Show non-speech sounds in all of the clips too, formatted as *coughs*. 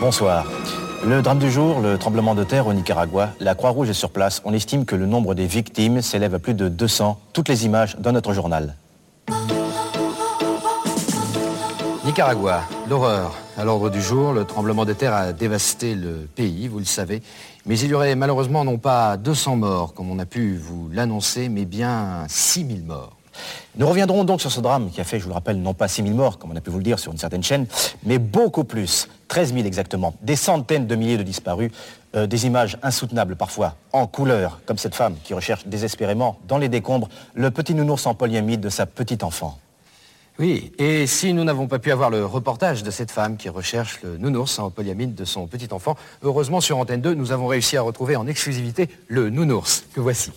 Bonsoir. Le drame du jour, le tremblement de terre au Nicaragua. La Croix-Rouge est sur place. On estime que le nombre des victimes s'élève à plus de 200. Toutes les images dans notre journal. Nicaragua, l'horreur. À l'ordre du jour, le tremblement de terre a dévasté le pays, vous le savez. Mais il y aurait malheureusement non pas 200 morts, comme on a pu vous l'annoncer, mais bien 6000 morts. Nous reviendrons donc sur ce drame qui a fait, je vous le rappelle, non pas 6 000 morts, comme on a pu vous le dire sur une certaine chaîne, mais beaucoup plus, 13 000 exactement, des centaines de milliers de disparus, euh, des images insoutenables parfois, en couleur, comme cette femme qui recherche désespérément, dans les décombres, le petit nounours en polyamide de sa petite enfant. Oui, et si nous n'avons pas pu avoir le reportage de cette femme qui recherche le nounours en polyamide de son petit enfant, heureusement sur Antenne 2, nous avons réussi à retrouver en exclusivité le nounours que voici.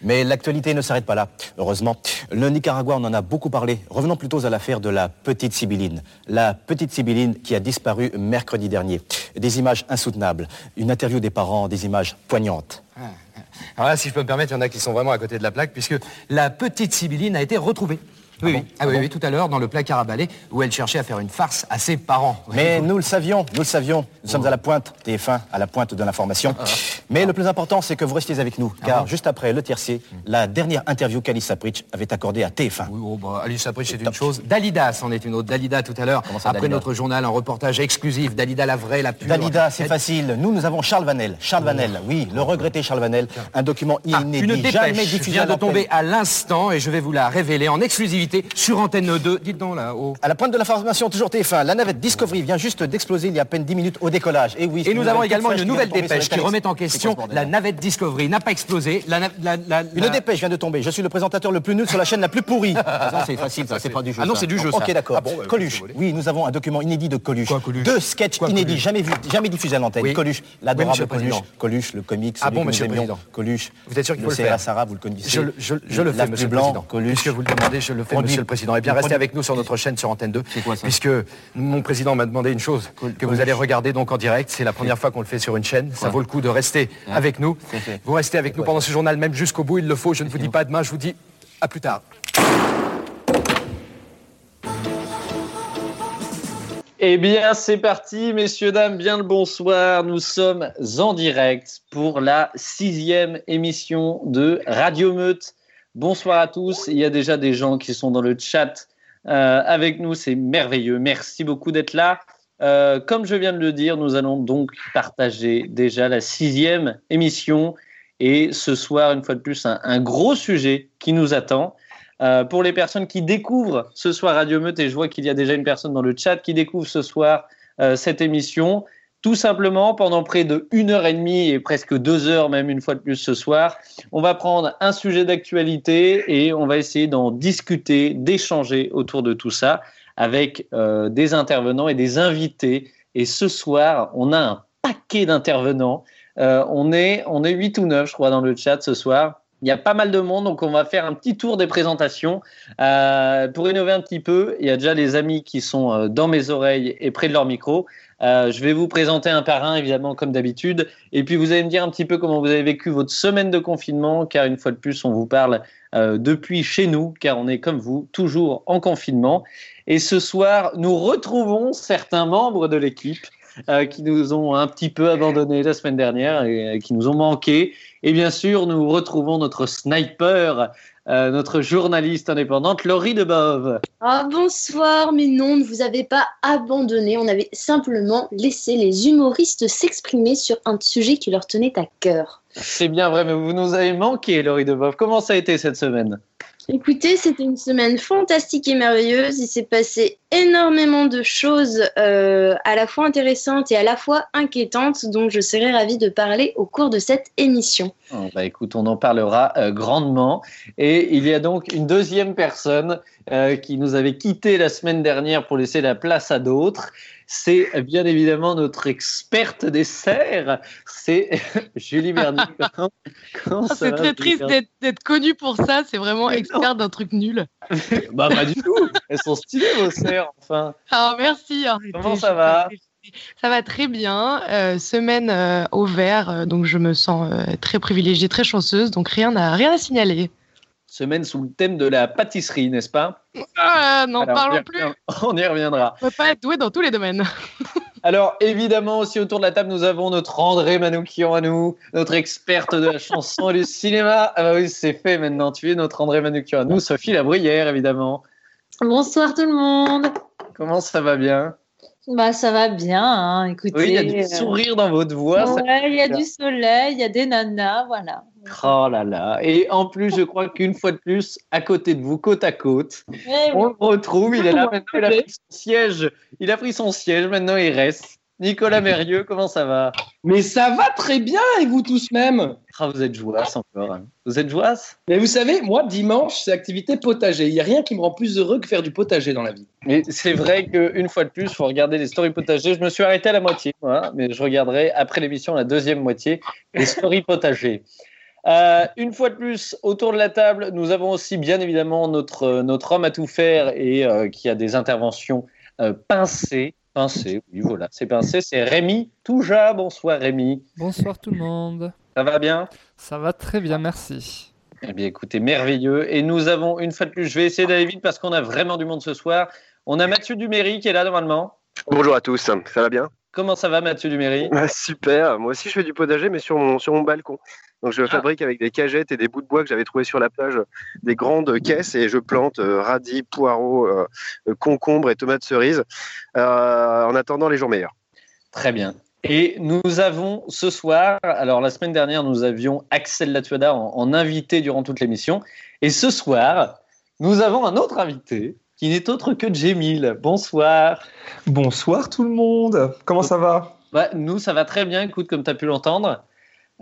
Mais l'actualité ne s'arrête pas là, heureusement. Le Nicaragua, on en a beaucoup parlé. Revenons plutôt à l'affaire de la petite Sibylline. La petite Sibylline qui a disparu mercredi dernier. Des images insoutenables, une interview des parents, des images poignantes. Ah, ah. Alors là, si je peux me permettre, il y en a qui sont vraiment à côté de la plaque, puisque la petite Sibylline a été retrouvée. Oui, oui. Ah, oui, tout à l'heure, dans le placard à balai, où elle cherchait à faire une farce à ses parents. Mais nous le savions, nous le savions. Nous sommes à la pointe, TF1, à la pointe de l'information. Ah. Mais le plus important, c'est que vous restiez avec nous, car juste après le tiercé, la dernière interview qu'Alice Sapritch avait accordée à TF1. Oui, oh, bah, Alice Sapritch, c'est une chose. Dalida, c'en est une autre. Dalida, tout à l'heure, après notre journal, un reportage exclusif. Dalida, la vraie, la pure. Dalida, c'est facile. Nous, nous avons Charles Vanel. Charles Vanel, oui, le regretté Charles Vanel. Un document ah, inédit, une dépêche jamais diffusé vient de tomber à l'instant, et je vais vous la révéler en exclusivité sur Antenne 2. Dites donc là-haut. À la pointe de l'information, toujours TF1, la navette Discovery vient juste d'exploser il y a à peine 10 minutes au décollage. Et oui. Et nous avons également une nouvelle dépêche qui remet en question la navette Discovery. N'a pas explosé. Une dépêche vient de tomber. Je suis le présentateur le plus nul sur la chaîne la plus pourrie. *laughs* Ah, c'est facile, ça. C'est pas du jeu. Ah non, c'est du jeu. Ok, d'accord. Ah Coluche. Oui, nous avons un document inédit de Coluche. Deux sketchs inédits, jamais vus, jamais diffusés à l'antenne. Coluche, l'adorable Coluche. Coluche, le comics. Ah bon, monsieur le président. Coluche. Vous êtes sûr qu'il faut le faire Sarah, vous le connaissez. Je le fais, monsieur le président. Puisque vous le demandez, je le fais, monsieur le président. Et bien, restez avec nous sur notre chaîne sur Antenne 2. C'est quoi ça Puisque mon président m'a demandé une chose que vous allez regarder donc en direct. C'est la première fois qu'on le fait sur une chaîne. Ça vaut le coup de rester avec nous. Vous restez avec nous pendant ce journal, même jusqu'au bout. Il le faut. Je ne vous dis pas demain. Je vous dis à plus tard. Eh bien, c'est parti, messieurs, dames, bien le bonsoir. Nous sommes en direct pour la sixième émission de Radio Meute. Bonsoir à tous. Il y a déjà des gens qui sont dans le chat euh, avec nous. C'est merveilleux. Merci beaucoup d'être là. Euh, comme je viens de le dire, nous allons donc partager déjà la sixième émission. Et ce soir, une fois de plus, un, gros sujet qui nous attend. Euh, pour les personnes qui découvrent ce soir Radio Meute, et je vois qu'il y a déjà une personne dans le chat qui découvre ce soir cette émission, tout simplement, pendant près de une heure et demie et presque deux heures même une fois de plus ce soir, on va prendre un sujet d'actualité et on va essayer d'en discuter, d'échanger autour de tout ça avec euh, des intervenants et des invités. Et ce soir, on a un paquet d'intervenants. Euh, on est on est huit ou neuf, je crois, dans le chat ce soir. Il y a pas mal de monde, donc on va faire un petit tour des présentations. Euh, pour innover un petit peu, il y a déjà les amis qui sont dans mes oreilles et près de leur micro. Euh, je vais vous présenter un par un, évidemment, comme d'habitude. Et puis, vous allez me dire un petit peu comment vous avez vécu votre semaine de confinement, car une fois de plus, on vous parle euh, depuis chez nous, car on est comme vous, toujours en confinement. Et ce soir, nous retrouvons certains membres de l'équipe euh, qui nous ont un petit peu abandonnés la semaine dernière et qui nous ont manqué. Et bien sûr, nous retrouvons notre sniper euh, notre journaliste indépendante, Laurie Debove. Ah, bonsoir, mais non, ne vous avez pas abandonné. On avait simplement laissé les humoristes s'exprimer sur un sujet qui leur tenait à cœur. C'est bien vrai, mais vous nous avez manqué, Laurie Debove. Comment ça a été cette semaine? Écoutez, c'était une semaine fantastique et merveilleuse. Il s'est passé énormément de choses euh, à la fois intéressantes et à la fois inquiétantes dont je serais ravie de parler au cours de cette émission. Oh, bah écoute, on en parlera euh, grandement. Et il y a donc une deuxième personne euh, qui nous avait quitté la semaine dernière pour laisser la place à d'autres c'est bien évidemment notre experte des serres, c'est *laughs* Julie Vernier. *laughs* Ah, c'est très triste d'être connue pour ça, c'est vraiment experte d'un truc nul. *laughs* bah pas du tout, elles sont stylées vos serres, enfin. Ah merci. Comment ça va? ça va très bien. Euh, semaine euh, au vert, euh, donc je me sens très privilégiée, très chanceuse, donc rien à, rien à signaler semaine sous le thème de la pâtisserie, n'est-ce pas? Ah, Non, parlons plus. *laughs* On y reviendra. On ne peut pas être doué dans tous les domaines. *laughs* Alors, évidemment, aussi autour de la table, nous avons notre André Manoukian à nous, notre experte de la chanson et du cinéma. Ah bah oui, c'est fait maintenant. Tu es notre André Manoukian à nous, Sophie Labruyère, évidemment. Bonsoir tout le monde. Comment ça va bien? Bah, ça va bien, hein. écoutez. Oui, il y a du sourire dans votre voix. Ouais, il y a du soleil, il y a des nanas, voilà. Oh là là. Et en plus, je crois qu'une fois de plus, à côté de vous, côte à côte, eh on le retrouve. Il est là maintenant, il a pris son siège. Il a pris son siège, maintenant il reste. Nicolas Mérieux, comment ça va? Mais ça va très bien, et vous tous même? Ah, Vous êtes jouasse encore. Hein. Vous êtes jouasse Mais vous savez, moi, dimanche, c'est activité potager. Il n'y a rien qui me rend plus heureux que faire du potager dans la vie. Mais c'est vrai qu'une fois de plus, il faut regarder les stories potager. Je me suis arrêté à la moitié, moi, mais je regarderai après l'émission la deuxième moitié, les stories potager. Euh, une fois de plus, autour de la table, nous avons aussi bien évidemment notre, notre homme à tout faire et euh, qui a des interventions euh, pincées. Pincé, oui, voilà, c'est pincé. C'est Rémi Touja. Bonsoir Rémi. Bonsoir tout le monde. Ça va bien? Ça va très bien, merci. Eh bien, écoutez, merveilleux. Et nous avons, une fois de plus, je vais essayer d'aller vite parce qu'on a vraiment du monde ce soir. On a Mathieu Duméry qui est là normalement. Bonjour à tous, ça va bien? Comment ça va Mathieu Duméry? Super, moi aussi je fais du potager mais sur mon, sur mon balcon. Donc je ah. fabrique avec des cagettes et des bouts de bois que j'avais trouvés sur la plage, des grandes caisses et je plante euh, radis, poireaux, euh, euh, concombres et tomates cerises en attendant les jours meilleurs. Très bien. Et nous avons ce soir, alors la semaine dernière nous avions Axel Latuada en, invité durant toute l'émission et ce soir nous avons un autre invité qui n'est autre que Jemil. Bonsoir. Bonsoir tout le monde. Comment ça va? Bah, Nous, ça va très bien, écoute, comme tu as pu l'entendre.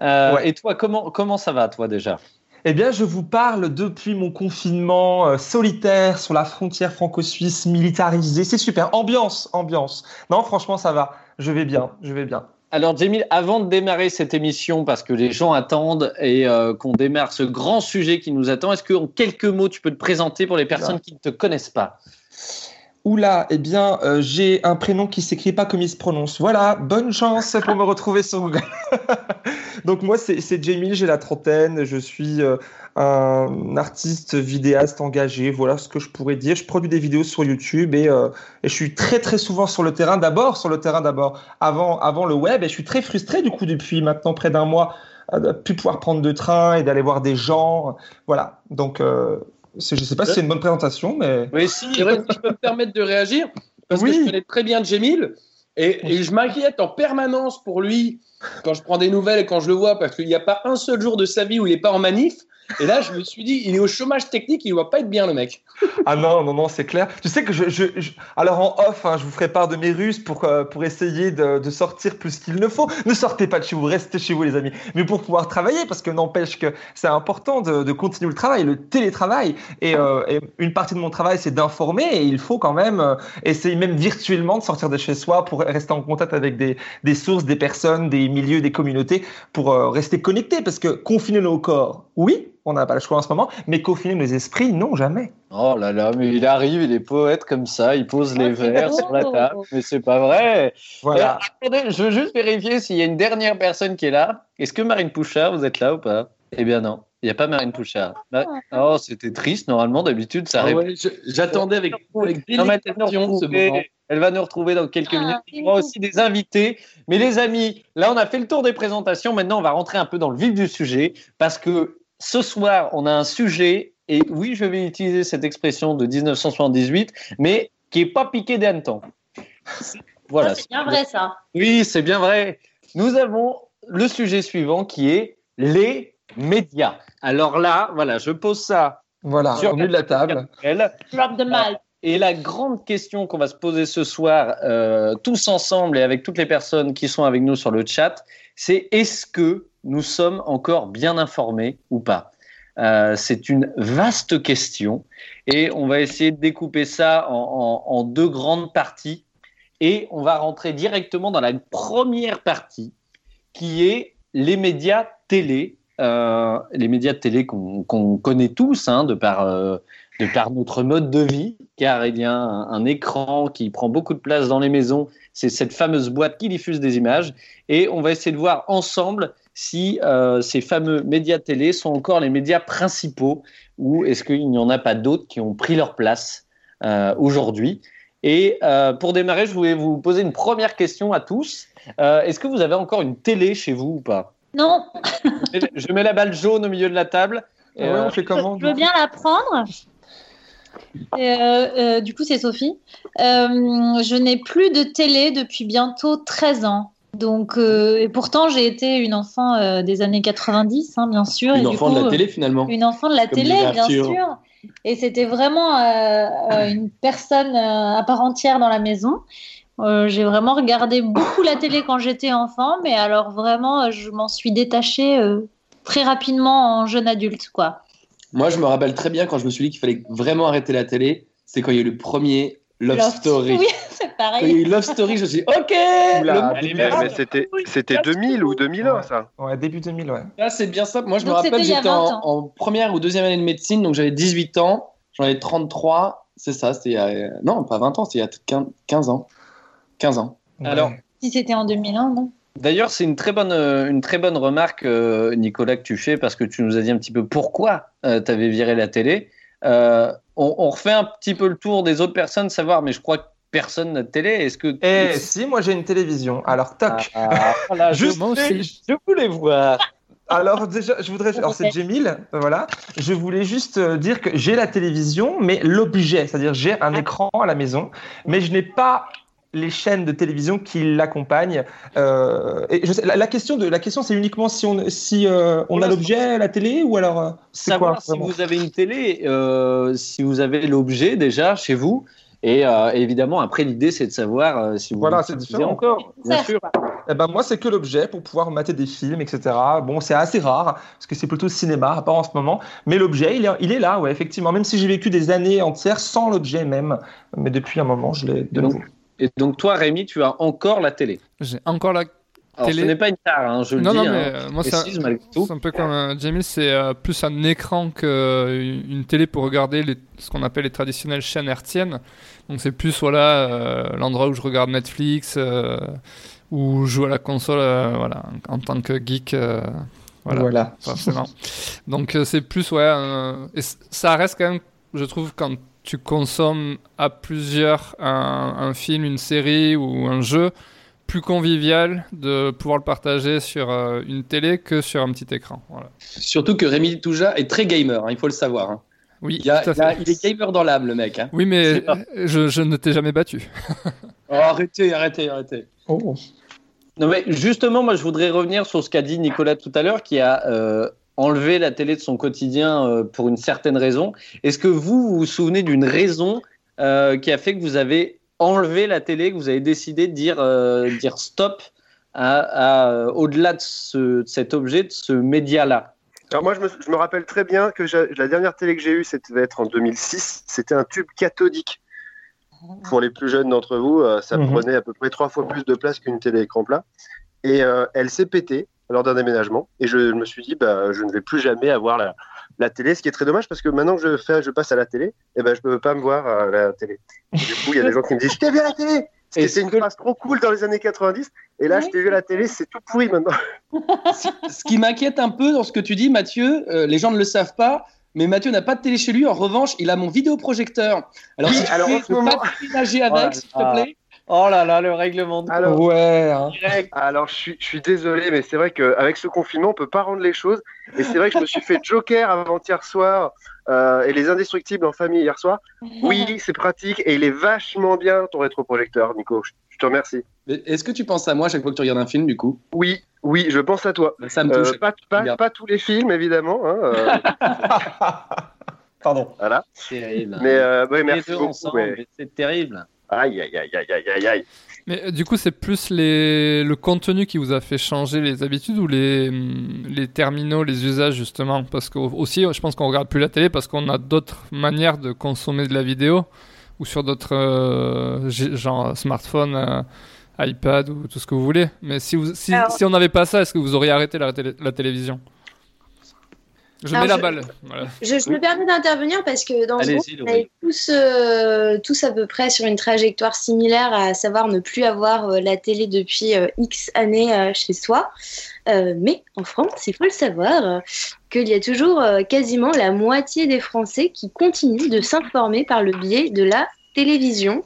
Euh, et toi, comment, comment ça va, toi, déjà? Eh bien, je vous parle depuis mon confinement euh, solitaire sur la frontière franco-suisse militarisée. C'est super. Ambiance, ambiance. Non, franchement, ça va. Je vais bien, je vais bien. Alors, Jamil, avant de démarrer cette émission, parce que les gens attendent et euh, qu'on démarre ce grand sujet qui nous attend, est-ce qu'en quelques mots, tu peux te présenter pour les personnes qui ne te connaissent pas? Oula, eh bien, euh, j'ai un prénom qui s'écrit pas comme il se prononce. Voilà, bonne chance pour me *laughs* retrouver sur Google. *laughs* Donc moi, c'est Jamil, j'ai la trentaine, je suis euh, un artiste vidéaste engagé, voilà ce que je pourrais dire. Je produis des vidéos sur YouTube et, euh, et je suis très très souvent sur le terrain, d'abord sur le terrain d'abord, avant, avant le web, et je suis très frustré du coup depuis maintenant près d'un mois de plus pouvoir prendre de train et d'aller voir des gens. Voilà, donc je ne sais pas si c'est une bonne présentation, mais. Oui, si, je peux me permettre de réagir, parce que je connais très bien Jamil, et, et je m'inquiète en permanence pour lui quand je prends des nouvelles et quand je le vois, parce qu'il n'y a pas un seul jour de sa vie où il n'est pas en manif. Et là, je me suis dit, il est au chômage technique, il ne doit pas être bien, le mec. Ah non, non, non, c'est clair. Tu sais que je. je, Alors en off, hein, je vous ferai part de mes ruses pour, euh, pour essayer de, de, sortir plus qu'il ne faut. Ne sortez pas de chez vous, restez chez vous, les amis. Mais pour pouvoir travailler, parce que n'empêche que c'est important de, de, continuer le travail, le télétravail. Et, euh, une partie de mon travail, c'est d'informer. Et il faut quand même euh, essayer, même virtuellement, de sortir de chez soi pour rester en contact avec des, des sources, des personnes, des milieux, des communautés, pour rester connecté. Parce que confiner nos corps, oui, on n'a pas le choix en ce moment, mais confiner nos esprits, non, jamais. Oh là là, mais il arrive, il est poète comme ça, il pose les verres sur la table, mais c'est pas vrai. Voilà. attendez, je veux juste vérifier s'il y a une dernière personne qui est là. Est-ce que Marine Pouchard, vous êtes là ou pas? Eh bien non. Il n'y a pas Marine Pouchard. Ah. Oh, c'était triste. Normalement, d'habitude, ça arrive. Ah j'attendais avec, avec ce moment. Elle va nous retrouver dans quelques ah, minutes. Il y aura aussi des invités. Mais les amis, là, on a fait le tour des présentations. Maintenant, on va rentrer un peu dans le vif du sujet parce que ce soir, on a un sujet, et oui, je vais utiliser cette expression de 1978, mais qui n'est pas piqué des hannetons. *laughs* Voilà. C'est bien vrai, ça. Oui, c'est bien vrai. Nous avons le sujet suivant qui est les médias. Alors là, voilà, je pose ça. Voilà, sur au milieu de la table. Drop the mic. Et la grande question qu'on va se poser ce soir, euh, tous ensemble et avec toutes les personnes qui sont avec nous sur le chat, c'est est-ce que nous sommes encore bien informés ou pas euh, C'est une vaste question et on va essayer de découper ça en, deux grandes parties et on va rentrer directement dans la première partie qui est les médias télé, euh, les médias télé qu'on connaît tous hein, euh, de par notre mode de vie, car il y a un, écran qui prend beaucoup de place dans les maisons. C'est cette fameuse boîte qui diffuse des images. Et on va essayer de voir ensemble si euh, ces fameux médias télé sont encore les médias principaux ou est-ce qu'il n'y en a pas d'autres qui ont pris leur place euh, aujourd'hui? Et euh, pour démarrer, je voulais vous poser une première question à tous. Euh, Est-ce que vous avez encore une télé chez vous ou pas? Non, Je mets la balle jaune au milieu de la table. Et, Ouais, on fait comment je veux bien la prendre. Et, euh, euh, du coup, c'est Sophie. Euh, je n'ai plus de télé depuis bientôt 13 ans. Donc, euh, et pourtant, j'ai été une enfant euh, des années 90, hein, bien sûr. et Une du enfant coup, de la télé finalement. Une enfant de la Comme télé, bien sûr. Et c'était vraiment euh, une personne à part entière dans la maison. J'ai vraiment regardé beaucoup la télé quand j'étais enfant, mais alors vraiment, je m'en suis détachée très rapidement en jeune adulte, quoi. Moi, je me rappelle très bien quand je me suis dit qu'il fallait vraiment arrêter la télé. C'est quand il y a eu le premier Love, Love- Story. Oui, *laughs* c'est Quand il y a pareil. eu Love Story, je me suis dit, OK Oula, le Mais là. c'était c'était 2000 ou 2001 ça? Ouais, début 2000, ouais. Là, c'est bien ça. Moi, je me rappelle, j'étais 20 en, première ou deuxième année de médecine, donc j'avais 18 ans. J'en avais 33. C'est ça, c'était il y a... Non, pas 20 ans, c'était il y a 15, 15 ans. 15 ans. Ouais. Alors, Si c'était en 2001, non? D'ailleurs, c'est une très bonne, euh, une très bonne remarque, euh, Nicolas, que tu fais parce que tu nous as dit un petit peu pourquoi tu avais viré la télé. Euh, on, on refait un petit peu le tour des autres personnes, savoir, mais je crois que personne n'a de télé. Est-ce que Eh, si, moi j'ai une télévision. Alors, toc. Ah, *laughs* voilà, je, Juste- Moi aussi. je voulais voir. Alors déjà, je voudrais. Alors c'est Jemil, euh, voilà. Je voulais juste euh, dire que j'ai la télévision, mais l'objet, c'est-à-dire j'ai un écran à la maison, mais je n'ai pas les chaînes de télévision qui l'accompagnent. Euh, et je sais- la, la question de la question, c'est uniquement si on si euh, on a l'objet, la télé, ou alors euh, c'est Savoir quoi si vous avez une télé, euh, si vous avez l'objet déjà chez vous. Et euh, évidemment, après, l'idée, c'est de savoir euh, si vous Voilà, c'est différent. encore. Bien sûr. Eh ben moi, c'est que l'objet pour pouvoir mater des films, etc. Bon, c'est assez rare parce que c'est plutôt cinéma, à part en ce moment. Mais l'objet, il est, il est là, ouais, effectivement. Même si j'ai vécu des années entières sans l'objet même, mais depuis un moment, je l'ai de Donc, nouveau. Et donc, toi, Rémi, tu as encore la télé. J'ai encore la. Alors, Télé. ce n'est pas une tare, hein, je le non, dis. non, hein. mais euh, moi, c'est un, précise malgré tout. c'est un peu comme euh, Jamil, c'est euh, plus un écran qu'une télé pour regarder les, ce qu'on appelle les traditionnelles chaînes hertziennes. Donc, c'est plus voilà, euh, l'endroit où je regarde Netflix, euh, où je joue à la console, euh, voilà, en tant que geek. euh, voilà. Voilà. forcément. Donc euh, c'est plus ouais, euh, et ça reste quand même, je trouve, quand tu consommes à plusieurs un, un film, une série ou un jeu, plus convivial de pouvoir le partager sur euh, une télé que sur un petit écran. Voilà. Surtout que Rémi Touja est très gamer, hein, il faut le savoir. hein. Oui, Il, y a- tout à il y a- fait. il est gamer dans l'âme, le mec. hein. Oui, mais je, je ne t'ai jamais battu. *laughs* Oh, arrêtez, arrêtez, arrêtez. Oh. Non, mais justement, moi, je voudrais revenir sur ce qu'a dit Nicolas tout à l'heure, qui a euh, enlevé la télé de son quotidien euh, pour une certaine raison. Est-ce que vous vous, vous souvenez d'une raison euh, qui a fait que vous avez enlevé la télé, que vous avez décidé de dire, euh, dire stop à, à, au-delà de, ce, de cet objet, de ce média-là? Alors moi, je me, je me rappelle très bien que la dernière télé que j'ai eue, c'était devait être en 2006. C'était un tube cathodique. Pour les plus jeunes d'entre vous, euh, ça Mhm. prenait à peu près trois fois plus de place qu'une télé écran plat. Et euh, elle s'est pétée lors d'un déménagement. Et je, me suis dit, bah, je ne vais plus jamais avoir la, la télé, ce qui est très dommage parce que maintenant que je, fais, je passe à la télé, et ben, je peux pas me voir à la télé. Et du coup, il y a des gens qui me disent, je t'ai vu à la télé C'était une que- phrase trop cool dans les années 90. Et là, je t'ai vu à la télé, c'est tout pourri maintenant. *laughs* Ce qui m'inquiète un peu dans ce que tu dis, Mathieu, euh, les gens ne le savent pas, mais Mathieu n'a pas de télé chez lui. En revanche, il a mon vidéoprojecteur. Alors, Oui, si tu alors, peux en ce moment- pas déménager *laughs* avec, Voilà. s'il te plaît. Oh là là, le règlement de Alors, Ouais. hein. direct. Alors, je suis, je suis désolé, mais c'est vrai qu'avec ce confinement, on peut pas rendre les choses. Et c'est vrai que je me suis fait Joker avant-hier soir euh, et les Indestructibles en famille hier soir. Oui, c'est pratique et il est vachement bien ton rétroprojecteur, Nico. Je, je te remercie. Est-ce que tu penses à moi chaque fois que tu regardes un film, du coup? Oui, oui, je pense à toi. Ça me Euh, touche. pas, pas, tous les films, évidemment. hein, euh, *laughs* Pardon. voilà. Terrible. Mais euh, ouais, merci beaucoup. mais c'est terrible. Aïe, aïe, aïe, aïe, aïe, aïe, aïe. Mais euh, du coup, c'est plus les... le contenu qui vous a fait changer les habitudes ou les, hum, les terminaux, les usages justement? Parce que aussi, je pense qu'on regarde plus la télé parce qu'on a d'autres manières de consommer de la vidéo ou sur d'autres euh, genre smartphone, euh, iPad ou tout ce que vous voulez. Mais si, vous, si, Alors- si on n'avait pas ça, est-ce que vous auriez arrêté la, télé- la télévision? Je Alors, mets la je- balle. Voilà. Je, je me permets d'intervenir parce que dans ce groupe, on est tous, euh, tous à peu près sur une trajectoire similaire, à savoir ne plus avoir euh, la télé depuis euh, X années euh, chez soi. Euh, mais en France, il faut le savoir, euh, qu'il y a toujours euh, quasiment la moitié des Français qui continuent de s'informer par le biais de la Télévision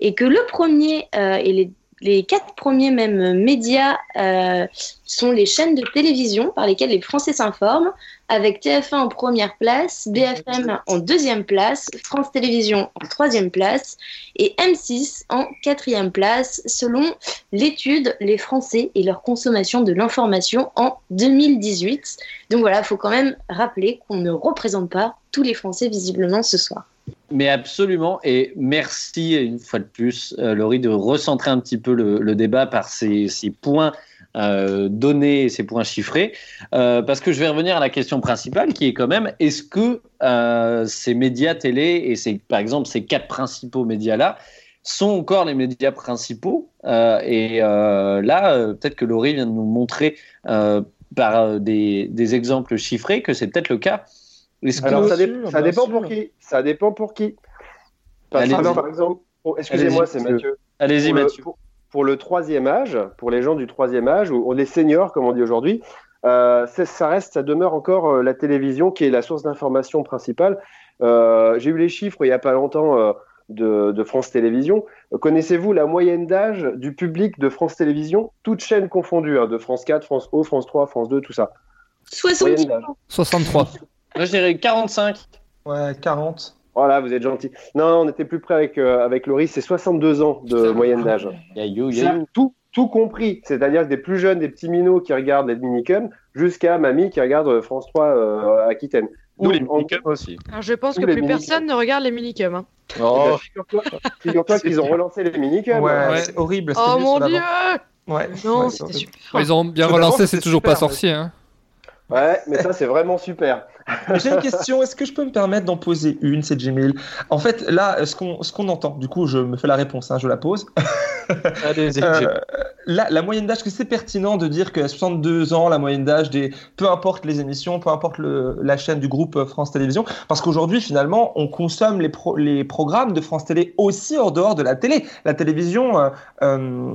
et que le premier et les les quatre premiers mêmes médias euh, sont les chaînes de télévision par lesquelles les Français s'informent, avec TF1 en première place, BFM en deuxième place, France Télévisions en troisième place et M6 en quatrième place, selon l'étude Les Français et leur consommation de l'information en 2018. Donc voilà, il faut quand même rappeler qu'on ne représente pas tous les Français visiblement ce soir. Mais absolument, et merci une fois de plus, euh, Laurie, de recentrer un petit peu le, débat par ces, points euh, donnés, ces points chiffrés, euh, parce que je vais revenir à la question principale, qui est quand même, est-ce que ces médias télé et ces, par exemple ces quatre principaux médias-là sont encore les médias principaux? Et là, peut-être que Laurie vient de nous montrer par des, des exemples chiffrés que c'est peut-être le cas. Alors, ça, ça dépend pour qui. Ça dépend pour qui. par exemple, excusez-moi, c'est Mathieu. Allez-y, Mathieu. pour, le troisième âge, pour les gens du troisième âge, ou les seniors, comme on dit aujourd'hui, euh, ça reste, ça demeure encore euh, la télévision qui est la source d'information principale. Euh, j'ai eu les chiffres il n'y a pas longtemps de, France Télévisions. Connaissez-vous la moyenne d'âge du public de France Télévisions, toutes chaînes confondues, hein, de France 4, France O, France 3, France 2, tout ça 63. Moi, je dirais 45. Ouais, 40. Voilà, vous êtes gentil. Non, on était plus près avec, euh, avec Laurie, c'est 62 ans de moyenne d'âge. Tout, tout compris, c'est-à-dire des plus jeunes, des petits minots qui regardent les minicums, jusqu'à mamie qui regarde euh, France 3 euh, Aquitaine. Ou les minicums aussi. Alors, je pense que plus personne ne regarde les minicums. Hein. Oh. Figure-toi qu'ils ont relancé les minicums. Ouais, c'est horrible. Oh mon dieu Ouais. Non, c'était super. Ils ont bien relancé, c'est toujours pas sorcier. Hein. Ouais, mais ça, c'est vraiment super. J'ai une question, est-ce que je peux me permettre d'en poser une, c'est Jimil En fait, là, ce qu'on ce qu'on entend, du coup, je me fais la réponse, hein, je la pose. *laughs* Allez, euh, la moyenne d'âge, que c'est pertinent de dire qu'à 62 ans, la moyenne d'âge des. Peu importe les émissions, peu importe le, la chaîne du groupe France Télévisions, parce qu'aujourd'hui, finalement, on consomme les, pro, les programmes de France Télé aussi hors dehors de la télé. La télévision, euh, euh,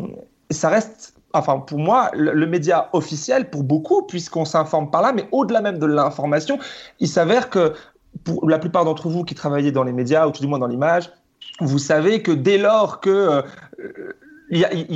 ça reste enfin pour moi, le, média officiel pour beaucoup, puisqu'on s'informe par là, mais au-delà même de l'information, il s'avère que pour la plupart d'entre vous qui travaillez dans les médias, ou tout du moins dans l'image, vous savez que dès lors que euh,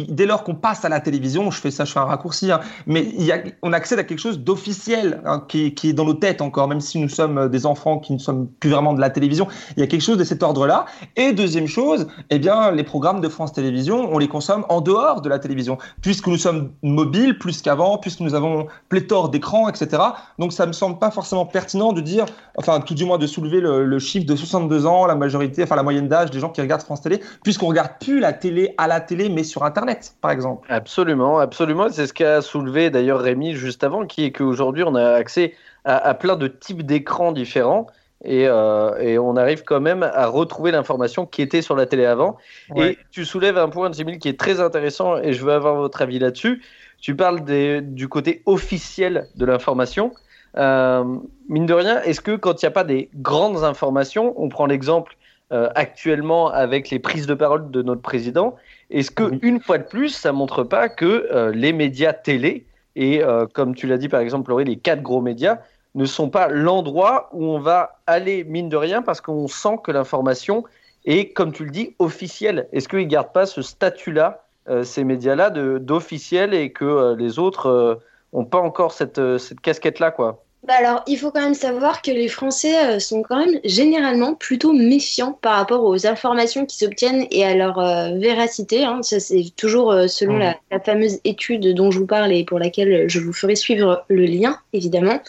dès lors qu'on passe à la télévision, je fais ça, je fais un raccourci, hein, mais on accède à quelque chose d'officiel hein, qui, est dans nos têtes encore, même si nous sommes euh, des enfants qui ne sommes plus vraiment de la télévision. Il y a quelque chose de cet ordre-là. Et deuxième chose, eh bien, les programmes de France Télévisions, on les consomme en dehors de la télévision, puisque nous sommes mobiles plus qu'avant, puisque nous avons pléthore d'écrans, etc. Donc ça me semble pas forcément pertinent de dire, enfin tout du moins de soulever le, le chiffre de 62 ans, la majorité, enfin la moyenne d'âge des gens qui regardent France Télé, puisqu'on regarde plus la télé à la télé, mais sur Internet, par exemple. Absolument, absolument. C'est ce qu'a soulevé d'ailleurs Rémi juste avant, qui est qu'aujourd'hui, on a accès à, plein de types d'écrans différents. Euh, et, on arrive quand même à retrouver l'information qui était sur la télé avant. Et tu soulèves un point, Jimmy, qui est très intéressant et je veux avoir votre avis là-dessus. Tu parles du côté officiel de l'information. Euh, mine de rien, est-ce que quand il n'y a pas des grandes informations, on prend l'exemple euh, actuellement avec les prises de parole de notre président, est-ce que une fois de plus, ça montre pas que euh, les médias télé et euh, comme tu l'as dit par exemple, Laurie, les quatre gros médias ne sont pas l'endroit où on va aller mine de rien parce qu'on sent que l'information est, comme tu le dis, officielle. Est-ce qu'ils gardent pas ce statut-là, ces médias-là, d'officiel et que les autres n'ont pas encore cette, cette casquette-là, quoi? Bah alors, il faut quand même savoir que les Français euh, sont quand même généralement plutôt méfiants par rapport aux informations qui s'obtiennent et à leur euh, véracité. Hein. Ça, c'est toujours euh, selon la, fameuse étude dont je vous parle et pour laquelle je vous ferai suivre le lien, évidemment.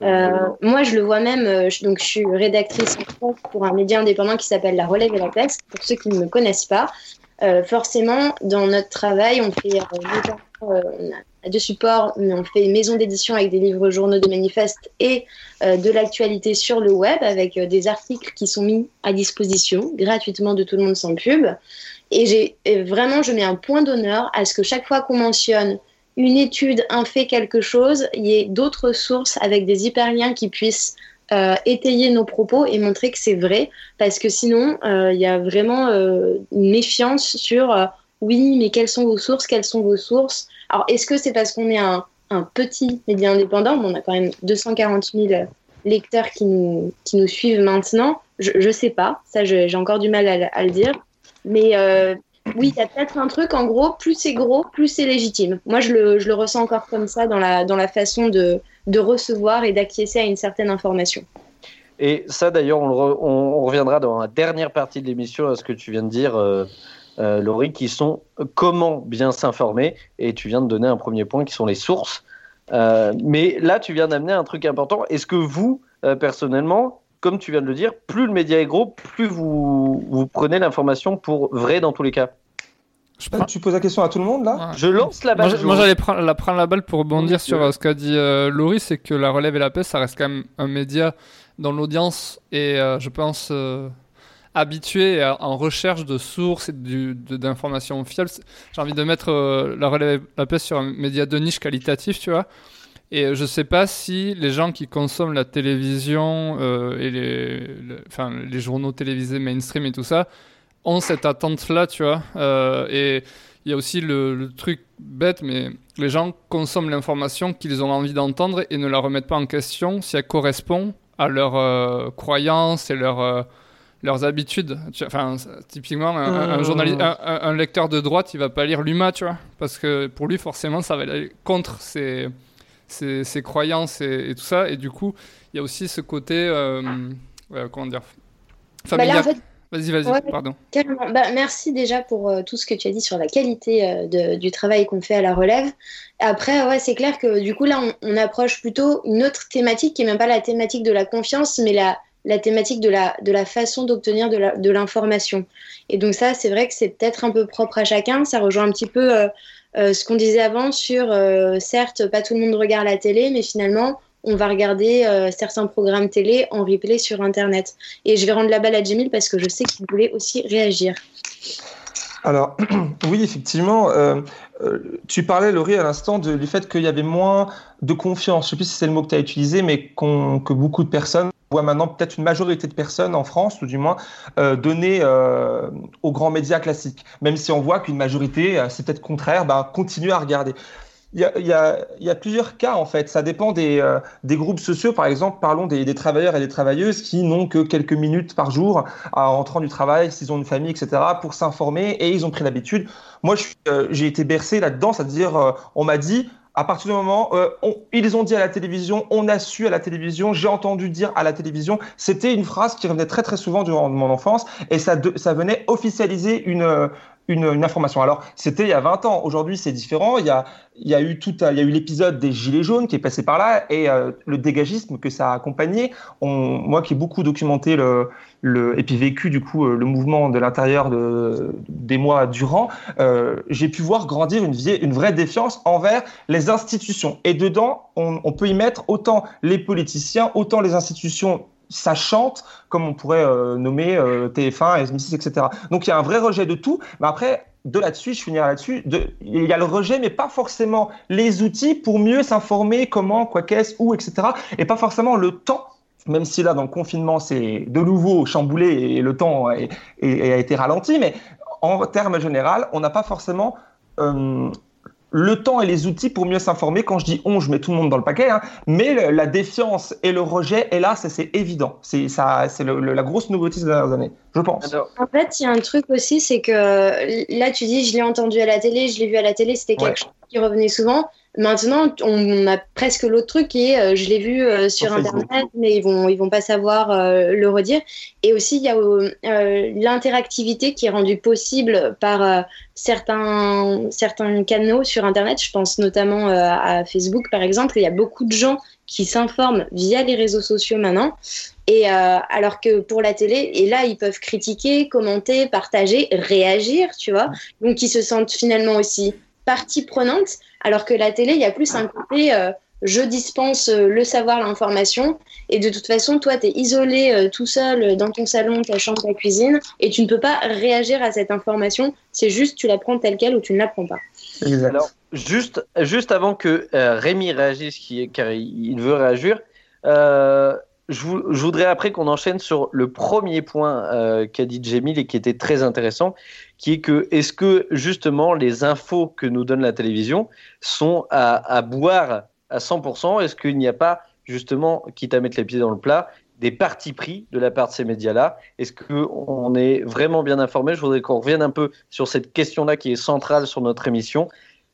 moi, je le vois même, je, donc je suis rédactrice pour un média indépendant qui s'appelle La Relève et la Peste, pour ceux qui ne me connaissent pas. forcément, dans notre travail, on fait on a deux supports, mais on fait maison d'édition avec des livres journaux de manifestes et euh, de l'actualité sur le web avec euh, des articles qui sont mis à disposition gratuitement de tout le monde sans pub. Et j'ai vraiment, je mets un point d'honneur à ce que chaque fois qu'on mentionne une étude, un fait, quelque chose, il y ait d'autres sources avec des hyperliens qui puissent euh, étayer nos propos et montrer que c'est vrai, parce que sinon, il y a vraiment une méfiance sur oui, mais quelles sont vos sources, quelles sont vos sources? Alors, est-ce que c'est parce qu'on est un, petit média indépendant? On a quand même 240 000 lecteurs qui nous, qui nous suivent maintenant. Je, je sais pas, ça j'ai encore du mal à, le dire. Mais euh, oui, il y a peut-être un truc, en gros, plus c'est gros, plus c'est légitime. Moi, je le, je le, ressens encore comme ça dans la, dans la façon de, de recevoir et d'acquiescer à une certaine information. Et ça, d'ailleurs, on, on, reviendra dans la dernière partie de l'émission à ce que tu viens de dire, euh, euh, Laurie, qui sont comment bien s'informer. Et tu viens de donner un premier point qui sont les sources. Euh, mais là, tu viens d'amener un truc important. Est-ce que vous, personnellement, comme tu viens de le dire, plus le média est gros, plus vous, vous prenez l'information pour vrai dans tous les cas? Je pense... Tu poses la question à tout le monde là? Je lance la balle. Moi, j'allais prendre la, prendre la balle pour rebondir sur ce qu'a dit Laurie, c'est que la relève et la paix, ça reste quand même un média dont l'audience euh, je pense, euh, habituée en recherche de sources et d'informations fiables. J'ai envie de mettre euh, la relève la paix sur un média de niche qualitatif, tu vois. Et je sais pas si les gens qui consomment la télévision et les, enfin, les journaux télévisés mainstream et tout ça ont cette attente-là, tu vois. et il y a aussi le, truc bête, mais les gens consomment l'information qu'ils ont envie d'entendre et ne la remettent pas en question si elle correspond à leurs euh, croyances et leurs euh, leurs habitudes. Enfin, typiquement, un, journaliste, un, lecteur de droite, il va pas lire l'UMA, tu vois, parce que pour lui, forcément, ça va aller contre ses, ses, ses croyances et, tout ça. Et du coup, il y a aussi ce côté, euh, comment dire, bah familial. Vas-y, vas-y, pardon. Bah, merci déjà pour euh, tout ce que tu as dit sur la qualité euh, du travail qu'on fait à la relève. Après, ouais, c'est clair que du coup, là, on, approche plutôt une autre thématique qui n'est même pas la thématique de la confiance, mais la, la thématique de la, de la façon d'obtenir de l'information. Et donc ça, c'est vrai que c'est peut-être un peu propre à chacun. Ça rejoint un petit peu euh, ce qu'on disait avant sur, certes, pas tout le monde regarde la télé, mais finalement, on va regarder euh, certains programmes télé en replay sur Internet. Et je vais rendre la balle à Jamil parce que je sais qu'il voulait aussi réagir. Alors, *clears throat* oui, effectivement, euh, euh, tu parlais, Laurie, à l'instant du fait qu'il y avait moins de confiance. Je ne sais plus si c'est le mot que tu as utilisé, mais que beaucoup de personnes voient maintenant, peut-être une majorité de personnes en France, tout du moins, donner aux grands médias classiques. Même si on voit qu'une majorité, c'est peut-être contraire, bah, continue à regarder. Il y, a, plusieurs cas en fait. Ça dépend des, euh, des groupes sociaux. Par exemple, parlons des, travailleurs et des travailleuses qui n'ont que quelques minutes par jour en rentrant du travail, s'ils ont une famille, etc., pour s'informer et ils ont pris l'habitude. Moi, euh, j'ai été bercé là-dedans, c'est-à-dire, euh, on m'a dit, à partir du moment, ils ont dit à la télévision, on a su à la télévision, j'ai entendu dire à la télévision, c'était une phrase qui revenait très très souvent durant mon enfance et ça, ça venait officialiser une, une, information. Alors, c'était il y a 20 ans. Aujourd'hui, c'est différent. Il y a, il y a eu tout, il y a eu l'épisode des Gilets jaunes qui est passé par là et euh, le dégagisme que ça a accompagné. Moi qui ai beaucoup documenté le, et puis vécu du coup euh, le mouvement de l'intérieur de, des mois durant, euh, j'ai pu voir grandir une, vraie défiance envers les institutions. Et dedans, on peut y mettre autant les politiciens, autant les institutions ça chante, comme on pourrait euh, nommer euh, TF1, SM6, etc. Donc il y a un vrai rejet de tout, mais après, de là-dessus, je finirai là-dessus, il y a le rejet, mais pas forcément les outils pour mieux s'informer, comment, quoi qu'est-ce, où, etc. Et pas forcément le temps même si là, dans le confinement, c'est de nouveau chamboulé et le temps a été ralenti, mais en termes général, on n'a pas forcément euh, le temps et les outils pour mieux s'informer. Quand je dis on, je mets tout le monde dans le paquet, hein. mais la défiance et le rejet est là, c'est évident. C'est la grosse nouveauté ces dernières années, je pense. en fait, il y a un truc aussi, c'est que là, tu dis, je l'ai entendu à la télé, je l'ai vu à la télé, c'était quelque chose qui revenait souvent. Maintenant, on a presque l'autre truc qui est, euh, je l'ai vu euh, sur Internet, mais ils vont, ils vont pas savoir euh, le redire. Et aussi, il y a l'interactivité qui est rendue possible par certains, certains canaux sur Internet. Je pense notamment à Facebook, par exemple. Il y a beaucoup de gens qui s'informent via les réseaux sociaux maintenant. Et alors que pour la télé, et là, ils peuvent critiquer, commenter, partager, réagir, tu vois. Donc, ils se sentent finalement aussi partie prenante, alors que la télé, il y a plus un côté euh, je dispense euh, le savoir, l'information, et de toute façon, toi, tu es isolé euh, tout seul dans ton salon, ta chambre, ta cuisine, et tu ne peux pas réagir à cette information, c'est juste tu la prends telle quelle ou tu ne la prends pas. Alors, juste, juste avant que Rémi réagisse, qui, car il, veut réagir, je, voudrais après qu'on enchaîne sur le premier point qu'a dit Jamil et qui était très intéressant, qui est que est-ce que justement les infos que nous donne la télévision sont à, boire à 100% Est-ce qu'il n'y a pas justement, quitte à mettre les pieds dans le plat, des partis pris de la part de ces médias-là? Est-ce qu'on est vraiment bien informé? Je voudrais qu'on revienne un peu sur cette question-là qui est centrale sur notre émission.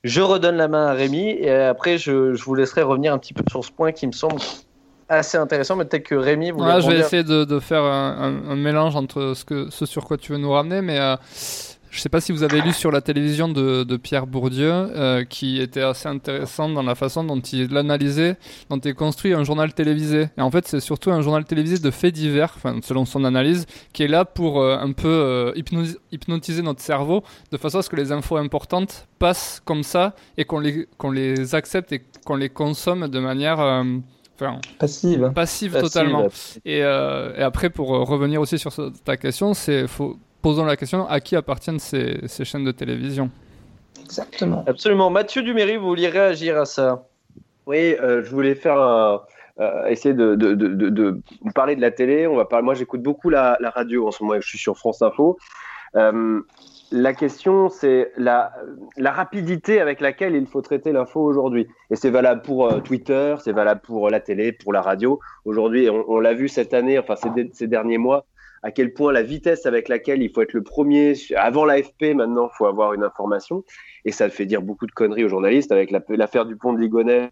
Je redonne la main à Rémi et après je vous laisserai revenir un petit peu sur ce point qui me semble assez intéressant, mais peut-être que Rémi vous Je vais essayer de, de faire un, un, mélange entre ce, que, ce sur quoi tu veux nous ramener, mais euh, je ne sais pas si vous avez lu sur la télévision de, de Pierre Bourdieu, euh, qui était assez intéressant dans la façon dont il l'analysait, dont il construit un journal télévisé. Et en fait, c'est surtout un journal télévisé de faits divers, selon son analyse, qui est là pour euh, un peu euh, hypnotiser notre cerveau, de façon à ce que les infos importantes passent comme ça et qu'on les, qu'on les accepte et qu'on les consomme de manière... Enfin, passive. passive. totalement. Et, et, après, pour revenir aussi sur ta question, c'est posons la question à qui appartiennent ces, ces chaînes de télévision? Exactement. Absolument. Mathieu Duméry, vous vouliez réagir à ça? Oui, euh, je voulais faire un, euh, essayer de, de, de, de, parler de la télé. On va parler. Moi, j'écoute beaucoup la, la, radio en ce moment. Je suis sur France Info. Euh, la question, c'est la, rapidité avec laquelle il faut traiter l'info aujourd'hui. Et c'est valable pour euh, Twitter, c'est valable pour la télé, pour la radio. Aujourd'hui, on, l'a vu cette année, enfin ces, derniers mois, à quel point la vitesse avec laquelle il faut être le premier, avant l'AFP maintenant, il faut avoir une information. Et ça fait dire beaucoup de conneries aux journalistes avec l'affaire du pont de Ligonnès,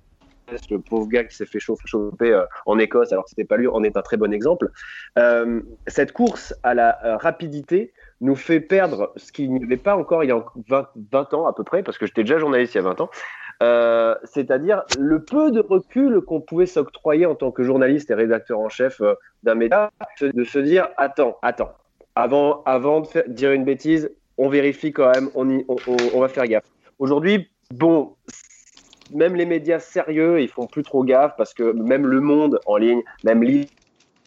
le pauvre gars qui s'est fait chauffer, chauffer euh, en Écosse alors que c'était pas lui, en est un très bon exemple. Euh, cette course à la euh, rapidité nous fait perdre ce qu'il n'y avait pas encore il y a 20, 20 ans à peu près, parce que j'étais déjà journaliste il y a 20 ans, euh, c'est-à-dire le peu de recul qu'on pouvait s'octroyer en tant que journaliste et rédacteur en chef euh, d'un média, de se dire attends, attends, avant, avant de dire une bêtise, on vérifie quand même, on, y, on va faire gaffe. Aujourd'hui, bon, même les médias sérieux, ils font plus trop gaffe parce que même Le Monde en ligne, même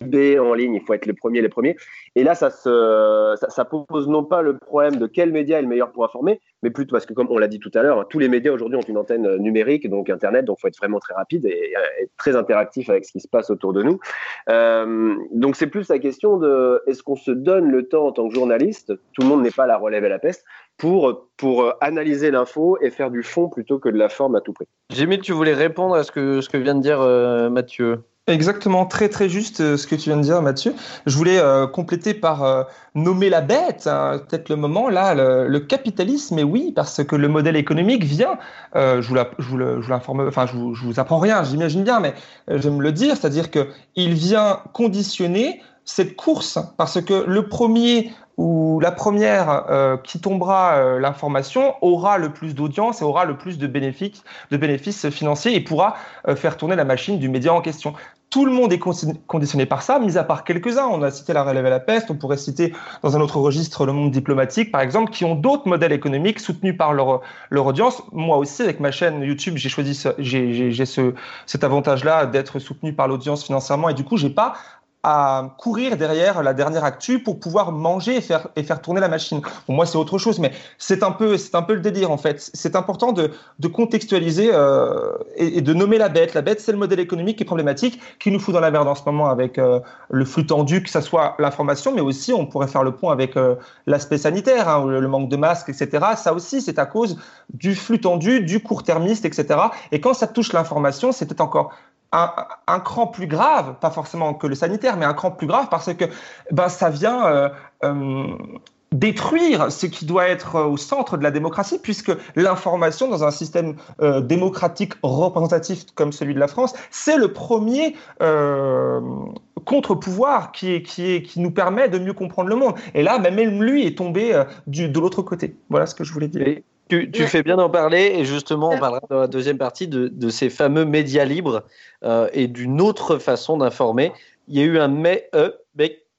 en ligne, il faut être le premier, les premiers. Et là, ça, se, ça, ça, pose non pas le problème de quel média est le meilleur pour informer, mais plutôt parce que, comme on l'a dit tout à l'heure, tous les médias aujourd'hui ont une antenne numérique, donc Internet, donc il faut être vraiment très rapide et, et, très interactif avec ce qui se passe autour de nous. Euh, donc c'est plus la question de est-ce qu'on se donne le temps en tant que journaliste, tout le monde n'est pas la relève à la peste, pour, pour analyser l'info et faire du fond plutôt que de la forme à tout prix? Jimmy, tu voulais répondre à ce que, ce que vient de dire euh, Mathieu? Exactement, très très juste euh, ce que tu viens de dire, Mathieu. Je voulais euh, compléter par euh, nommer la bête, hein, peut-être le moment là, le, le, capitalisme. Et oui, parce que le modèle économique vient. Euh, je vous l'informe, enfin, je vous, je vous apprends rien, j'imagine bien, mais j'aime le dire, c'est-à-dire que il vient conditionner cette course, parce que le premier ou la première euh, qui tombera euh, l'information aura le plus d'audience et aura le plus de bénéfices, de bénéfices financiers et pourra euh, faire tourner la machine du média en question. Tout le monde est conditionné par ça, mis à part quelques-uns. On a cité la relève à la peste, on pourrait citer dans un autre registre le monde diplomatique, par exemple, qui ont d'autres modèles économiques soutenus par leur, leur audience. Moi aussi, avec ma chaîne YouTube, j'ai choisi, j'ai ce, cet avantage-là d'être soutenu par l'audience financièrement et du coup, j'ai pas à courir derrière la dernière actu pour pouvoir manger et faire, et faire tourner la machine. Pour moi, c'est autre chose, mais c'est un peu, c'est un peu le délire en fait. C'est important de, de contextualiser euh, et, de nommer la bête. La bête, c'est le modèle économique qui est problématique, qui nous fout dans la merde en ce moment avec euh, le flux tendu, que ça soit l'information, mais aussi on pourrait faire le point avec euh, l'aspect sanitaire, hein, le, le, manque de masques, etc. Ça aussi, c'est à cause du flux tendu, du court-termiste, etc. Et quand ça touche l'information, peut-être encore un, un, cran plus grave, pas forcément que le sanitaire, mais un cran plus grave parce que ben, ça vient euh, euh, détruire ce qui doit être au centre de la démocratie, puisque l'information dans un système euh, démocratique représentatif comme celui de la France, c'est le premier euh, contre-pouvoir qui, est, qui, est, qui nous permet de mieux comprendre le monde. Et là, même lui est tombé euh, du, de l'autre côté. Voilà ce que je voulais dire. Tu, fais bien d'en parler et justement on parlera dans la deuxième partie de, de ces fameux médias libres euh, et d'une autre façon d'informer. Il y a eu un mais euh,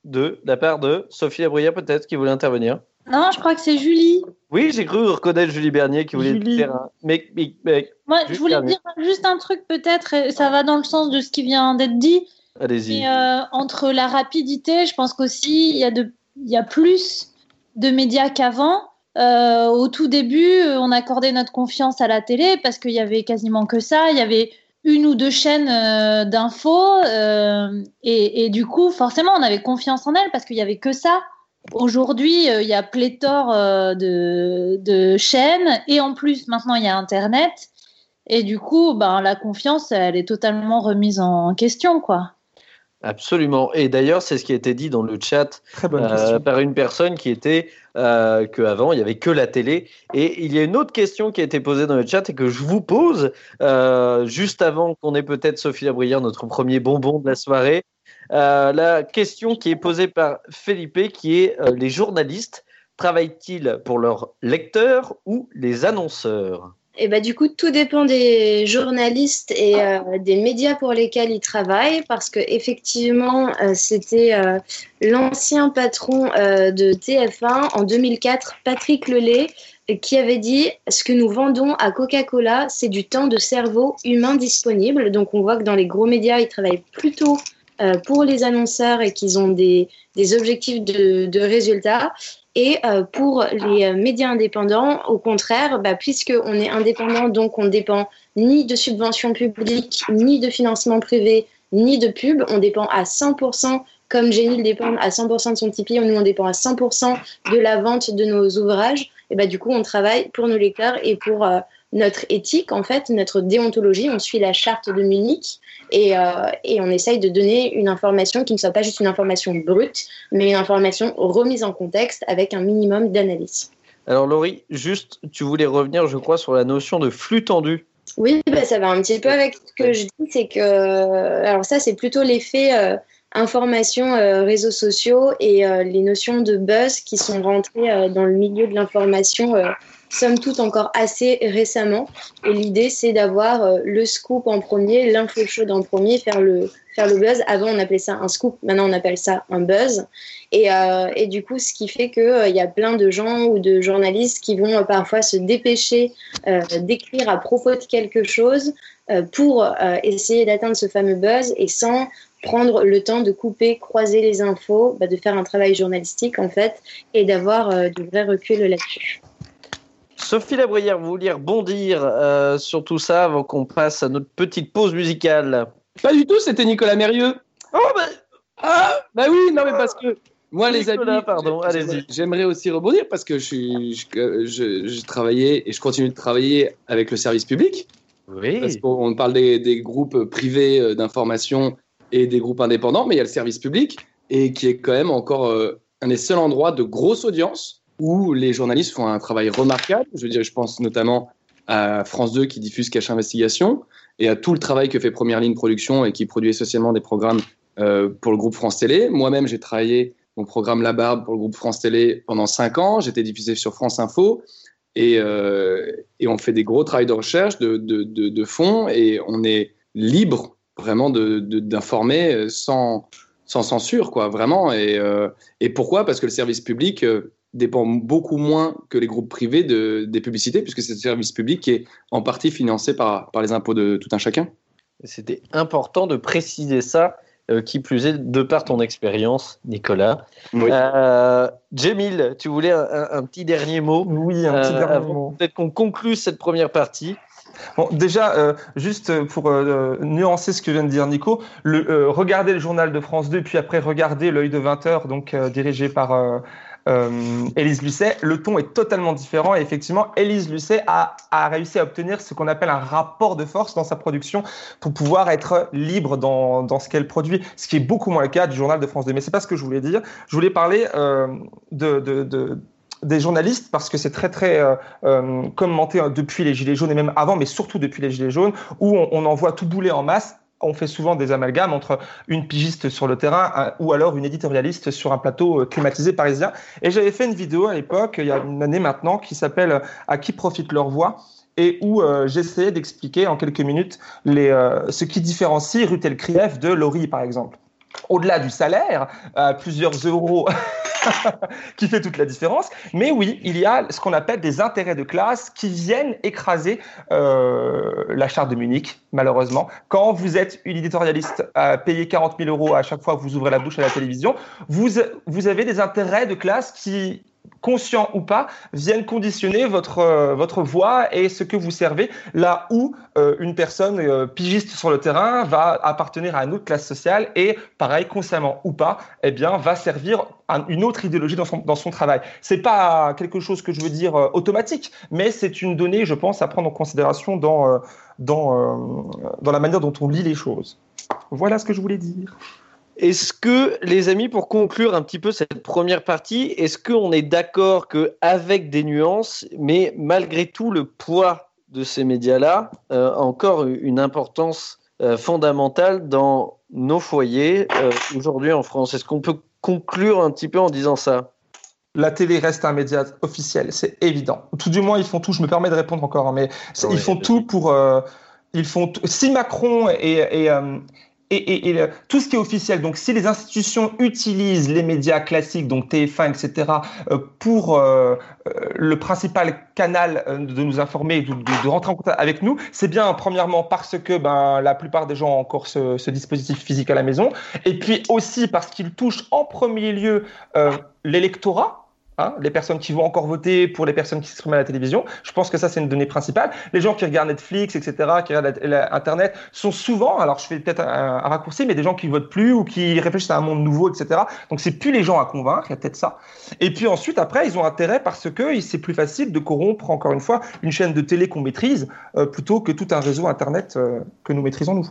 de la part de Sophie Labruyère peut-être qui voulait intervenir. Non, je crois que c'est Julie. Oui, j'ai cru reconnaître Julie Bernier qui voulait Julie. faire un mec, mec, mec. Moi, je voulais Bernier. dire juste un truc peut-être, et ça va dans le sens de ce qui vient d'être dit. Allez-y. Euh, entre la rapidité, je pense qu'aussi il y a de, il y a plus de médias qu'avant. Euh, au tout début, on accordait notre confiance à la télé parce qu'il y avait quasiment que ça. Il y avait une ou deux chaînes euh, d'infos euh, et, du coup, forcément, on avait confiance en elles parce qu'il y avait que ça. Aujourd'hui, euh, il y a pléthore euh, de, de, chaînes et en plus, maintenant, il y a Internet. Et du coup, ben, la confiance, elle est totalement remise en question, quoi. Absolument. Et d'ailleurs, c'est ce qui a été dit dans le chat euh, par une personne qui était euh, qu'avant, il n'y avait que la télé. Et il y a une autre question qui a été posée dans le chat et que je vous pose euh, juste avant qu'on ait peut-être Sophie Labrière, notre premier bonbon de la soirée. La question qui est posée par Felipe, qui est les journalistes travaillent-ils pour leurs lecteurs ou les annonceurs? Et bah, du coup, tout dépend des journalistes et euh, des médias pour lesquels ils travaillent, parce que effectivement, euh, c'était euh, l'ancien patron de TF1 en 2004, Patrick Lelay, qui avait dit ce que nous vendons à Coca-Cola, c'est du temps de cerveau humain disponible. Donc, on voit que dans les gros médias, ils travaillent plutôt pour les annonceurs et qu'ils ont des, des objectifs de, de résultats. Et euh, pour les euh, médias indépendants, au contraire, bah, puisqu'on est indépendant, donc on dépend ni de subventions publiques, ni de financement privé, ni de pub. On dépend à 100%, comme Génil dépend à 100% de son Tipeee, nous on dépend à 100% de la vente de nos ouvrages. Et bah, du coup, on travaille pour nos lecteurs et pour euh, notre éthique, en fait, notre déontologie. On suit la charte de Munich et, euh, et on essaye de donner une information qui ne soit pas juste une information brute, mais une information remise en contexte avec un minimum d'analyse. Alors Laurie, juste, tu voulais revenir, je crois, sur la notion de flux tendu. Oui, bah, ça va un petit peu avec ce que je dis, c'est que, alors ça, c'est plutôt l'effet euh, information, euh, réseaux sociaux et euh, les notions de buzz qui sont rentrées dans le milieu de l'information, somme toute encore assez récemment. Et l'idée, c'est d'avoir euh, le scoop en premier, l'info chaude en premier, faire le, faire le buzz. Avant, on appelait ça un scoop, maintenant, on appelle ça un buzz. Et, euh, et du coup, ce qui fait qu'il euh, y a plein de gens ou de journalistes qui vont euh, parfois se dépêcher d'écrire à propos de quelque chose pour essayer d'atteindre ce fameux buzz et sans prendre le temps de couper, croiser les infos, bah, de faire un travail journalistique en fait et d'avoir du vrai recul là-dessus. Sophie Labrière, vous vouliez rebondir euh, sur tout ça avant qu'on passe à notre petite pause musicale Pas du tout, c'était Nicolas Mérieux. Oh, bah, Ah, bah oui, non, mais parce que moi, les amis, pardon, allez-y. J'aimerais aussi rebondir parce que je suis, je, euh, je- je travaillais et je continue de travailler avec le service public. Oui. Parce qu'on parle des, des groupes privés euh, d'information et des groupes indépendants, mais il y a le service public et qui est quand même encore euh, un des seuls endroits de grosse audience où les journalistes font un travail remarquable. Je veux je pense notamment à France 2 qui diffuse Cache Investigation et à tout le travail que fait Première Ligne Production et qui produit essentiellement des programmes euh, pour le groupe France Télé. Moi-même, j'ai travaillé mon programme La Barbe pour le groupe France Télé pendant cinq ans. J'étais diffusé sur France Info. Et, euh, on fait des gros travaux de recherche, de, de, fond, et on est libre vraiment d'informer sans, censure, quoi, vraiment. Et, euh, pourquoi? Parce que le service public dépend beaucoup moins que les groupes privés de, des publicités, puisque c'est le service public qui est en partie financé par, par les impôts de tout un chacun. C'était important de préciser ça, euh, qui plus est, de par ton expérience, Nicolas. Oui. Euh, Jamil, tu voulais un, un- un petit dernier mot? Oui, un petit euh, dernier mot. Peut-être qu'on conclue cette première partie. Bon, déjà, euh, juste pour euh, nuancer ce que vient de dire Nico, le, euh, regardez le journal de France 2, puis après regardez l'œil de 20 heures, donc euh, dirigé par euh, Élise Lucet, le ton est totalement différent. Et effectivement, Élise Lucet a, a réussi à obtenir ce qu'on appelle un rapport de force dans sa production pour pouvoir être libre dans, dans ce qu'elle produit, ce qui est beaucoup moins le cas du journal de France 2. Mais c'est pas ce que je voulais dire. Je voulais parler euh, de, de, de des journalistes parce que c'est très très euh, euh, commenté hein, depuis les gilets jaunes et même avant, mais surtout depuis les gilets jaunes, où on, on voit tout bouler en masse. On fait souvent des amalgames entre une pigiste sur le terrain ou alors une éditorialiste sur un plateau euh, climatisé parisien. Et j'avais fait une vidéo à l'époque, il y a une année maintenant, qui s'appelle euh, À qui profite leur voix? Et où euh, j'essayais d'expliquer en quelques minutes les, euh, ce qui différencie Rutel Krief de Laurie, par exemple. Au-delà du salaire, euh, plusieurs euros *laughs* qui fait toute la différence. Mais oui, il y a ce qu'on appelle des intérêts de classe qui viennent écraser euh, la charte de Munich, malheureusement. Quand vous êtes une éditorialiste à payer 40 000 euros à chaque fois que vous ouvrez la bouche à la télévision, vous, vous avez des intérêts de classe qui conscients ou pas, viennent conditionner votre, euh, votre voix et ce que vous servez, là où euh, une personne euh, pigiste sur le terrain va appartenir à une autre classe sociale et, pareil, consciemment ou pas, eh bien, va servir un, une autre idéologie dans son, dans son travail. C'est pas quelque chose que je veux dire automatique, mais c'est une donnée, je pense, à prendre en considération dans, dans, dans la manière dont on lit les choses. Voilà ce que je voulais dire. Est-ce que, les amis, pour conclure un petit peu cette première partie, est-ce qu'on est d'accord qu'avec des nuances, mais malgré tout, le poids de ces médias-là euh, a encore une importance euh, fondamentale dans nos foyers euh, aujourd'hui en France? Est-ce qu'on peut conclure un petit peu en disant ça? La télé reste un média officiel, c'est évident. Tout du moins, ils font tout. Je me permets de répondre encore, hein, mais ils font tout pour. ils font Si Macron et, et, tout ce qui est officiel, donc si les institutions utilisent les médias classiques, donc TF1, etc., euh, pour euh, euh, le principal canal de nous informer, de, de, rentrer en contact avec nous, c'est bien premièrement parce que ben, la plupart des gens ont encore ce, ce dispositif physique à la maison, et puis aussi parce qu'il touche en premier lieu l'électorat, Hein, les personnes qui vont encore voter pour les personnes qui s'expriment à la télévision. Je pense que ça, c'est une donnée principale. Les gens qui regardent Netflix, etc., qui regardent Internet, sont souvent, alors je fais peut-être un, raccourci, mais des gens qui votent plus ou qui réfléchissent à un monde nouveau, etc. Donc, c'est plus les gens à convaincre, il y a peut-être ça. Et puis ensuite, après, ils ont intérêt parce que c'est plus facile de corrompre, encore une fois, une chaîne de télé qu'on maîtrise euh, plutôt que tout un réseau Internet euh, que nous maîtrisons nous.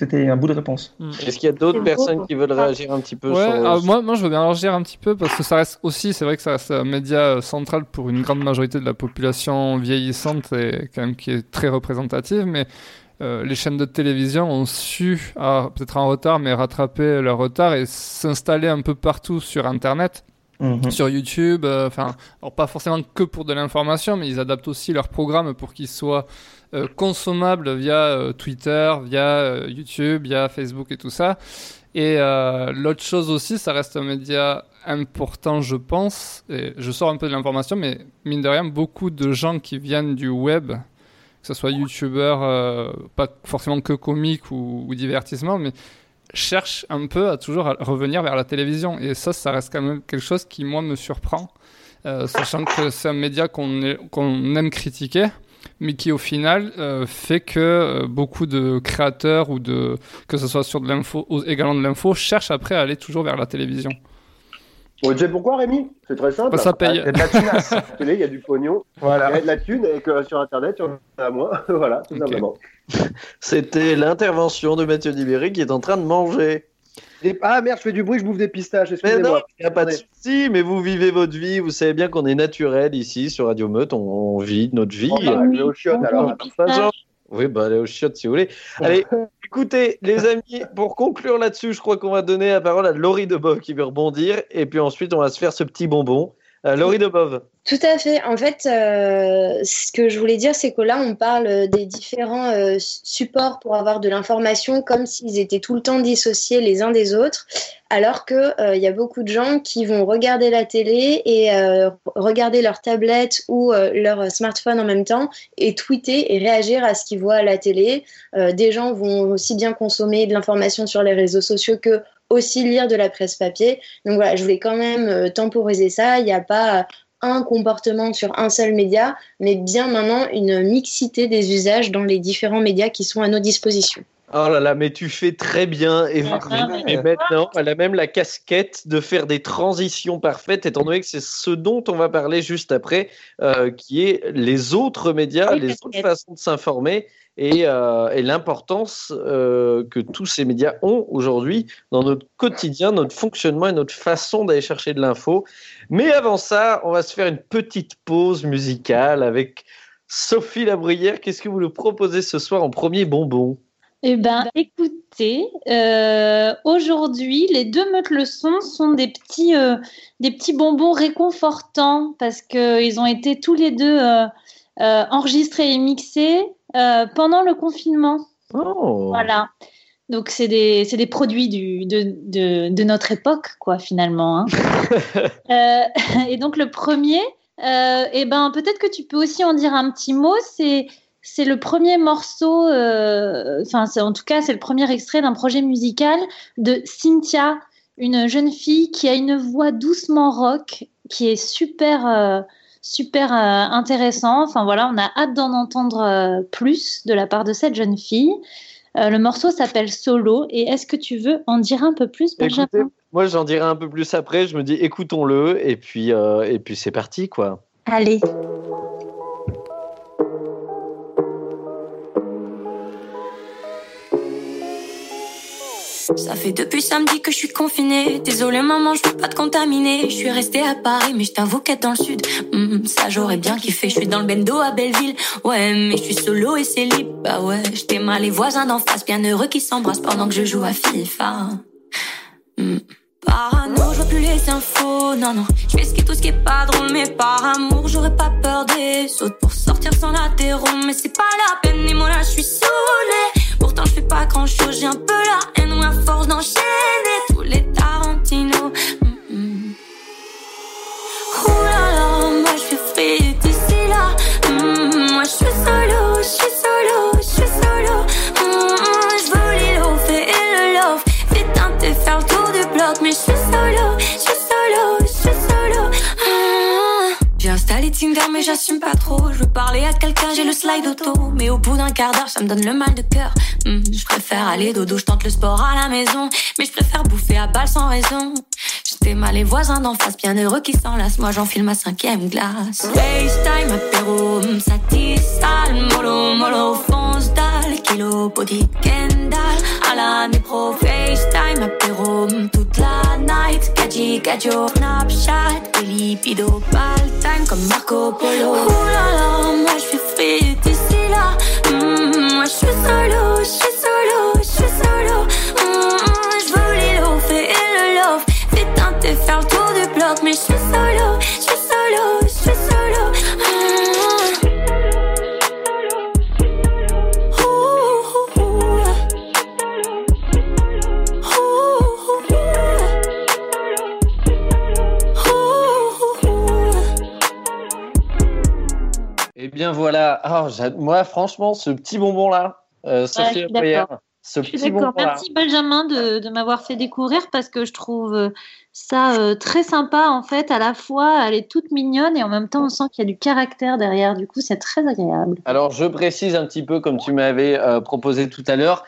C'était un bout de réponse. Hmm. Est-ce qu'il y a d'autres personnes qui veulent réagir un petit peu sur... moi, moi, je veux bien réagir un petit peu parce que ça reste aussi, c'est vrai que ça reste un média central pour une grande majorité de la population vieillissante et quand même qui est très représentative, mais euh, les chaînes de télévision ont su, ah, peut-être en retard, mais rattraper leur retard et s'installer un peu partout sur Internet. Mhm. sur YouTube, euh, enfin, pas forcément que pour de l'information, mais ils adaptent aussi leurs programmes pour qu'ils soient euh, consommable via euh, Twitter, via euh, YouTube, via Facebook et tout ça. Et l'autre chose aussi, ça reste un média important, je pense. Et je sors un peu de l'information, mais mine de rien, beaucoup de gens qui viennent du web, que ce soit youtubeurs, pas forcément que comiques ou, ou, divertissement, mais cherchent un peu à toujours revenir vers la télévision. Et ça, ça reste quand même quelque chose qui, moi, me surprend, sachant que c'est un média qu'on qu'on aime critiquer mais qui au final euh, fait que euh, beaucoup de créateurs ou de que ce soit sur de l'info également de l'info cherchent après à aller toujours vers la télévision. On sait pourquoi Rémi? C'est très simple. ça paye. Il y a de la thune. télé, *laughs* il y a du pognon. Voilà. Il y a de la thune et que sur Internet, il y en a moins. *laughs* voilà, tout simplement. C'était l'intervention de Mathieu Dibéry qui est en train de manger. Ah merde, je fais du bruit, je bouffe des pistaches. Mais non, il n'y a pas de souci, mais vous vivez votre vie. Vous savez bien qu'on est naturel ici sur Radio Meute. On, vit notre vie. On va au chiottes alors. Oui, bah allez au chiottes si vous voulez. Allez, écoutez, les amis, pour conclure là-dessus, je crois qu'on va donner la parole à Laurie Debov qui veut rebondir. Et puis ensuite, on va se faire ce petit bonbon. Euh, Laurie Debov. Tout à fait. En fait, euh, ce que je voulais dire, c'est que là, on parle des différents euh, supports pour avoir de l'information comme s'ils étaient tout le temps dissociés les uns des autres, alors qu'il il y a beaucoup de gens qui vont regarder la télé et regarder leur tablette ou leur smartphone en même temps et tweeter et réagir à ce qu'ils voient à la télé. des gens vont aussi bien consommer de l'information sur les réseaux sociaux que aussi lire de la presse papier. Donc voilà, je voulais quand même euh, temporiser ça. Il n'y a pas un comportement sur un seul média, mais bien maintenant une mixité des usages dans les différents médias qui sont à nos dispositions. Oh là là, mais tu fais très bien. Et, maintenant, elle a même la casquette de faire des transitions parfaites, étant donné que c'est ce dont on va parler juste après, euh, qui est les autres médias, les autres façons de s'informer et, euh, et l'importance euh, que tous ces médias ont aujourd'hui dans notre quotidien, notre fonctionnement et notre façon d'aller chercher de l'info. Mais avant ça, on va se faire une petite pause musicale avec Sophie Labruyère. Qu'est-ce que vous nous proposez ce soir en premier bonbon? Eh ben, écoutez, euh, aujourd'hui, les deux meutes leçons sont des petits, des petits bonbons réconfortants parce qu'ils ont été tous les deux enregistrés et mixés pendant le confinement. Oh. Voilà. Donc, c'est des, des, produits du, de, de, de, notre époque, quoi, finalement. Hein. *laughs* euh, et donc, le premier, euh, eh ben, peut-être que tu peux aussi en dire un petit mot. C'est, c'est le premier morceau, euh, enfin, en tout cas, c'est le premier extrait d'un projet musical de Cynthia, une jeune fille qui a une voix doucement rock, qui est super euh, super euh, intéressant. Enfin voilà, on a hâte d'en entendre euh, plus de la part de cette jeune fille. Euh, le morceau s'appelle Solo. Et est-ce que tu veux en dire un peu plus, Benjamin? Moi, j'en dirai un peu plus après. Je me dis, écoutons-le. Et puis, et puis c'est parti, quoi. Allez. Ça fait depuis samedi que je suis confinée. Désolée maman, je veux pas te contaminer. Je suis restée à Paris, mais je t'avoue qu'être dans le sud, hmm, ça j'aurais bien kiffé. Je suis dans le bendo à Belleville, ouais, mais je suis solo et c'est libre. Bah ouais, j'étais mal les voisins d'en face, bien heureux qui s'embrassent pendant que je joue à FIFA. Hmm. Parano, je vois plus les infos, non, non. Je fais ce qui tout ce qui est pas drôle, mais par amour, j'aurais pas peur des autres pour sortir sans l'interrompre. Mais c'est pas la peine, et moi là, je suis saoulée. Pourtant, je fais pas grand chose, j'ai un peu la haine ou la force d'enchaîner tous les Tarantino. Mm là là, moi je suis free d'ici là. Mm, moi je suis solo, Mais j'assume pas trop. Je veux parler à quelqu'un, j'ai le slide auto. Mais au bout d'un quart d'heure, ça me donne le mal de cœur. Hmm, Je préfère aller dodo, je tente le sport à la maison. Mais je préfère bouffer à balle sans raison. J'étais mal les voisins d'en face, bien heureux qui s'enlacent. Moi j'enfile ma cinquième glace. FaceTime, apéro, hmm, satisal Molo, molo, fonce dalle. Kilo, body, kendall. À la FaceTime, apéro hmm, Toute la night, gadji, gadjo Snapchat, et lipido Time comme Marco Polo. Ouh là là, moi je suis free d'ici là. Mm, Moi je suis solo, j'a- moi, franchement, ce petit bonbon-là, euh, Sophie ce Je suis petit bonbon-là. Merci Benjamin de, de m'avoir fait découvrir parce que je trouve euh, ça euh, très sympa en fait. À la fois, elle est toute mignonne et en même temps, on sent qu'il y a du caractère derrière. Du coup, c'est très agréable. Alors, je précise un petit peu, comme tu m'avais euh, proposé tout à l'heure,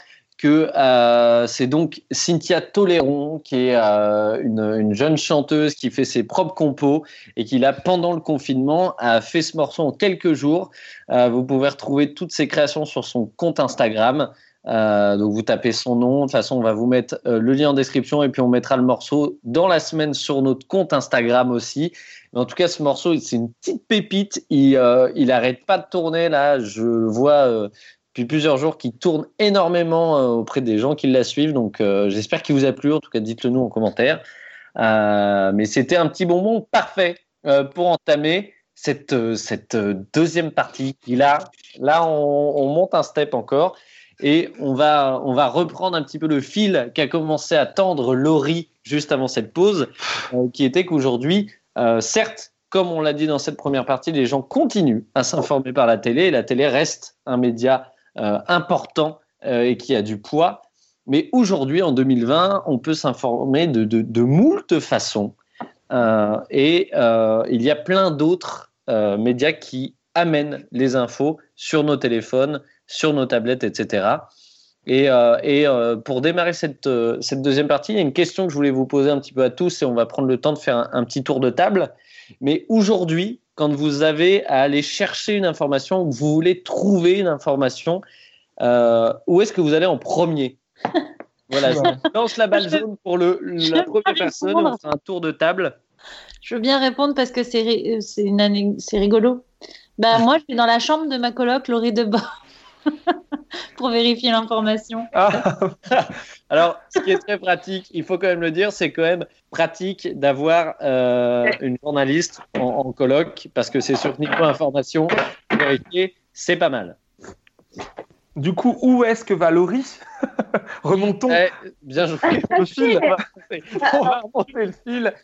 euh, c'est donc Cynthia Toléron, qui est euh, une, une jeune chanteuse qui fait ses propres compos et qui, là, pendant le confinement, a fait ce morceau en quelques jours. Euh, vous pouvez retrouver toutes ses créations sur son compte Instagram. Donc, vous tapez son nom. De toute façon, on va vous mettre le lien en description et puis on mettra le morceau dans la semaine sur notre compte Instagram aussi. En tout cas, ce morceau, c'est une petite pépite. Il, euh, il arrête pas de tourner là. Je vois depuis plusieurs jours qu'il tourne énormément euh, auprès des gens qui la suivent. Donc, euh, j'espère qu'il vous a plu. En tout cas, dites-le nous en commentaire. Euh, mais c'était un petit bonbon parfait pour entamer cette, cette deuxième partie. Là, là on, on monte un step encore. Et on va, on va reprendre un petit peu le fil qu'a commencé à tendre Laurie juste avant cette pause, qui était qu'aujourd'hui, certes, comme on l'a dit dans cette première partie, les gens continuent à s'informer par la télé et la télé reste un média important euh, et qui a du poids. Mais aujourd'hui, en 2020, on peut s'informer de, de, de moult façons. Euh, et euh, il y a plein d'autres euh, médias qui amènent les infos sur nos téléphones, sur nos tablettes, etc. Et, euh, et euh, pour démarrer cette, euh, cette deuxième partie, il y a une question que je voulais vous poser un petit peu à tous et on va prendre le temps de faire un petit tour de table. Mais aujourd'hui, quand vous avez à aller chercher une information, que vous voulez trouver une information, euh, où est-ce que vous allez en premier *laughs* Voilà, je lance la balle jaune pour le, la première personne. On fait un tour de table. Je veux bien répondre parce que c'est euh, c'est une ané- c'est rigolo. Bah, *laughs* moi, je suis dans la chambre de ma coloc, Laurie Debord, *laughs* pour vérifier l'information. Ah, *laughs* Alors, ce qui est très pratique, il faut quand même le dire, c'est quand même pratique d'avoir euh, une journaliste en, en colloque parce que c'est sur Nico Information. Vérifier, c'est pas mal. du coup, où est-ce que va Laurie *laughs* Remontons Eh, bien joué. le fil. On va remonter le fil.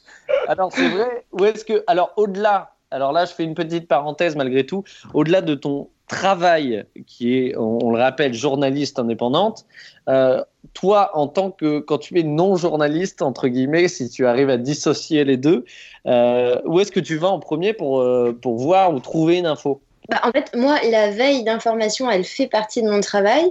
Alors, c'est vrai. Où est-ce que. Alors, au-delà. Alors là, je fais une petite parenthèse malgré tout. Au-delà de ton travail, qui est, on, le rappelle, journaliste indépendante, euh, toi, en tant que. Quand tu es non-journaliste, entre guillemets, si tu arrives à dissocier les deux, euh, où est-ce que tu vas en premier pour, euh, pour voir ou trouver une info? Bah, en fait, moi, la veille d'information, elle fait partie de mon travail.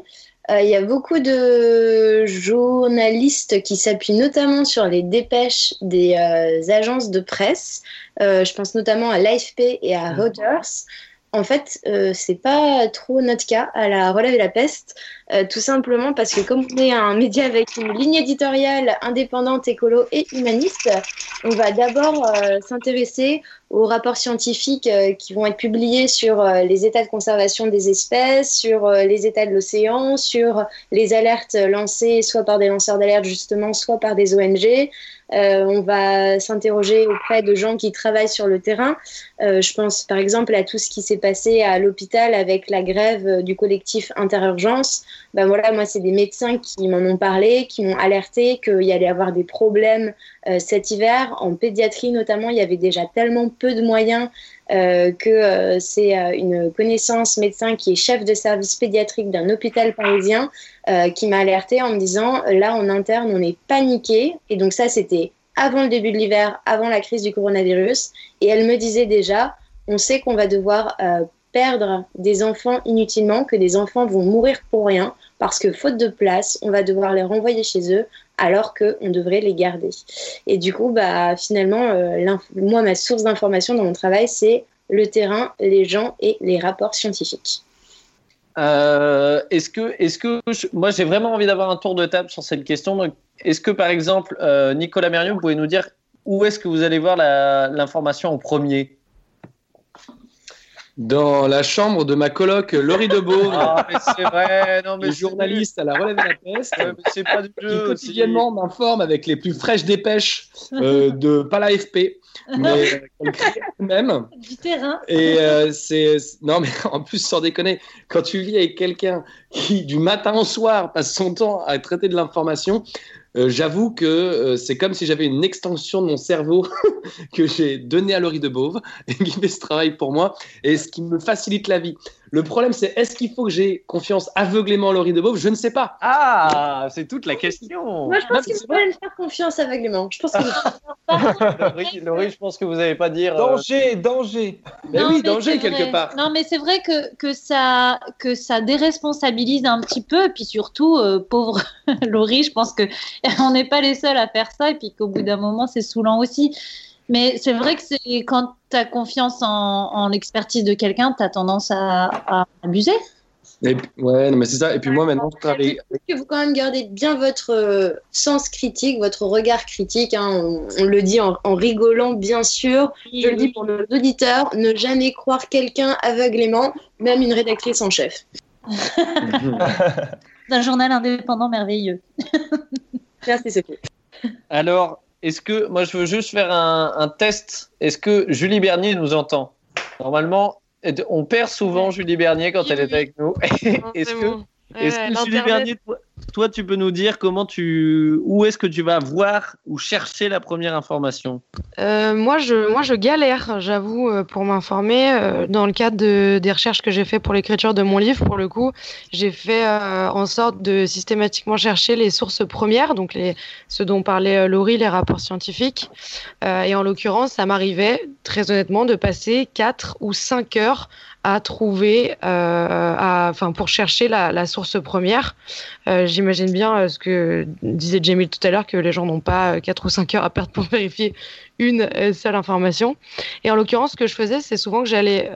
Euh, Il y a beaucoup de journalistes qui s'appuient notamment sur les dépêches des euh, agences de presse. Euh, je pense notamment à l'AFP et à Reuters. En fait, euh, c'est pas trop notre cas à la relève et la peste. euh, tout simplement parce que comme on est un média avec une ligne éditoriale indépendante, écolo et humaniste, on va d'abord euh, s'intéresser aux rapports scientifiques qui vont être publiés sur les états de conservation des espèces, sur les états de l'océan, sur les alertes lancées soit par des lanceurs d'alerte justement, soit par des ONG, euh, on va s'interroger auprès de gens qui travaillent sur le terrain. Euh, je pense par exemple à tout ce qui s'est passé à l'hôpital avec la grève du collectif Interurgence. Ben voilà, moi, c'est des médecins qui m'en ont parlé, qui m'ont alerté qu'il y allait avoir des problèmes euh, cet hiver. En pédiatrie notamment, il y avait déjà tellement peu de moyens euh, que euh, c'est euh, une connaissance médecin qui est chef de service pédiatrique d'un hôpital parisien qui m'a alerté en me disant là en interne on est paniqué. Et donc ça c'était avant le début de l'hiver, avant la crise du coronavirus. Et elle me disait déjà on sait qu'on va devoir perdre des enfants inutilement, que des enfants vont mourir pour rien parce que faute de place, on va devoir les renvoyer chez eux alors qu'on devrait les garder. Et du coup, bah, finalement, euh, moi, ma source d'information dans mon travail, c'est le terrain, les gens et les rapports scientifiques. Euh, est-ce que, est que moi j'ai vraiment envie d'avoir un tour de table sur cette question. Est-ce que par exemple, euh, Nicolas Mérieux, vous pouvez nous dire où est-ce que vous allez voir l'information en premier? Dans la chambre de ma coloc Laurie Debeau. Ah, c'est vrai, non, mais journaliste à la relève de la peste, c'est pas du jeu, qui quotidiennement m'informe avec les plus fraîches dépêches euh, de pas l'AFP, mais même. Du terrain. Et euh, c'est non, mais en plus sans déconner, quand tu vis avec quelqu'un qui du matin au soir passe son temps à traiter de l'information, euh, j'avoue que euh, c'est comme si j'avais une extension de mon cerveau *laughs* que j'ai donné à Laurie de Beauve et qui fait ce travail pour moi et ce qui me facilite la vie. Le problème, c'est est-ce qu'il faut que j'ai confiance aveuglément en Laurie de Beauve Je ne sais pas. Ah, c'est toute la question. Moi, je pense qu'il faut me faire confiance aveuglément. Je pense que *laughs* Laurie, Laurie, je pense que vous n'allez pas dire. Euh, danger, danger. Mais oui, danger quelque part. Non, mais c'est vrai que, que, ça, que ça déresponsabilise un petit peu. Et puis surtout, pauvre *laughs* Laurie, je pense qu'on *laughs* n'est pas les seuls à faire ça. Et puis qu'au bout d'un moment, c'est saoulant aussi. Mais c'est vrai que c'est quand tu as confiance en, l'expertise de quelqu'un, tu as tendance à, abuser. ouais, mais c'est ça. Et puis moi, maintenant, je travaille. que vous quand même gardez bien votre euh, sens critique, votre regard critique. Hein. on, le dit en, rigolant, bien sûr. je le dis pour nos auditeurs ne jamais croire quelqu'un aveuglément, même une rédactrice en chef. *laughs* D'un journal indépendant merveilleux. Merci, Sophie. Alors, est-ce que moi je veux juste faire un, test. Est-ce que Julie Bernier nous entend? Normalement, on perd souvent Julie Bernier quand elle est avec nous. *laughs* Est-ce que, est que Julie Bernier, toi, tu peux nous dire comment tu, où est-ce que tu vas voir ou chercher la première information? Euh, Moi, je, moi, je galère, j'avoue, euh, pour m'informer. Euh, dans le cadre de, des recherches que j'ai fait pour l'écriture de mon livre, pour le coup, j'ai fait en sorte de systématiquement chercher les sources premières, donc les, ce dont parlait Laurie, les rapports scientifiques. et en l'occurrence, ça m'arrivait, très honnêtement, de passer 4 ou 5 heures à trouver, euh, enfin pour chercher la, source première. Euh, J'imagine bien euh, ce que disait Jamie tout à l'heure, que les gens n'ont pas 4 ou 5 heures à perdre pour *laughs* vérifier une seule information. Et en l'occurrence, ce que je faisais, c'est souvent que j'allais,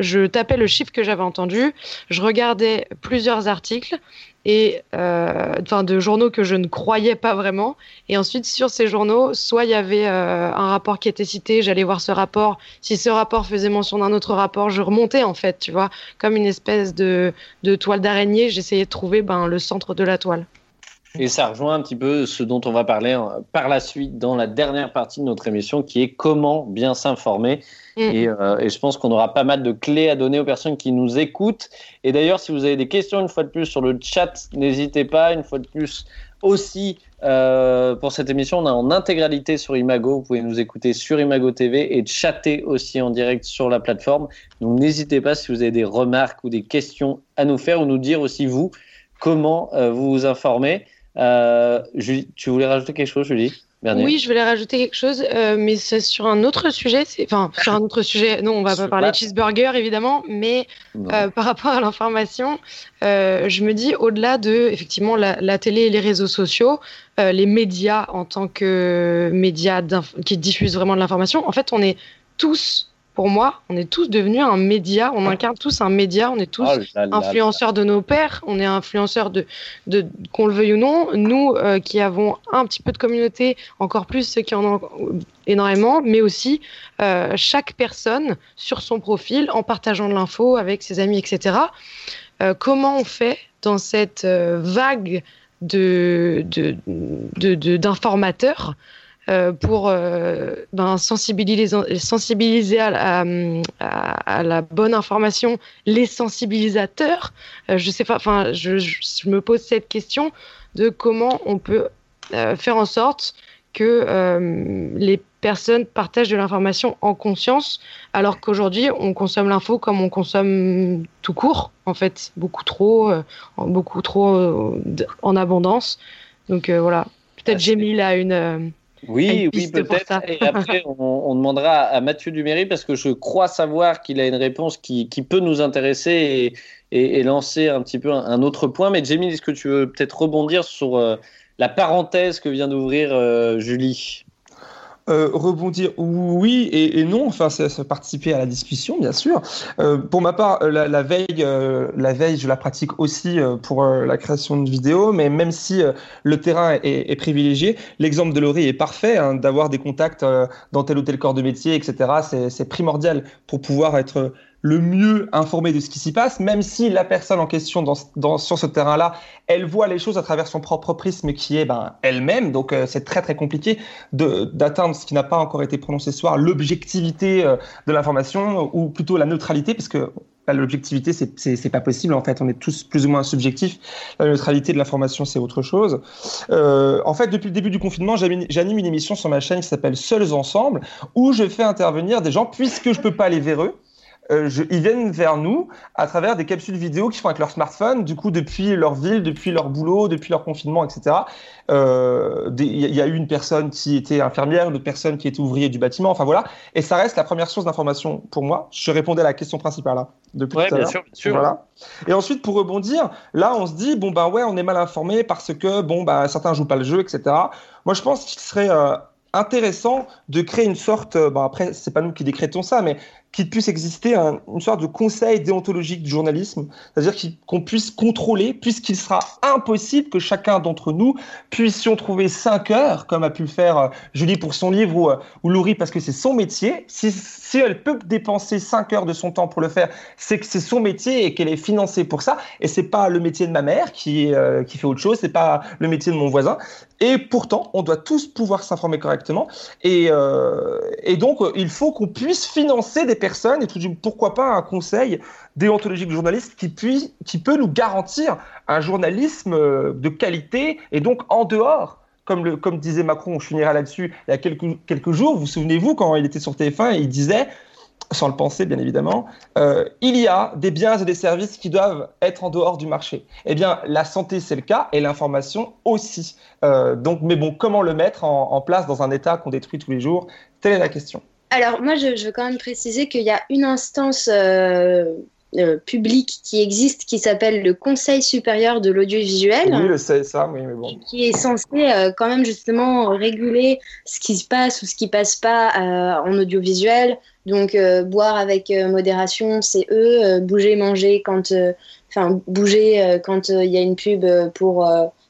je tapais le chiffre que j'avais entendu, je regardais plusieurs articles et euh, enfin de journaux que je ne croyais pas vraiment. Et ensuite, sur ces journaux, soit il y avait euh, un rapport qui était cité, j'allais voir ce rapport. Si ce rapport faisait mention d'un autre rapport, je remontais en fait, tu vois, comme une espèce de, toile d'araignée. J'essayais de trouver ben, le centre de la toile. Et ça rejoint un petit peu ce dont on va parler euh, par la suite dans la dernière partie de notre émission, qui est comment bien s'informer. Mm. Et, euh, et, je pense qu'on aura pas mal de clés à donner aux personnes qui nous écoutent. Et d'ailleurs, si vous avez des questions, une fois de plus, sur le chat, n'hésitez pas. Une fois de plus, aussi, euh, pour cette émission, on a en intégralité sur Imago. Vous pouvez nous écouter sur Imago TV et chatter aussi en direct sur la plateforme. Donc n'hésitez pas si vous avez des remarques ou des questions à nous faire ou nous dire aussi vous comment euh, vous vous informez. Euh, Julie, tu voulais rajouter quelque chose, Julie? Oui, je voulais rajouter quelque chose, euh, mais c'est sur un autre sujet. Enfin, *laughs* sur un autre sujet. Non, on va pas parler de cheeseburger, évidemment, mais euh, par rapport à l'information, je me dis, au-delà de, effectivement, la, télé et les réseaux sociaux, les médias en tant que médias qui diffusent vraiment de l'information, en fait, on est tous pour moi, on est tous devenus un média, on incarne tous un média, on est tous Oh là là influenceurs de nos pères, on est influenceurs de, de qu'on le veuille ou non. Nous euh, qui avons un petit peu de communauté, encore plus ceux qui en ont énormément, mais aussi euh, chaque personne sur son profil en partageant de l'info avec ses amis, etc. Euh, comment on fait dans cette vague de, de, d'informateurs pour euh, ben, sensibiliser, sensibiliser à, la- à- à la bonne information les sensibilisateurs. Euh, je sais pas, enfin, je, me pose cette question de comment on peut euh, faire en sorte que euh, les personnes partagent de l'information en conscience, alors qu'aujourd'hui on consomme l'info comme on consomme tout court, en fait, beaucoup trop, euh, beaucoup trop euh, en abondance. Donc euh, voilà, peut-être Ah, Jamil a une. Oui, oui, peut-être. Et après, *laughs* on, on demandera à Mathieu Duméry parce que je crois savoir qu'il a une réponse qui, qui peut nous intéresser et, et- et lancer un petit peu un, un autre point. Mais Jamie, est-ce que tu veux peut-être rebondir sur euh, la parenthèse que vient d'ouvrir euh, Julie? Euh, rebondir, oui et, et non, enfin, c'est participer à la discussion, bien sûr. Euh, pour ma part, euh, la, la veille, euh, la veille, je la pratique aussi euh, pour euh, la création de vidéos, mais même si le terrain est, est privilégié, l'exemple de Laurie est parfait, hein, d'avoir des contacts dans tel ou tel corps de métier, etc. C'est primordial pour pouvoir être le mieux informé de ce qui s'y passe, même si la personne en question sur ce terrain-là, elle voit les choses à travers son propre prisme qui est ben, elle-même. Donc euh, c'est très très compliqué d'atteindre ce qui n'a pas encore été prononcé ce soir, l'objectivité euh, de l'information, ou plutôt la neutralité, parce que là, l'objectivité, c'est- pas possible. En fait, on est tous plus ou moins subjectifs. La neutralité de l'information, c'est autre chose. Euh, en fait, depuis le début du confinement, j'anime une émission sur ma chaîne qui s'appelle Seuls Ensemble, où je fais intervenir des gens, puisque je peux pas aller vers eux. Euh, je- ils viennent vers nous à travers des capsules vidéo qu'ils font avec leur smartphone, du coup depuis leur ville, depuis leur boulot, depuis leur confinement, etc. Euh, Il y a eu une personne qui était infirmière, une autre personne qui était ouvrier du bâtiment, enfin voilà. Et ça reste la première source d'information pour moi. Je répondais à la question principale là, depuis Ouais, tout à bien sûr, bien sûr. Voilà. Et ensuite, pour rebondir, là, on se dit, bon, ben ouais, on est mal informé parce que, bon, bah, certains jouent pas le jeu, etc. Moi, je pense qu'il serait euh, intéressant de créer une sorte, bon, après, c'est pas nous qui décrétons ça, mais qu'il puisse exister un- une sorte de conseil déontologique du journalisme, c'est-à-dire qu'on puisse contrôler, puisqu'il sera impossible que chacun d'entre nous puissions trouver 5 heures, comme a pu le faire euh, Julie pour son livre ou, euh, ou Laurie parce que c'est son métier. Si, elle peut dépenser 5 heures de son temps pour le faire, c'est que c'est son métier et qu'elle est financée pour ça. Et c'est pas le métier de ma mère qui, euh, fait autre chose, c'est pas le métier de mon voisin. Et pourtant, on doit tous pouvoir s'informer correctement. Et, et donc, il faut qu'on puisse financer des personnes, et tout, du- pourquoi pas un conseil déontologique journaliste qui, puis, qui peut nous garantir un journalisme euh, de qualité, et donc en dehors. Comme, le, comme disait Macron, je finirai là-dessus, il y a quelques, quelques jours, vous vous souvenez-vous, quand il était sur TF1, il disait, sans le penser bien évidemment, euh, il y a des biens et des services qui doivent être en dehors du marché. Eh bien, la santé, c'est le cas, et l'information aussi. Euh, donc, mais bon, comment le mettre en place dans un État qu'on détruit tous les jours? Telle est la question. Alors, moi, je, je veux quand même préciser qu'il y a une instance euh, euh, publique qui existe qui s'appelle le Conseil supérieur de l'audiovisuel. Oui, le CSA, oui, mais bon. qui est censé euh, quand même justement réguler ce qui se passe ou ce qui passe pas en audiovisuel. Donc boire avec modération, c'est eux. Bouger, manger quand, enfin bouger quand il y a une pub pour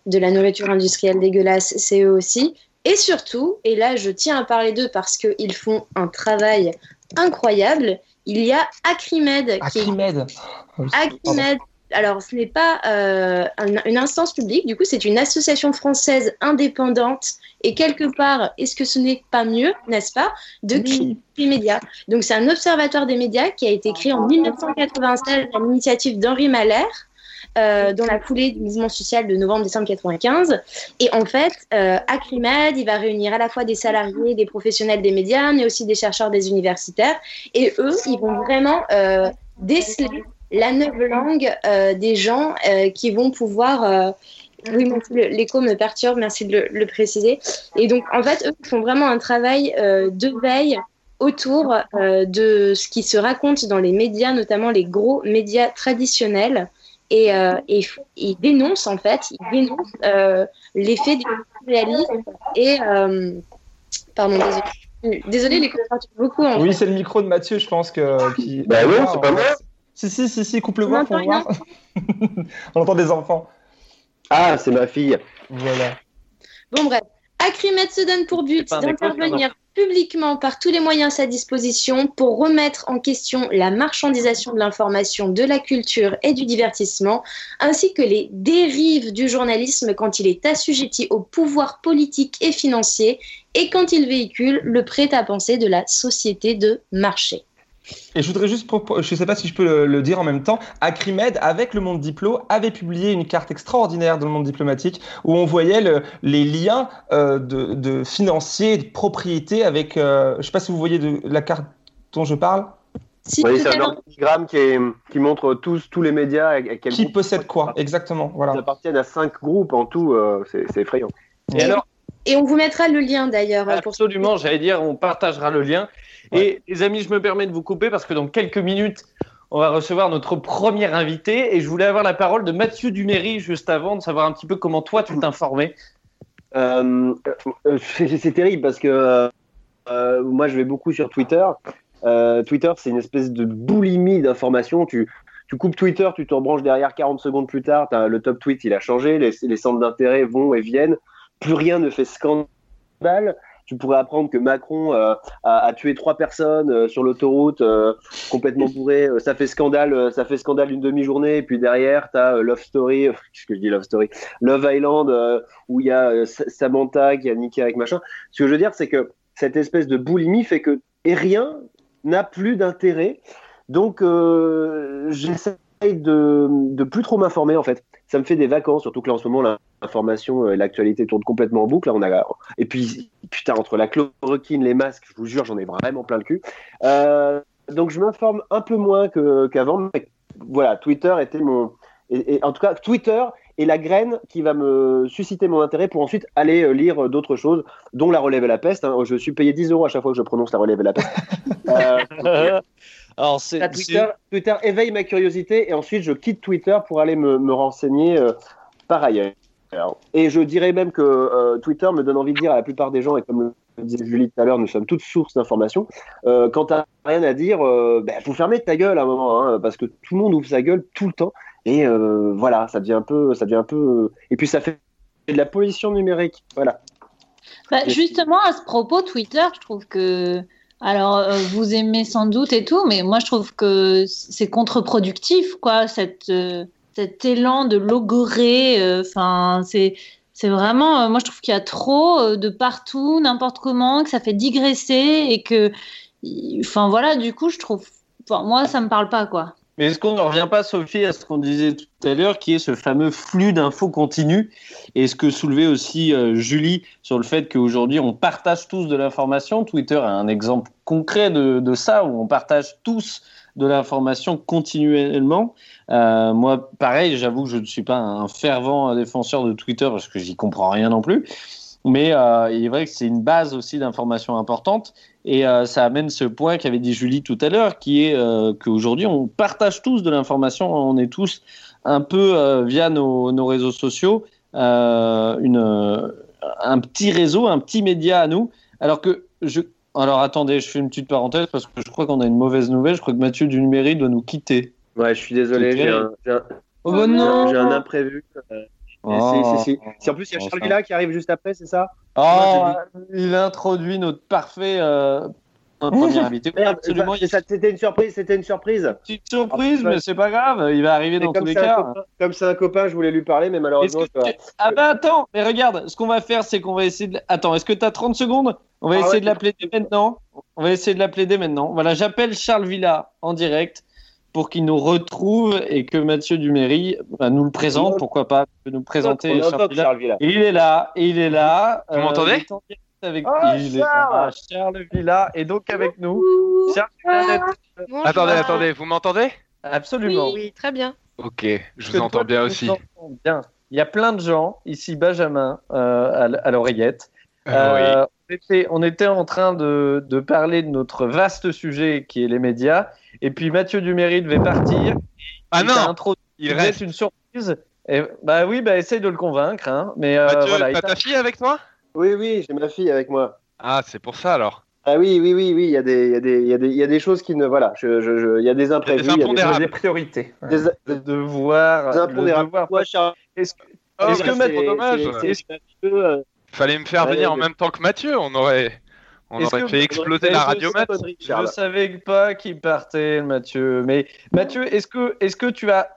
de la nourriture industrielle dégueulasse, c'est eux aussi. Et surtout, et là je tiens à parler d'eux parce qu'ils font un travail incroyable. Il y a Acrimed qui est Acrimed. Acrimed, alors ce n'est pas euh, un- une instance publique, du coup c'est une association française indépendante et quelque part, est-ce que ce n'est pas mieux, n'est-ce pas, de créer des médias? Donc c'est un observatoire des médias qui a été créé en 1996 à l'initiative d'Henri Mahler. Euh, dans la foulée du mouvement social de novembre-décembre 95. Et en fait, euh, Acrimed, il va réunir à la fois des salariés, des professionnels des médias, mais aussi des chercheurs des universitaires. Et eux, ils vont vraiment euh, déceler la neuve langue euh, des gens qui vont pouvoir. oui, l'écho me perturbe, merci de le, préciser. Et donc, en fait, eux font vraiment un travail de veille autour de ce qui se raconte dans les médias, notamment les gros médias traditionnels. Et, euh, et dénoncent, en fait, ils dénoncent euh, l'effet du réalisme et. euh, pardon, désolé. Désolé, les beaucoup. En Oui, c'est le micro de Mathieu, je pense que. Qui... Bah non, c'est pas moi. Si, si, si, si, coupe le On voix entend pour voir. *laughs* On entend des enfants. Ah, c'est ma fille. Voilà. Bon, bref. Acrimed se donne pour but d'intervenir publiquement par tous les moyens à sa disposition pour remettre en question la marchandisation de l'information, de la culture et du divertissement, ainsi que les dérives du journalisme quand il est assujetti au pouvoir politique et financier et quand il véhicule le prêt-à-penser de la société de marché. Et je voudrais juste, je ne sais pas si je peux le, le dire en même temps, Acrimed, avec le monde diplo, avait publié une carte extraordinaire dans le monde diplomatique où on voyait le- les liens euh, de, de financiers, de propriété avec, euh, je ne sais pas si vous voyez de, la carte dont je parle. Si Oui, c'est un organigramme qui, est, qui montre tous, tous les médias à, quel Qui possède quoi Exactement, ils voilà. appartiennent à cinq groupes en tout. euh, c'est effrayant. Et alors, Et on vous mettra le lien d'ailleurs. euh, pour- absolument, j'allais dire, on partagera le lien. Et les amis, je me permets de vous couper parce que dans quelques minutes, on va recevoir notre premier invité. Et je voulais avoir la parole de Mathieu Duméry juste avant, de savoir un petit peu comment toi tu t'informais. Euh, euh, c'est terrible parce que euh, moi, je vais beaucoup sur Twitter. Euh, Twitter, c'est une espèce de boulimie d'informations. Tu, tu coupes Twitter, tu te rebranches derrière 40 secondes plus tard. le top tweet, il a changé. Les, les centres d'intérêt vont et viennent. Plus rien ne fait scandale. Tu pourrais apprendre que Macron euh, a, tué trois personnes euh, sur l'autoroute euh, complètement bourré. Ça fait scandale, ça fait scandale une demi-journée. Et puis derrière, tu as Love Story, *laughs* qu'est-ce que je dis Love Story, Love Island, où il y a Sa- Samantha qui a niqué avec machin. Ce que je veux dire, c'est que cette espèce de boulimie fait que et rien n'a plus d'intérêt. Donc, j'essaye de, de plus trop m'informer en fait. Ça me fait des vacances, surtout que là en ce moment l'information, euh, l'actualité tourne complètement en boucle. On a et puis putain entre la chloroquine, les masques, je vous jure, j'en ai vraiment plein le cul. Euh, donc je m'informe un peu moins qu'avant. mais voilà, Twitter était mon et, et en tout cas Twitter est la graine qui va me susciter mon intérêt pour ensuite aller euh, lire d'autres choses, dont la relève et la peste. hein. Je suis payé 10 euros à chaque fois que je prononce la relève et la peste. *laughs* Euh, Alors, c'est. Twitter, Twitter éveille ma curiosité et ensuite je quitte Twitter pour aller me, me renseigner euh, par ailleurs. Et je dirais même que euh, Twitter me donne envie de dire à la plupart des gens, et comme le disait Julie tout à l'heure, nous sommes toutes sources d'informations. Euh, quand tu rien à dire, euh, ben, faut fermer ta gueule à un moment, hein, parce que tout le monde ouvre sa gueule tout le temps. Et euh, voilà, ça devient un peu, ça devient un peu. Et puis ça fait de la pollution numérique. Voilà. Bah, justement, à ce propos, Twitter, je trouve que. Alors, euh, vous aimez sans doute et tout, mais moi, je trouve que c'est contre-productif, quoi, cette, euh, cet élan de logorer. euh, Enfin, c'est. C'est vraiment, euh, moi je trouve qu'il y a trop euh, de partout, n'importe comment, que ça fait digresser et que, enfin voilà, du coup je trouve, moi ça me parle pas quoi. Mais est-ce qu'on ne revient pas, Sophie, à ce qu'on disait tout à l'heure, qui est ce fameux flux d'infos continu? Et ce que soulevait aussi Julie sur le fait qu'aujourd'hui, on partage tous de l'information. Twitter est un exemple concret de ça, où on partage tous de l'information continuellement. Euh, moi, pareil, j'avoue que je ne suis pas un fervent défenseur de Twitter parce que j'y comprends rien non plus. Mais euh, il est vrai que c'est une base aussi d'informations importante. Et euh, ça amène ce point qu'avait dit Julie tout à l'heure, qui est qu'aujourd'hui, on partage tous de l'information. On est tous un peu, via nos, réseaux sociaux, un petit réseau, un petit média à nous. Alors que je. Alors attendez, je fais une petite parenthèse parce que je crois qu'on a une mauvaise nouvelle. Je crois que Mathieu du numérique doit nous quitter. Ouais, je suis désolé, j'ai un, j'ai un- Oh bah un- non j'ai un imprévu. Euh, Oh. si, si, si. Si en plus il y a Charles. Villa qui arrive juste après, c'est ça? Oh, il introduit notre parfait euh, notre premier *laughs* invité. Merde, Absolument, c'est ça, c'était une surprise, c'était une surprise. petite surprise, mais c'est pas grave. Il va arriver dans tous les cas. copain- Comme c'est un copain, je voulais lui parler, mais malheureusement, que je Ah bah attends, mais regarde, ce qu'on va faire, c'est qu'on va essayer de... Attends, est-ce que tu as 30 secondes? On va Ah essayer ouais, de l'appeler dès maintenant. On va essayer de l'appeler dès maintenant. Voilà, j'appelle Charles Villa en direct pour qu'il nous retrouve et que Mathieu Duméry bah, nous le présente. Pourquoi pas Il peut nous présenter On Charles Villa. Charles Villa. Et il est là, il est là. Vous m'entendez il est en direct avec... Oh, il est Charles là, Charles Villa est donc avec nous. Charles Villa. Attendez, attendez, vous m'entendez? Absolument. Oui, très bien. Ok, je vous entends toi, bien aussi. Bien. Il y a plein de gens, ici Benjamin euh, à l'oreillette. Euh, Euh, on, était, on était en train de, de parler de notre vaste sujet qui est les médias. Et puis Mathieu Duméry devait partir. Ah non, il reste. une surprise. Et, bah oui, bah essaye de le convaincre. Hein. Mais euh, Mathieu, voilà, il t'as t'a- fille avec toi? Oui, oui, j'ai ma fille avec moi. Ah, c'est pour ça alors. Ah oui, oui, oui, oui, il y a des, il y a des, il y a des, il y a des choses qui ne, voilà, je, je, je- il y a des imprévus, il y a des, Des des, priorités. des, Le devoir. des le impondérables. Est-ce que, Oh, est-ce que mais Matt- c'est dommage. Fallait me faire Ouais, venir en même temps que Mathieu. On aurait, on aurait fait exploser la radio connerie, Je Charles. savais pas qu'il partait, Mathieu. Mais Mathieu, est-ce que, est-ce que tu as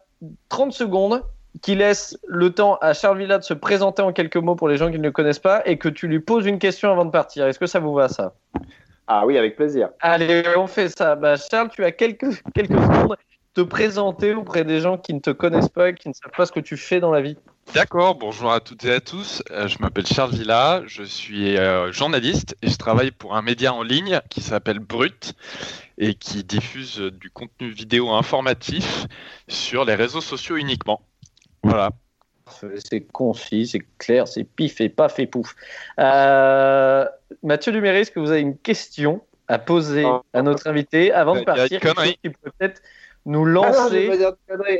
30 secondes qui laissent le temps à Charles Villa de se présenter en quelques mots pour les gens qui ne le connaissent pas et que tu lui poses une question avant de partir? Est-ce que ça vous va ça? Ah oui, avec plaisir. Allez, on fait ça. Bah, Charles, tu as quelques, quelques secondes de te présenter auprès des gens qui ne te connaissent pas et qui ne savent pas ce que tu fais dans la vie. D'accord, bonjour à toutes et à tous. Euh, je m'appelle Charles Villa, je suis euh, journaliste et je travaille pour un média en ligne qui s'appelle Brut et qui diffuse euh, du contenu vidéo informatif sur les réseaux sociaux uniquement. Voilà. C'est concis, c'est clair, c'est pif et paf et pouf. Euh, Mathieu Duméry, est-ce que vous avez une question à poser Oh. à notre invité avant de Il y a une partir? Quelque connerie. chose qui peut peut-être nous Ah non, lancer.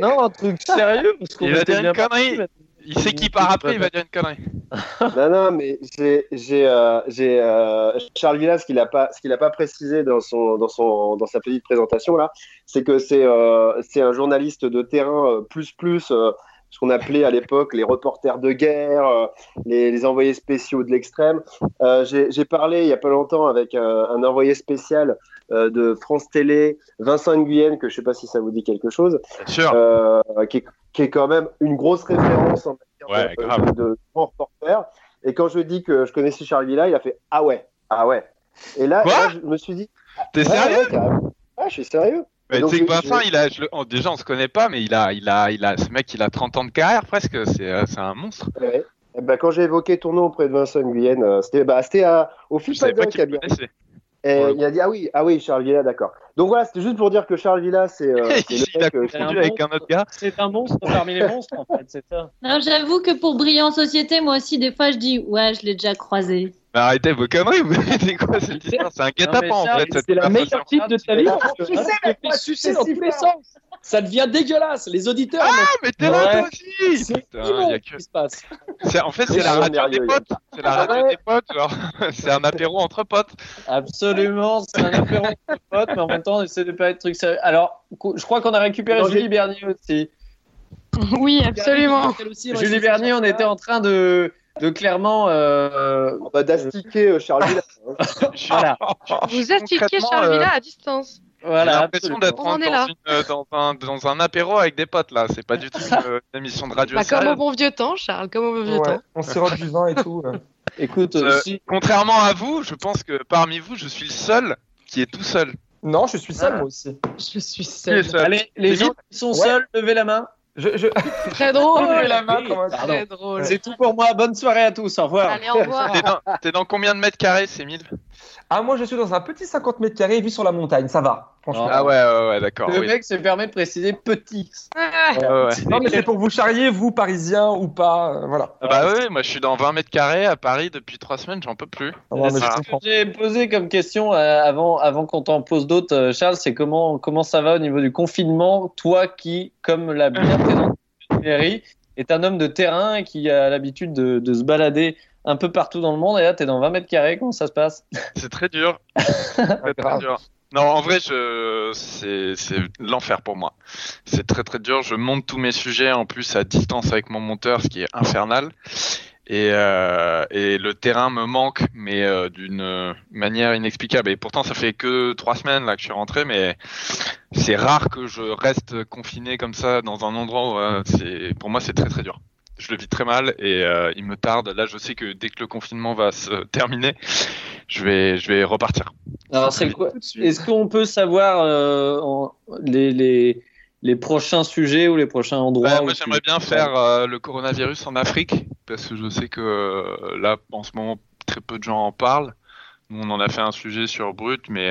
Non, un truc sérieux parce qu'on Il va dire une connerie. parti, Il sait qui part après, il va dire une connerie. *laughs* Non, non, mais j'ai, j'ai, euh, j'ai euh, Charles Villa, ce qu'il n'a pas, ce qu'il a pas précisé dans son, dans son, dans sa petite présentation là, c'est que c'est, euh, c'est un journaliste de terrain euh, plus plus, euh, ce qu'on appelait à l'époque les reporters de guerre, euh, les, les envoyés spéciaux de l'extrême. Euh, j'ai, parlé il y a pas longtemps avec un, un envoyé spécial euh, de France Télé, Vincent Nguyen, que je sais pas si ça vous dit quelque chose, euh, qui, est, qui est quand même une grosse référence en matière Ouais, de, de, de grand reporter. Et quand je dis que je connaissais Charles Villa, il a fait Ah ouais, ah ouais. Et là, là, je me suis dit T'es Ouais, sérieux ouais, carrément. Ouais, je suis sérieux. Mais tu sais que Vincent, je- il a, je oh, déjà on se connaît pas, mais il a, il a, il a, ce mec, il a 30 ans de carrière presque. C'est, euh, un monstre. Ouais. Et ben, quand j'ai évoqué ton nom auprès de Vincent Nguyen, euh, c'était bah, à- au Je savais pas Et Ouais. il a dit Ah oui, ah oui, Charles Villa, d'accord. Donc voilà, c'était juste pour dire que Charles Villa, c'est euh, *laughs* le euh, avec un autre gars. C'est un monstre parmi les monstres en fait, c'est ça. Non, j'avoue que pour Brillant Société, moi aussi, des fois, je dis ouais, je l'ai déjà croisé. Mais arrêtez vos conneries, vous c'est quoi cette histoire? C'est un guet-apens en fait. C'est la meilleure type de ta vie. Tu sais, mais pas sucer dans tous les sens. Ça devient dégueulasse. Les auditeurs, Ah, mais t'es là toi aussi c'est ce qui se passe. En fait, c'est la radio des potes. C'est la radio des potes, genre. *laughs* C'est un apéro entre potes. Absolument, c'est un apéro de potes, mais en même temps, on essaie de pas être truc sérieux. Alors, je crois qu'on a récupéré Julie Bernier aussi. Oui, absolument. Julie Bernier, on était en train de, de clairement. euh, On va d'astiquer euh, Charles Villa. hein. *laughs* Voilà. Vous astiquez Concrètement, Charles euh, Villa à distance. J'ai voilà, l'impression absolument. d'être dans, euh, dans, un, dans un apéro avec des potes là. C'est pas du tout une, euh, une émission de radio. Bah, comme au bon vieux temps, Charles, comme au bon vieux Ouais, temps. on sirote du vin et tout. euh. *laughs* Écoute, Euh, si- Contrairement à vous, je pense que parmi vous, je suis le seul qui est tout seul. Non, je suis seul Ah. moi aussi. Je suis seul allez, les gens qui sont Ouais. seuls, levez la main. Je, je... *laughs* Très drôle. La main. Très drôle. C'est tout pour moi. Bonne soirée à tous. Au revoir. Allez, au revoir. T'es dans, combien de mètres carrés, c'est 1000 Ah, moi je suis dans un petit 50 mètres carrés vu sur la montagne, ça va. Franchement. Ah ouais, ouais, ouais, d'accord. Le oui. mec se permet de préciser petit. Ah, ouais. Non, mais c'est pour vous charrier, vous, parisiens ou pas. euh, voilà. Ah bah oui, moi je suis dans 20 mètres carrés à Paris depuis 3 semaines, j'en peux plus. Non, je ça. comprends. J'ai posé comme question euh, avant, avant qu'on t'en pose d'autres, euh, Charles, c'est comment, comment ça va au niveau du confinement? Toi qui, comme l'a bien *laughs* présenté est un homme de terrain et qui a l'habitude de, de se balader un peu partout dans le monde. Et là, tu es dans 20 mètres carrés. Comment ça se passe? C'est très dur. *laughs* C'est très grave. dur. Non, en vrai, je... c'est l'enfer pour moi. C'est très très dur. Je monte tous mes sujets en plus à distance avec mon monteur, ce qui est infernal. Et, euh, et le terrain me manque, mais euh, d'une manière inexplicable. Et pourtant, ça fait que trois semaines là que je suis rentré, mais c'est rare que je reste confiné comme ça dans un endroit où euh, c'est pour moi c'est très très dur. Je le vis très mal et euh, il me tarde. Là, je sais que dès que le confinement va se *laughs* terminer, je vais je vais repartir. Alors, c'est quoi Est-ce qu'on peut savoir euh, en- les, les, les prochains sujets ou les prochains endroits moi, tu- j'aimerais bien faire euh, le coronavirus en Afrique parce que je sais que là, en ce moment, très peu de gens en parlent. Nous, on en a fait un sujet sur Brut, mais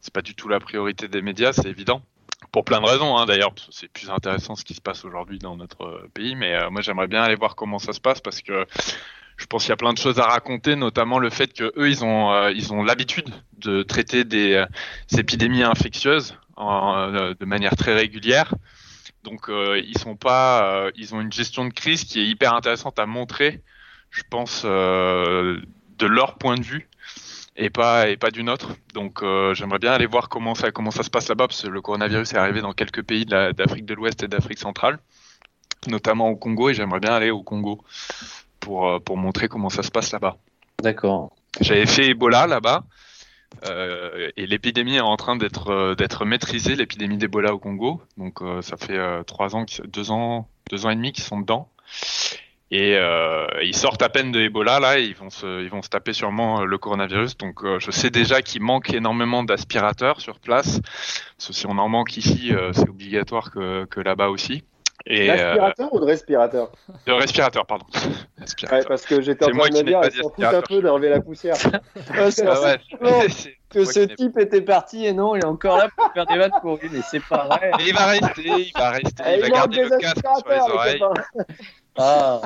c'est pas du tout la priorité des médias, c'est évident. Pour plein de raisons, hein, d'ailleurs, c'est plus intéressant ce qui se passe aujourd'hui dans notre euh, pays. Mais euh, moi, j'aimerais bien aller voir comment ça se passe parce que je pense qu'il y a plein de choses à raconter, notamment le fait que eux, ils ont, euh, ils ont l'habitude de traiter des, euh, épidémies infectieuses en, euh, de manière très régulière. Donc, ils sont pas, ils ont une gestion de crise qui est hyper intéressante à montrer, je pense, de leur point de vue. Et pas et pas d'une autre. Donc euh, j'aimerais bien aller voir comment ça comment ça se passe là-bas parce que le coronavirus est arrivé dans quelques pays d'Afrique de l'Ouest et d'Afrique centrale, notamment au Congo et j'aimerais bien aller au Congo pour euh, pour montrer comment ça se passe là-bas. D'accord. J'avais fait Ebola là-bas. Euh, et l'épidémie est en train d'être d'être maîtrisée, l'épidémie d'Ebola au Congo. Donc ça fait trois ans, deux ans, deux ans et demi qu'ils sont dedans. Et euh, ils sortent à peine de Ebola là, et ils vont se, ils vont se taper sûrement euh, le coronavirus. Donc euh, je sais déjà qu'il manque énormément d'aspirateurs sur place. Parce que si on en manque ici, euh, c'est obligatoire que, que là-bas aussi. Et, D'aspirateur ou de respirateur? De respirateur, pardon. *laughs* Respirateur. Ouais, parce que j'étais en train de me dire, ils s'en foutent un peu d'enlever la poussière. *laughs* c'est ah ouais, *laughs* que ce type était parti et non, il est encore là pour faire des vannes pour lui, mais c'est pas vrai. Mais il va rester, il va rester, il, il va garder le casque sur les oreilles. Ah.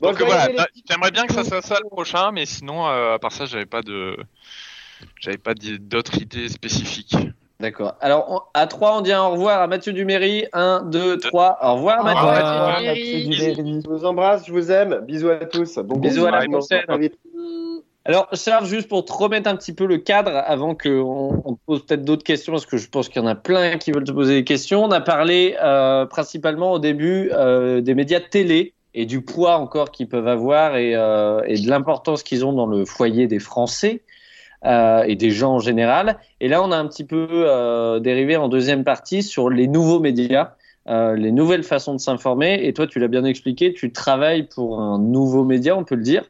Donc voilà, bah, j'aimerais bien que ça soit ça le prochain, mais sinon, euh, à part ça, j'avais pas de, j'avais pas d'autres idées spécifiques. D'accord. Alors, à 3, on dit au revoir à Mathieu Duméry. 1, 2, 3. Au revoir, Mathieu, Duméry. Je vous embrasse, je vous aime. Bisous à tous. Bon Bisous à la prochaine. Alors, Charles, juste pour te remettre un petit peu le cadre avant qu'on on pose peut-être d'autres questions, parce que je pense qu'il y en a plein qui veulent te poser des questions. On a parlé euh, principalement au début euh, des médias de télé et du poids encore qu'ils peuvent avoir et, euh, et de l'importance qu'ils ont dans le foyer des Français euh, et des gens en général. Et là, on a un petit peu euh, dérivé en deuxième partie sur les nouveaux médias, les nouvelles façons de s'informer. Et toi, tu l'as bien expliqué, tu travailles pour un nouveau média, on peut le dire.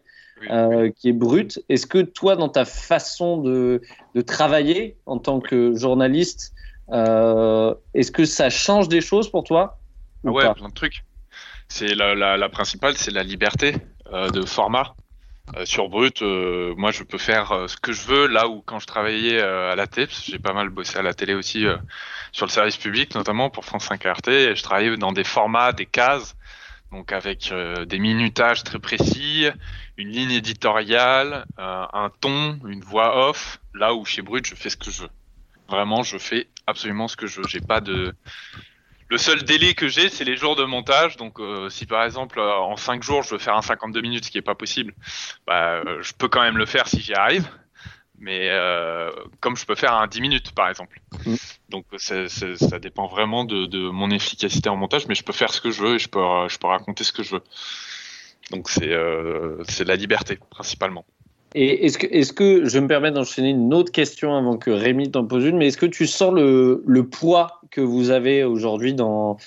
Qui est brut. Est-ce que toi, dans ta façon de, de travailler en tant que journaliste, est-ce que ça change des choses pour toi ah Ouais, plein de trucs. C'est la, la, la, principale, c'est la liberté euh, de format. Euh, sur Brut, euh, moi je peux faire euh, ce que je veux là où quand je travaillais euh, à la télé, j'ai pas mal bossé à la télé aussi sur le service public, notamment pour France 5 RT, et je travaillais dans des formats, des cases, donc avec des minutages très précis, une ligne éditoriale, un ton, une voix off, là où chez Brut je fais ce que je veux. Vraiment, je fais absolument ce que je veux. J'ai pas de le seul délai que j'ai, c'est les jours de montage. Donc, euh, si par exemple euh, en 5 jours je veux faire un 52 minutes, ce qui est pas possible, bah, euh, je peux quand même le faire si j'y arrive. Mais euh, comme je peux faire un 10 minutes par exemple. Mmh. Donc ça, ça, ça, dépend vraiment de, de, mon efficacité en montage, mais je peux faire ce que je veux et je peux, je peux raconter ce que je veux. Donc c'est euh, la liberté principalement. Et est-ce que, est que, je me permets d'enchaîner une autre question avant que Rémi t'en pose une, mais est-ce que tu sens le, le poids que vous avez aujourd'hui dans,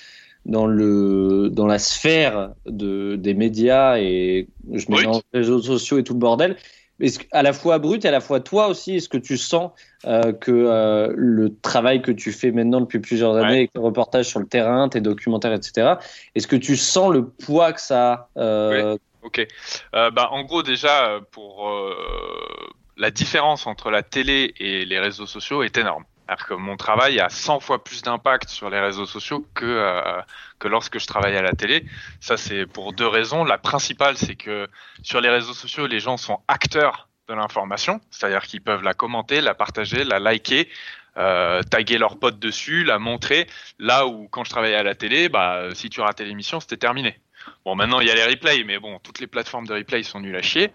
dans, le, dans la sphère de, des médias et je mélange les réseaux sociaux et tout le bordel est-ce à la fois brut et à la fois toi aussi, est-ce que tu sens euh, que euh, le travail que tu fais maintenant depuis plusieurs années, ouais. avec tes reportages sur le terrain, tes documentaires, etc., est-ce que tu sens le poids que ça a euh, Ok. Euh, bah, en gros, déjà, pour euh, la différence entre la télé et les réseaux sociaux est énorme. Alors que mon travail a 100 fois plus d'impact sur les réseaux sociaux que, euh, que lorsque je travaillais à la télé. Ça, c'est pour deux raisons. La principale, c'est que sur les réseaux sociaux, les gens sont acteurs de l'information, c'est-à-dire qu'ils peuvent la commenter, la partager, la liker, euh, taguer leurs potes dessus, la montrer. Là où, quand je travaillais à la télé, bah, si tu ratais l'émission, c'était terminé. Bon, maintenant il y a les replays, mais bon, toutes les plateformes de replay sont nulles à chier,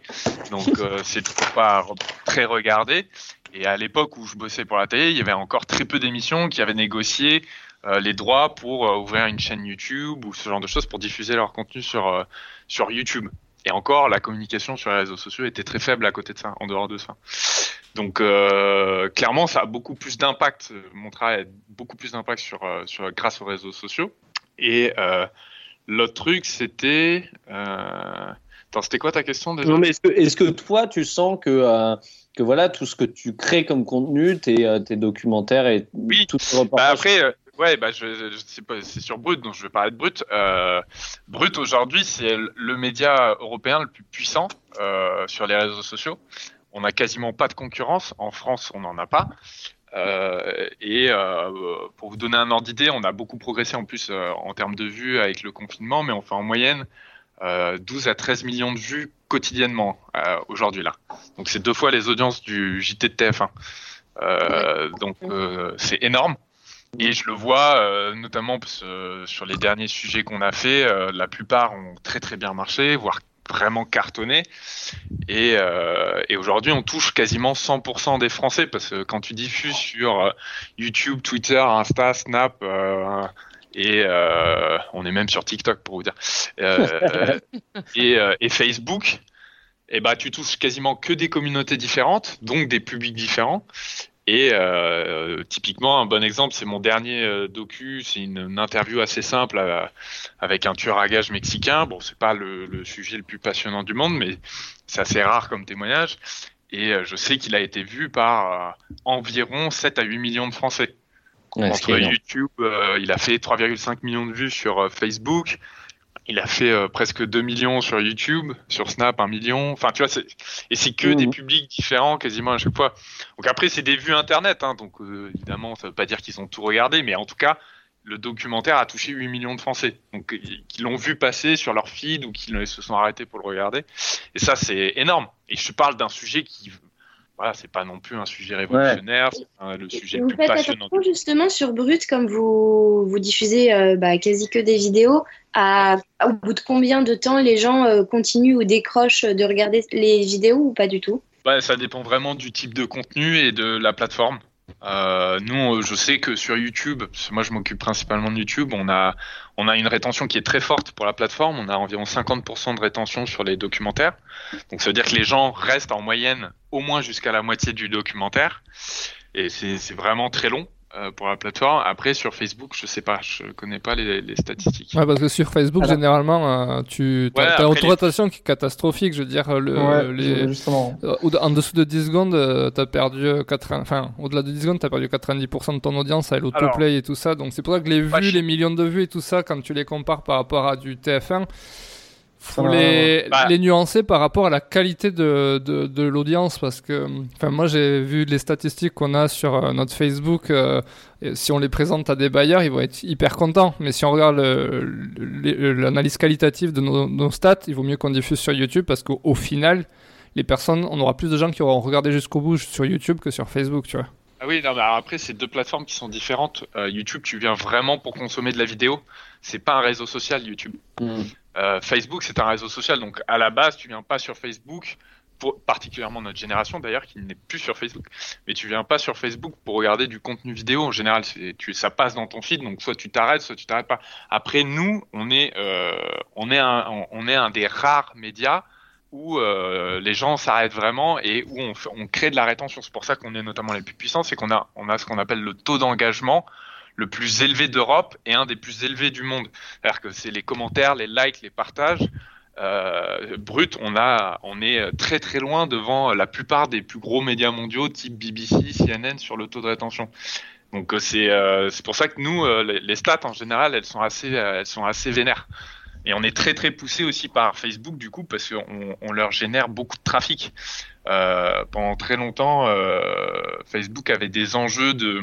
donc euh, *laughs* c'est toujours pas très regardé. Et à l'époque où je bossais pour la télé, il y avait encore très peu d'émissions qui avaient négocié euh, les droits pour euh, ouvrir une chaîne YouTube ou ce genre de choses pour diffuser leur contenu sur euh, sur YouTube. Et encore, la communication sur les réseaux sociaux était très faible à côté de ça, en dehors de ça. Donc euh, clairement, ça a beaucoup plus d'impact. Mon travail a beaucoup plus d'impact sur, sur grâce aux réseaux sociaux. Et euh, L'autre truc, c'était. Euh... Attends, c'était quoi ta question déjà? Non, mais est-ce que, toi, tu sens que, euh, que voilà, tout ce que tu crées comme contenu, tes, euh, tes documentaires et oui. tout reportages. Bah après, euh, ouais, bah je, je sais pas, c'est sur Brut, donc je vais parler de Brut. Euh, Brut aujourd'hui, c'est le média européen le plus puissant euh, sur les réseaux sociaux. On n'a quasiment pas de concurrence. En France, on n'en a pas. Euh, et euh, pour vous donner un ordre d'idée, on a beaucoup progressé en plus euh, en termes de vues avec le confinement, mais on fait en moyenne 12 à 13 millions de vues quotidiennement aujourd'hui là. Donc c'est deux fois les audiences du JT de TF1. donc c'est énorme. Et je le vois euh, notamment parce, sur les derniers sujets qu'on a fait, la plupart ont très très bien marché, voire vraiment cartonné. Et, euh, et aujourd'hui, on touche quasiment 100% des Français parce que quand tu diffuses sur euh, YouTube, Twitter, Insta, Snap, euh, et euh, on est même sur TikTok pour vous dire, euh, *laughs* et, euh, et Facebook, et bah tu touches quasiment que des communautés différentes, donc des publics différents. Et euh, typiquement, un bon exemple, c'est mon dernier euh, docu. C'est une, une interview assez simple euh, avec un tueur à gages mexicain. Bon, c'est pas le, le sujet le plus passionnant du monde, mais c'est assez rare comme témoignage. Et euh, je sais qu'il a été vu par euh, environ 7 à 8 millions de Français. Ouais, Entre. YouTube, euh, il a fait 3,5 millions de vues sur Facebook. Il a fait euh, presque 2 millions sur YouTube, sur Snap 1 million. Enfin, tu vois, c'est... et c'est que des publics différents quasiment à chaque fois. Donc après, c'est des vues internet, hein, donc euh, évidemment, ça veut pas dire qu'ils ont tout regardé, mais en tout cas, le documentaire a touché 8 millions de Français, donc euh, qui l'ont vu passer sur leur feed ou qui se sont arrêtés pour le regarder. Et ça, c'est énorme. Et je parle d'un sujet qui, voilà, c'est pas non plus un sujet révolutionnaire, c'est un- le sujet le Vous plus faites passionnant. attention justement sur Brut, comme vous, vous diffusez euh, bah, quasi que des vidéos, à, au bout de combien de temps les gens euh, continuent ou décrochent de regarder les vidéos ou pas du tout? Ouais, ça dépend vraiment du type de contenu et de la plateforme. Euh, nous, je sais que sur YouTube, parce que moi je m'occupe principalement de YouTube, on a, on a une rétention qui est très forte pour la plateforme. On a environ 50% de rétention sur les documentaires. Donc ça veut dire que les gens restent en moyenne au moins jusqu'à la moitié du documentaire. Et c'est vraiment très long euh, pour la plateforme. Après, sur Facebook, je sais pas, je connais pas les, les statistiques. Ouais, parce que sur Facebook, Alors- généralement, euh, tu Ouais, as, les- rotation qui est catastrophique. Je veux dire, le, Ouais, les, justement. euh, en dessous de 10 secondes, euh, t'as perdu euh, 80, enfin, au-delà de 10 secondes, t'as perdu 90% de ton audience avec l'autoplay et tout ça. Donc c'est pour ça que les vues, les millions de vues et tout ça, quand tu les compares par rapport à du TF1, faut les, Bah. les nuancer par rapport à la qualité de, de, de l'audience parce que enfin moi j'ai vu les statistiques qu'on a sur euh, notre Facebook euh, et si on les présente à des bailleurs ils vont être hyper contents mais si on regarde l'analyse qualitative de nos, nos stats il vaut mieux qu'on diffuse sur YouTube parce qu'au au final les personnes on aura plus de gens qui auront regardé jusqu'au bout sur YouTube que sur Facebook tu vois Ah oui, non, mais alors après, c'est deux plateformes qui sont différentes. Euh, YouTube, tu viens vraiment pour consommer de la vidéo. C'est pas un réseau social, YouTube. Euh, Facebook, c'est un réseau social. Donc, à la base, tu viens pas sur Facebook, pour, particulièrement notre génération d'ailleurs, qui n'est plus sur Facebook. Mais tu viens pas sur Facebook pour regarder du contenu vidéo. En général, tu, ça passe dans ton feed. Donc, soit tu t'arrêtes, soit tu t'arrêtes pas. Après, nous, on est, euh, on est un, on- est un des rares médias où euh, les gens s'arrêtent vraiment et où on, on crée de la rétention. C'est pour ça qu'on est notamment les plus puissants, c'est qu'on a, on a ce qu'on appelle le taux d'engagement le plus élevé d'Europe et un des plus élevés du monde. C'est-à-dire que c'est les commentaires, les likes, les partages. Euh, brut, on a, on est très très loin devant la plupart des plus gros médias mondiaux, type BBC, CNN, sur le taux de rétention. Donc euh, c'est euh, pour ça que nous, euh, les, stats en général, elles sont assez, euh, elles sont assez vénères. Et on est très très poussé aussi par Facebook du coup parce qu'on on leur génère beaucoup de trafic. Euh, pendant très longtemps, Facebook avait des enjeux de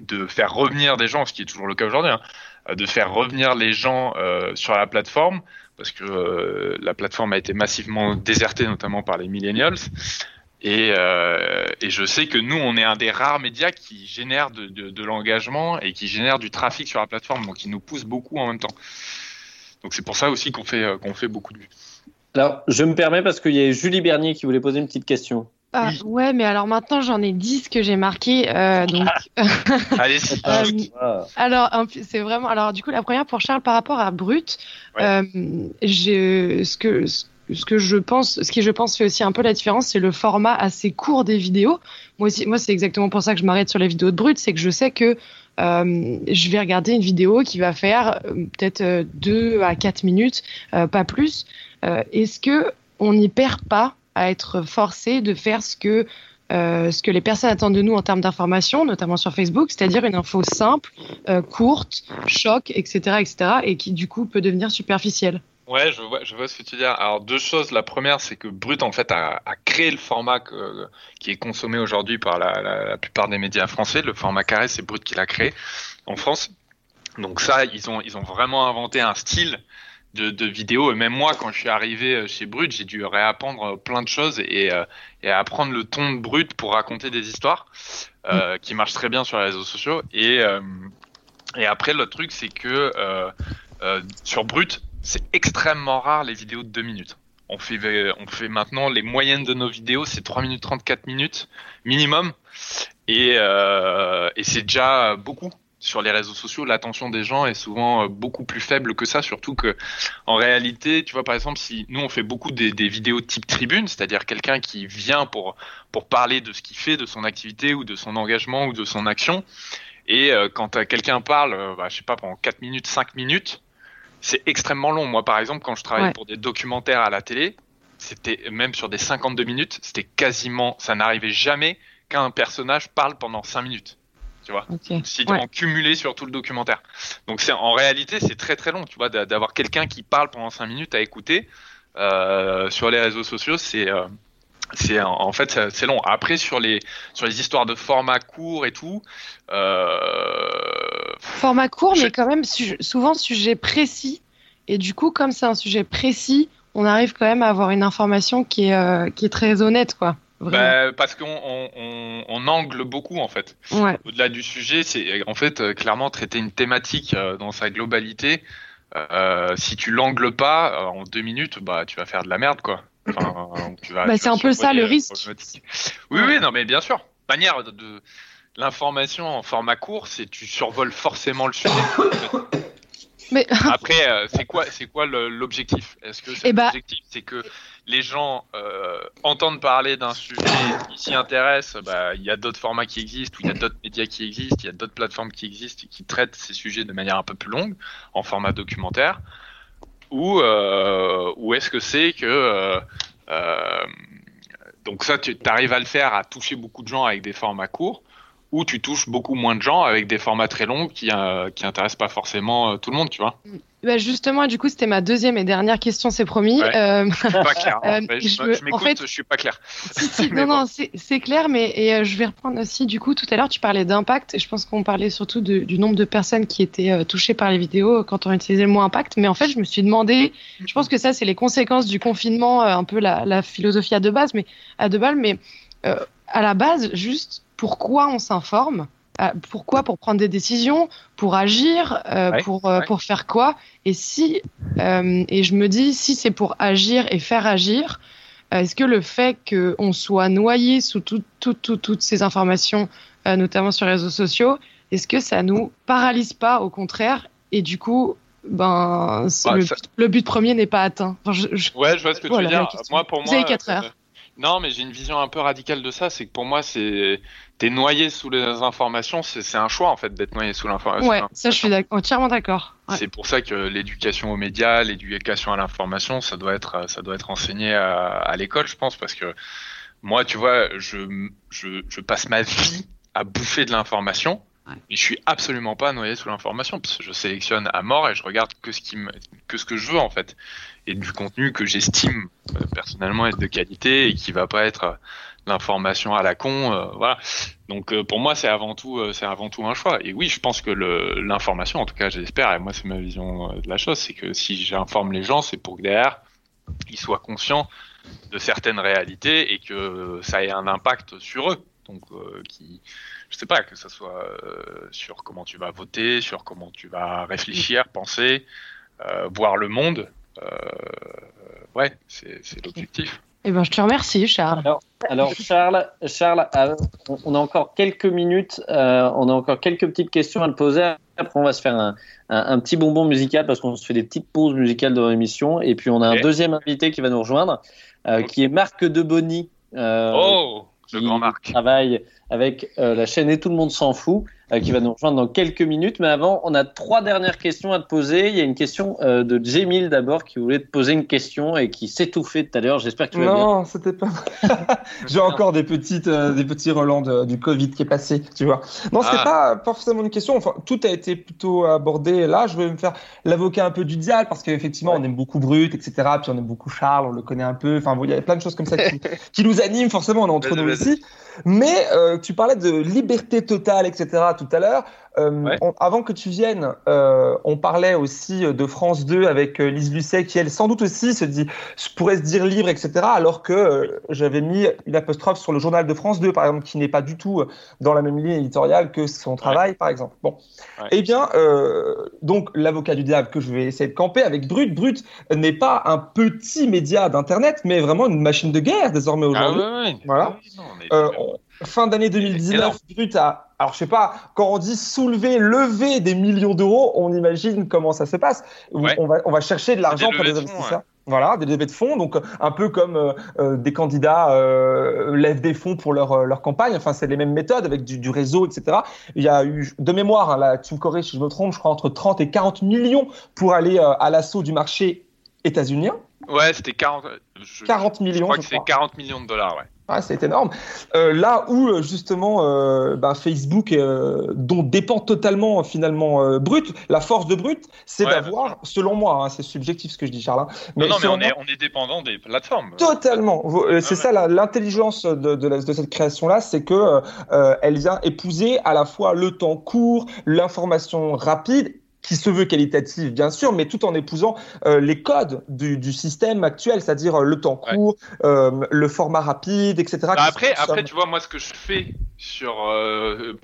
de faire revenir des gens, ce qui est toujours le cas aujourd'hui, hein, de faire revenir les gens euh, sur la plateforme parce que euh, la plateforme a été massivement désertée notamment par les millennials. Et, euh, et je sais que nous, on est un des rares médias qui génère de, l'engagement et qui génère du trafic sur la plateforme, donc qui nous pousse beaucoup en même temps. Donc c'est pour ça aussi qu'on fait, qu'on fait beaucoup de vues. Alors, je me permets parce qu'il y a Julie Bernier qui voulait poser une petite question. Ah, Ouais, mais alors maintenant j'en ai 10 que j'ai marqués. euh, donc... Allez-y. *laughs* Euh, alors, un p- c'est vraiment. Alors, du coup, la première pour Charles par rapport à Brut, euh, ce que ce que je pense, ce qui je pense fait aussi un peu la différence, c'est le format assez court des vidéos. Moi aussi, moi c'est exactement pour ça que je m'arrête sur les vidéos de Brut, c'est que je sais que euh, je vais regarder une vidéo qui va faire euh, peut-être 2 à 4 minutes, euh, pas plus. Euh, Est-ce que on n'y perd pas à être forcé de faire ce que euh, ce que les personnes attendent de nous en termes d'information, notamment sur Facebook, c'est-à-dire une info simple, euh, courte, choc, etc., etc., et qui du coup peut devenir superficielle. Ouais, je vois, ce que tu dire. Alors deux choses. La première, c'est que Brut en fait a, créé le format qui est consommé aujourd'hui par la plupart des médias français. Le format carré, c'est Brut qui l'a créé en France. Donc ça, ils ont ils ont vraiment inventé un style de, de vidéo. Et même moi, quand je suis arrivé euh, chez Brut, j'ai dû réapprendre plein de choses et, euh, et apprendre le ton de Brut pour raconter des histoires euh, qui marchent très bien sur les réseaux sociaux. Et euh, et après, l'autre truc, c'est que euh, euh, sur Brut, c'est extrêmement rare les vidéos de deux minutes. on fait, on fait maintenant les moyennes de nos vidéos, c'est 3 minutes 34 minutes minimum. Et, euh, et c'est déjà beaucoup sur les réseaux sociaux, l'attention des gens est souvent euh, beaucoup plus faible que ça, surtout que en réalité, tu vois par exemple, si nous on fait beaucoup des, des vidéos type tribune, c'est-à-dire quelqu'un qui vient pour pour parler de ce qu'il fait, de son activité ou de son engagement ou de son action, et euh, quand euh, quelqu'un parle, euh, bah, je sais pas pendant 4 minutes, 5 minutes, c'est extrêmement long. Moi par exemple, quand je travaillais Ouais. pour des documentaires à la télé, c'était même sur des 52 minutes, c'était quasiment, ça n'arrivait jamais qu'un personnage parle pendant 5 minutes. Tu vois Ok. si Ouais. en cumulé sur tout le documentaire. Donc c'est en réalité c'est très très long, tu vois, d'a- d'avoir quelqu'un qui parle pendant 5 minutes à écouter euh, sur les réseaux sociaux, c'est euh, c'est en- fait c'est- long. Après sur les sur les histoires de format court et tout, euh, Format court, Je- mais quand même su- souvent sujet précis. Et du coup, comme c'est un sujet précis, on arrive quand même à avoir une information qui est, euh, qui est très honnête, quoi. Bah, parce qu'on on, on, on angle beaucoup en fait. Ouais. Au-delà du sujet, c'est en fait euh, clairement traiter une thématique euh, dans sa globalité. Euh, si tu l'angles pas euh, en deux minutes, bah tu vas faire de la merde quoi. Enfin, tu vas- Bah, tu c'est un peu ça, le euh, risque. Oui, oui, non, mais bien sûr. Manière de, de- l'information en format court, c'est tu survoles forcément le sujet. *coughs* Mais *laughs* Après, euh, c'est quoi, c'est quoi l'objectif? Est-ce que Eh bah- l'objectif, c'est que les gens euh, entendent parler d'un sujet, qui s'y intéressent bah, Il y a d'autres formats qui existent, ou il y a d'autres médias qui existent, il y a d'autres plateformes qui existent et qui traitent ces sujets de manière un peu plus longue, en format documentaire? Ou, euh, ou est-ce que c'est que euh, euh, donc ça, tu arrives à le faire, à toucher beaucoup de gens avec des formats courts, ou tu touches beaucoup moins de gens avec des formats très longs qui euh, qui intéressent pas forcément euh, tout le monde, tu vois. bah, justement, du coup, c'était ma deuxième et dernière question, c'est promis. Ouais. Euh, Je suis pas clair. *laughs* Euh, en fait. je je veux- je m'écoute, en fait- je suis pas clair. Si, si, *laughs* Mais non, bon. non, c'est clair, mais et, euh, je vais reprendre aussi, du coup, tout à l'heure, tu parlais d'impact, et je pense qu'on parlait surtout de- du nombre de personnes qui étaient euh, touchées par les vidéos quand on utilisait le mot impact, mais en fait, je me suis demandé, je pense que ça, c'est les conséquences du confinement, euh, un peu la, la philosophie à deux bases, mais à deux balles, mais euh, à la base, juste pourquoi on s'informe Euh, pourquoi Pour prendre des décisions, pour agir, euh, Ouais, pour, euh, ouais. pour faire quoi Et si, euh, et je me dis, si c'est pour agir et faire agir, est-ce que le fait qu'on soit noyé sous tout- tout- tout- toutes ces informations, notamment sur les réseaux sociaux, est-ce que ça nous paralyse pas au contraire Et du coup, ben, Bah, le, ça- le but premier n'est pas atteint? Enfin, je- je- Ouais, je vois ce que Voilà, tu veux dire. Moi, pour Vous moi, avez quatre euh, heures. Non, mais j'ai une vision un peu radicale de ça. C'est que pour moi, c'est t'es noyé sous les informations. C'est un choix en fait d'être noyé sous l'information. ouais, ça, je suis entièrement d'accord. Ouais. C'est pour ça que l'éducation aux médias, l'éducation à l'information, ça doit être, ça doit être enseigné à, à l'école, je pense, parce que moi, tu vois, je, je, je passe ma vie à bouffer de l'information, mais je suis absolument pas noyé sous l'information, parce que je sélectionne à mort et je regarde que ce qui me, que ce que je veux en fait, et du contenu que j'estime euh, personnellement être de qualité et qui va pas être euh, l'information à la con, euh, voilà. Donc euh, pour moi c'est avant tout euh, c'est avant tout un choix. Et oui, je pense que l'information, en tout cas j'espère, et moi c'est ma vision de la chose, c'est que si j'informe les gens, c'est pour que derrière ils soient conscients de certaines réalités et que ça ait un impact sur eux. Donc euh, qui je sais pas que ça soit euh, sur comment tu vas voter, sur comment tu vas réfléchir, penser, euh, voir le monde. Euh, ouais, c'est c'est l'objectif. Eh ben, je te remercie, Charles. Alors, alors Charles, Charles, euh, on- a encore quelques minutes, euh, on a encore quelques petites questions à te poser. Après, on va se faire un, un- un petit bonbon musical parce qu'on se fait des petites pauses musicales dans l'émission. Et puis, on a un deuxième invité qui va nous rejoindre, euh, qui est Marc Deboni. Euh, oh, le qui grand Marc. travaille avec euh, la chaîne Et tout le monde s'en fout, euh, qui va nous rejoindre dans quelques minutes. Mais avant, on a trois dernières questions à te poser. Il y a une question euh, de Jamil d'abord qui voulait te poser une question et qui s'étouffait tout à l'heure. J'espère que tu vas bien. Non, c'était pas. *laughs* J'ai encore des petites, euh, des petits relents de- du Covid qui est passé, tu vois. Non, c'était Ah. pas forcément une question. Enfin, tout a été plutôt abordé. Là, je vais me faire l'avocat un peu du diable parce qu'effectivement, on aime beaucoup Brut, etc. Puis on aime beaucoup Charles, on le connaît un peu. Enfin, bon, il y a plein de choses comme ça qui, qui nous animent. Forcément, on est entre nous ici. Mais euh, tu parlais de liberté totale, etc. tout à l'heure. Euh, avant que tu viennes, euh, on parlait aussi de France 2 avec euh, Lise Lucet, qui elle, sans doute aussi, se dit, pourrait se dire libre, etc. Alors que euh, j'avais mis une apostrophe sur le journal de France 2, par exemple, qui n'est pas du tout euh, dans la même ligne éditoriale que son travail, par exemple. Bon. Ouais. Eh bien, euh, donc l'avocat du diable que je vais essayer de camper avec Brut. Brut n'est pas un petit média d'internet, mais vraiment une machine de guerre désormais Ah aujourd'hui. Voilà. Non, mais- Euh, on- fin d'année 2019, Brut a, alors je sais pas, quand on dit soulever, lever des millions d'euros, on imagine comment ça se passe. Ouais. On, va, on va chercher de l'argent pour fonds, investisseurs. Voilà, des levées de fonds, donc euh, un peu comme euh, euh, des candidats euh, lèvent des fonds pour leur, euh, leur campagne. Enfin, c'est les mêmes méthodes avec du, du réseau, etc. Il y a eu, de mémoire, hein, là, tu me corriges si je me trompe, je crois entre 30 et 40 millions pour aller euh, à l'assaut du marché états-unien. Ouais, c'était 40. Je, 40 je millions, crois je que c'est crois. 40 millions de dollars, ouais. Ouais, c'est énorme. Euh, là où euh, justement euh, ben, Facebook, euh, dont dépend totalement finalement euh, Brut, la force de Brut, c'est Ouais, d'avoir, selon moi, hein, c'est subjectif ce que je dis, Charles, hein, non, non, mais on est, on est dépendant des plateformes. Totalement. Euh, c'est ouais. ça l'intelligence de, de, de cette création-là, c'est que euh, elle vient épouser à la fois le temps court, l'information rapide qui se veut qualitative, bien sûr, mais tout en épousant euh, les codes du, du système actuel, c'est-à-dire euh, le temps court, euh, le format rapide, etc. Bah, après, après, tu vois, moi, ce que je fais sur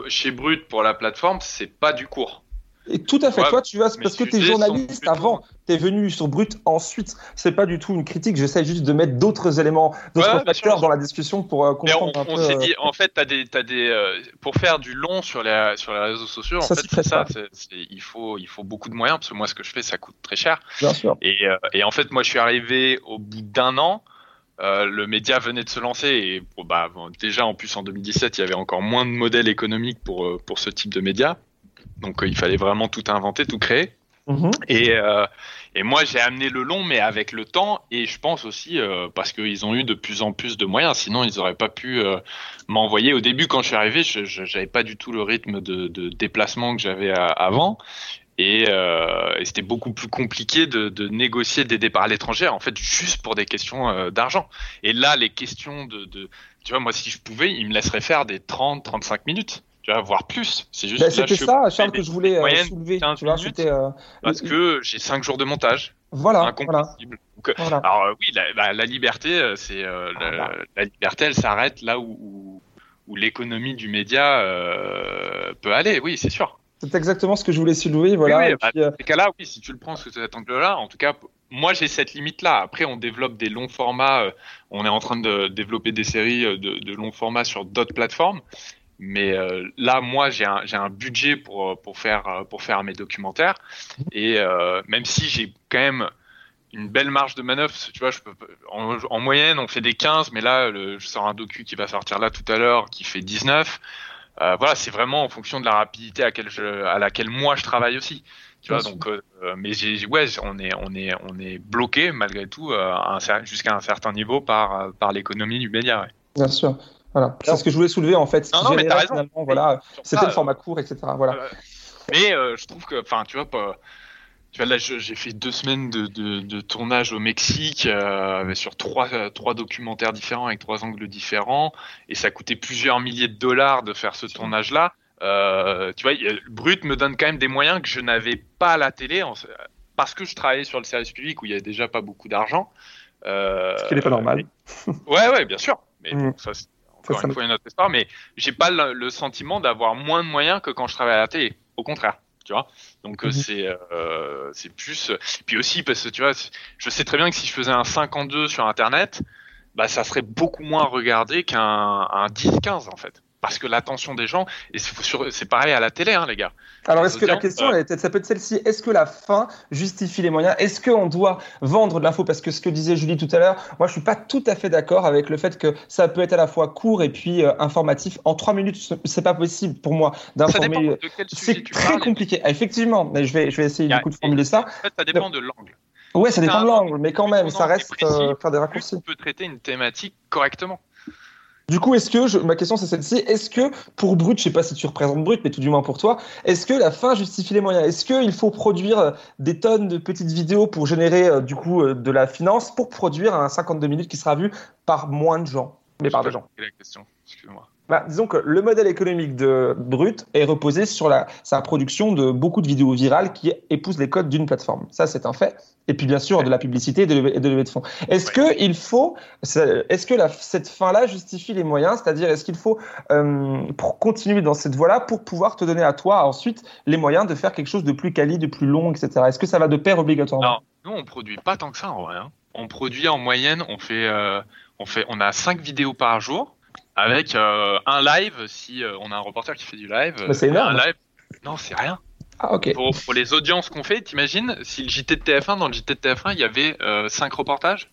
chez Brut pour la plateforme, c'est pas du court. Et tout à fait. Ouais, Toi, tu mes parce que tu es journaliste avant, tu es venu sur Brut ensuite. C'est pas du tout une critique. J'essaie juste de mettre d'autres éléments, d'autres Ouais, facteurs dans la discussion pour euh, Mais on, comprendre un on peu. euh, dit, en fait, t'as des, t'as des, euh, pour faire du long sur les, sur les réseaux sociaux, en Ça fait, c'est prête ça. il faut, il faut beaucoup de moyens parce que moi, ce que je fais, ça coûte très cher. Bien sûr. Et, euh, et en fait, moi, je suis arrivé au bout d'un an. euh, le média venait de se lancer et bah, déjà en plus en 2017 il y avait encore moins de modèles économiques pour, pour ce type de média donc euh, il fallait vraiment tout inventer tout créer Mhm. et, euh, et moi, j'ai amené le long, mais avec le temps, et je pense aussi euh, parce qu'ils ont eu de plus en plus de moyens. Sinon, ils n'auraient pas pu euh, m'envoyer. Au début, quand je suis arrivé, je n'avais pas du tout le rythme de, de déplacement que j'avais avant. Et, et c'était beaucoup plus compliqué de, de négocier des départs à l'étranger, en fait, juste pour des questions d'argent. Et là, les questions de, de, tu vois, moi, si je pouvais, ils me laisseraient faire des 30, 35 minutes, tu vois, voire plus. C'est juste là, C'était ça, Charles, que je voulais euh, soulever. 15 Tu vois, euh, parce que j'ai 5 jours de montage. Voilà, incompressible. Donc, euh, Voilà. Alors euh, oui, la, bah, la liberté, c'est euh, Ah, la, bah. la liberté, elle s'arrête là où, où, où l'économie du média peut aller. Oui, c'est sûr. C'est exactement ce que je voulais soulever. Voilà. Oui, bah, puis, dans ces cas-là, oui, si tu le prends sous cet angle-là, en tout cas, moi j'ai cette limite-là. Après, on développe des longs formats. on est en train de développer des séries de, de longs formats sur d'autres plateformes. Mais euh, là, moi, j'ai un, budget pour, euh, pour, faire, euh, pour faire mes documentaires. Et euh, même si j'ai quand même une belle marge de manœuvre, tu vois, je peux, en, en moyenne, on fait des 15, mais là, le, je sors un docu qui va sortir là tout à l'heure, qui fait 19. Euh, voilà, c'est vraiment en fonction de la rapidité à laquelle, je, à laquelle moi je travaille aussi. Tu vois, donc, euh, mais ouais, on est, on est, on est bloqué malgré tout euh, jusqu'à un certain niveau par, par l'économie du média. ouais. Bien sûr. Voilà. C'est ce que je voulais soulever en fait. Ce Non, qui non, mais t'as raison. finalement, voilà, Sur c'était le format court, etc. Voilà. Euh, Mais euh, je trouve que, enfin, tu vois, pas, tu vois là, j'ai fait deux semaines de, de, de tournage au Mexique euh, sur trois, trois documentaires différents avec trois angles différents, et ça coûtait plusieurs milliers de dollars de faire ce tournage-là. Euh, tu vois, Brut me donne quand même des moyens que je n'avais pas à la télé en- parce que je travaillais sur le service public où il y a déjà pas beaucoup d'argent. Ce qui n'est pas normal. Ouais, ouais, bien sûr. Mais Mm. bon, ça, c'est encore Ça, une me- fois une autre histoire. Mais j'ai pas le, le sentiment d'avoir moins de moyens que quand je travaille à la télé. Au contraire, tu vois. Donc euh, Mhm. c'est euh, c'est plus. Puis aussi parce que tu vois, je sais très bien que si je faisais un 52 sur Internet, bah ça serait beaucoup moins regardé qu'un un 10-15 en fait. Parce que l'attention des gens, et c'est pareil à la télé, hein, les gars. Alors, est-ce que la question, euh, elle ça peut être celle-ci Est-ce que la fin justifie les moyens? Est-ce qu'on doit vendre de l'info? Parce que ce que disait Julie tout à l'heure, moi, je suis pas tout à fait d'accord avec le fait que ça peut être à la fois court et puis euh, informatif. En trois minutes, ce- c'est pas possible pour moi d'informer. C'est très compliqué. Ah, effectivement, mais je vais, je vais essayer a- du coup de formuler ça. En fait, ça dépend de l'angle. Ouais, ça dépend de l'angle, mais quand même, ça reste précis, euh, faire des raccourcis. on peut traiter une thématique correctement. Du coup, est-ce que, je- ma question c'est celle-ci, est-ce que pour Brut, je sais pas si tu représentes Brut, mais tout du moins pour toi, est-ce que la fin justifie les moyens? Est-ce qu'il faut produire euh, des tonnes de petites vidéos pour générer euh, du coup euh, de la finance pour produire un 52 minutes qui sera vu par moins de gens, mais par des gens. la question Excuse-moi. Bah, disons que le modèle économique de Brut est reposé sur la, sa production de beaucoup de vidéos virales qui épousent les codes d'une plateforme. Ça, c'est un fait. Et puis, bien sûr, de la publicité et de levée de, de fonds. Est-ce que il faut, est-ce que la, cette fin-là justifie les moyens? C'est-à-dire, est-ce qu'il faut, euh, pour continuer dans cette voie-là, pour pouvoir te donner à toi ensuite les moyens de faire quelque chose de plus quali, de plus long, etc. Est-ce que ça va de pair obligatoirement? Non, nous, on produit pas tant que ça en vrai. Hein. On produit en moyenne, on fait, euh, on fait, on a cinq vidéos par jour avec euh, un live si euh, on a un reporter qui fait du live. Bah, c'est énorme. Un live. Non, c'est rien. Ah, ok. Pour, pour les audiences qu'on fait, t'imagines si le JT de TF1, dans le JT de TF1, il y avait 5 reportages?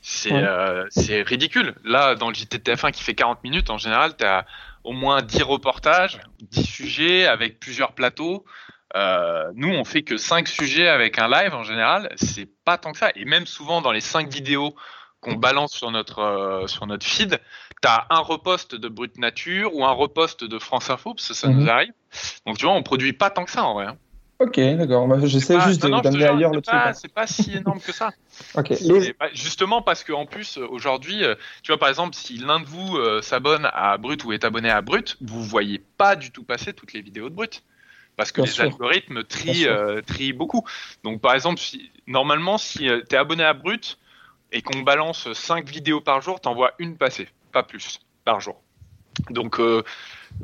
C'est Ouais. euh, c'est ridicule. Là, dans le JT de TF1 qui fait 40 minutes, en général, tu as au moins 10 reportages, 10 sujets avec plusieurs plateaux. Euh, nous, on fait que 5 sujets avec un live en général. C'est pas tant que ça. Et même souvent, dans les 5 vidéos qu'on balance sur notre, euh, sur notre feed, tu as un repost de Brut Nature ou un repost de France Info, parce que ça Mhm. nous arrive. Donc, tu vois, on produit pas tant que ça en vrai. hein. Ok, d'accord. Bah, J'essaie juste non, de- d'amener ailleurs le truc. pas- hein. C'est pas si *laughs* énorme que ça. Ok. Justement parce qu'en plus, euh, aujourd'hui, euh, tu vois, par exemple, si l'un de vous euh, s'abonne à Brut ou est abonné à Brut, vous voyez pas du tout passer toutes les vidéos de Brut. Parce que Bien les sûr. algorithmes trient, euh, trient beaucoup. Donc, par exemple, si, normalement, si tu es abonné à Brut et qu'on balance 5 vidéos par jour, t'envoies une passer, pas plus, par jour. Donc, euh,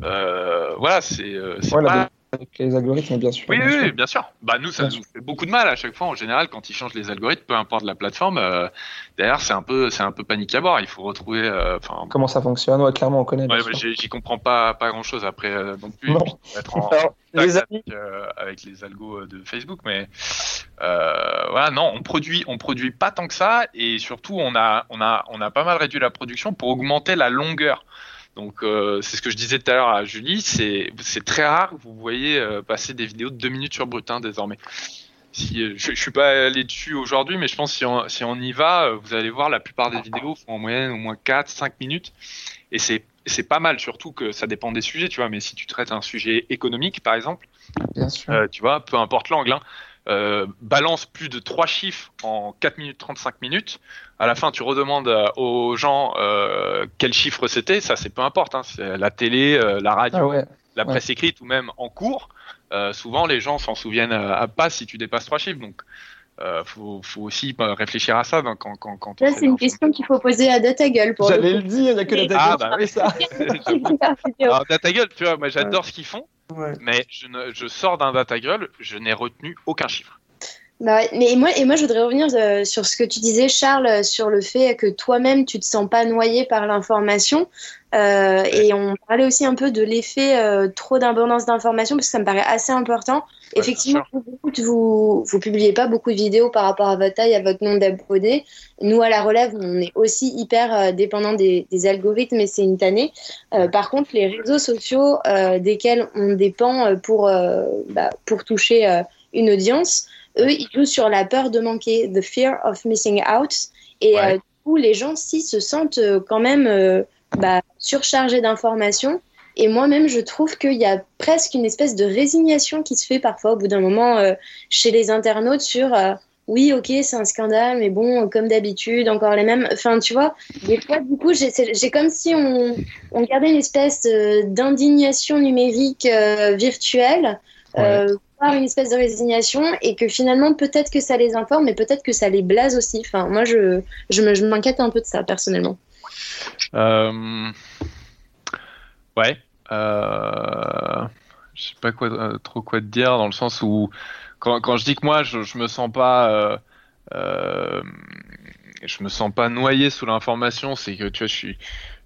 euh, voilà, c'est euh, pas. Avec les algorithmes, bien sûr. Oui, bien oui, sûr. bien sûr. Bah, nous, ça Bien nous fait beaucoup de mal à chaque fois. En général, quand ils changent les algorithmes, peu importe la plateforme, euh, derrière, c'est un peu, c'est un peu panique à bord. Il faut retrouver, euh, Comment ça fonctionne? Ouais, clairement, on connaît. ouais, j'y comprends pas, pas grand chose après euh, non plus. Non. Puis, être en Alors, contact les amis, avec, euh, avec les algos euh, de Facebook, mais voilà, non, on produit, on produit pas tant que ça, et surtout, on a, on a, on a pas mal réduit la production pour augmenter la longueur. Donc, euh, c'est ce que je disais tout à l'heure à Julie, c'est, c'est très rare que vous voyez euh, passer des vidéos de deux minutes sur Brutin désormais. Si, euh, je, je suis pas allé dessus aujourd'hui, mais je pense que si on, si on y va, euh, vous allez voir la plupart des vidéos font en moyenne au moins 4, 5 minutes, et c'est, c'est pas mal, surtout que ça dépend des sujets, tu vois. Mais si tu traites un sujet économique, par exemple, bien sûr. euh, tu vois, peu importe l'angle, hein, euh, balance plus de 3 chiffres en 4 minutes 35 minutes. À la fin, tu redemandes euh, aux gens euh, quel chiffre c'était. Ça, c'est peu importe. Hein, c'est la télé, euh, la radio, Ah ouais. la ouais. presse écrite ou même en cours. Euh, souvent, les gens s'en souviennent euh, à pas si tu dépasses 3 chiffres. Donc, euh, faut, faut aussi bah, réfléchir à ça donc, quand, quand, quand on Là, fait c'est une question qu'il faut poser à Data Gueule pour le J'allais coup. le dire, il n'y a que la tête. Ah, bah oui, ça. *laughs* Alors, tu vois, moi j'adore ce qu'ils font, Ouais. mais je, ne, je sors d'un Data Gueule, je n'ai retenu aucun chiffre. Bah ouais, mais et moi, et moi, je voudrais revenir euh, sur ce que tu disais, Charles, euh, sur le fait que toi-même, tu te sens pas noyé par l'information. Euh, et on parlait aussi un peu de l'effet euh, trop d'abondance d'informations, parce que ça me paraît assez important. Ouais, Effectivement, vous, publiez pas beaucoup de vidéos par rapport à votre taille, à votre nombre d'abonnés. Nous, à la relève, on est aussi hyper euh, dépendant des, des algorithmes et c'est une tannée. Euh, par contre, les réseaux sociaux euh, desquels on dépend euh, pour, bah, pour toucher une audience, eux, ils jouent sur la peur de manquer, the fear of missing out. Et Ouais. du coup, les gens, si, se sentent quand même bah, surchargés d'informations. Et moi-même, je trouve qu'il y a presque une espèce de résignation qui se fait parfois au bout d'un moment euh, chez les internautes sur euh, oui, ok, c'est un scandale, mais bon, comme d'habitude, encore les mêmes. Enfin, tu vois, des fois, du coup, j'ai comme si on, on gardait une espèce euh, d'indignation numérique euh, virtuelle, euh, voire une espèce de résignation, et que finalement, peut-être que ça les informe, mais peut-être que ça les blase aussi. Enfin, moi, je, je m'inquiète un peu de ça, personnellement. Ouais. Euh... Je sais pas euh, trop quoi te dire dans le sens où quand, quand je dis que moi je, je me sens pas euh, euh, je me sens pas noyé sous l'information, c'est que tu vois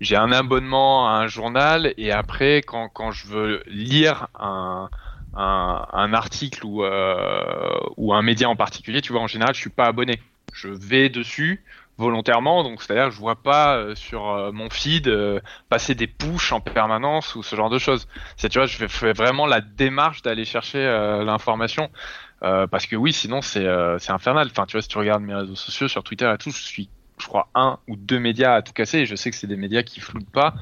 j'ai un abonnement à un journal et après quand, quand je veux lire un un, un article ou euh, ou un média en particulier, tu vois en général je suis pas abonné. Je vais dessus volontairement, donc c'est-à-dire je vois pas euh, sur euh, mon feed euh, passer des push en permanence ou ce genre de choses. C'est tu vois, je fais vraiment la démarche d'aller chercher euh, l'information euh, parce que oui, sinon c'est euh, c'est infernal. Enfin, tu vois, si tu regardes mes réseaux sociaux sur Twitter et tout, je suis je crois un ou deux médias à tout casser et je sais que c'est des médias qui floutent pas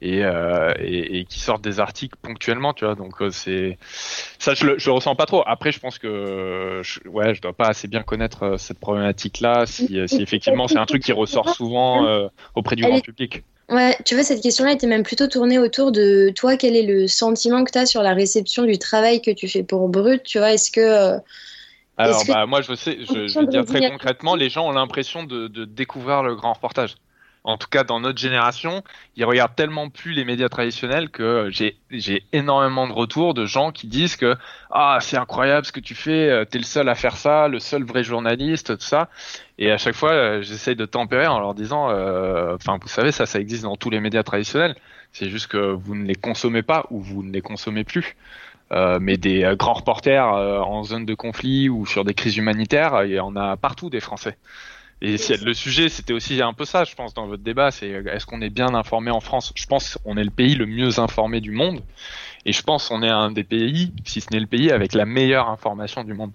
et, euh, et, et qui sortent des articles ponctuellement, tu vois. Donc euh, c'est ça, je le, je le ressens pas trop. Après, je pense que je, ouais, je dois pas assez bien connaître euh, cette problématique-là. Si, si effectivement c'est un truc qui ressort souvent auprès du Elle grand est- public. Ouais, tu vois, cette question-là était même plutôt tournée autour de toi, quel est le sentiment que tu as sur la réception du travail que tu fais pour Brut Tu vois, est-ce que. Alors, bah, moi, je sais, je, je vais dire très concrètement, les gens ont l'impression de, de découvrir le grand reportage. En tout cas, dans notre génération, ils regardent tellement plus les médias traditionnels que j'ai j'ai énormément de retours de gens qui disent que ah c'est incroyable ce que tu fais, euh, t'es le seul à faire ça, le seul vrai journaliste, tout ça. Et à chaque fois, euh, j'essaye de tempérer en leur disant, euh, enfin vous savez ça, ça existe dans tous les médias traditionnels. C'est juste que vous ne les consommez pas ou vous ne les consommez plus. Euh, mais des grands reporters en zone de conflit ou sur des crises humanitaires, il y en a partout des Français. Et le sujet, c'était aussi un peu ça, je pense, dans votre débat, c'est euh, est-ce qu'on est bien informé en France? Je pense qu'on est le pays le mieux informé du monde, et je pense qu'on est un des pays, si ce n'est le pays, avec la meilleure information du monde,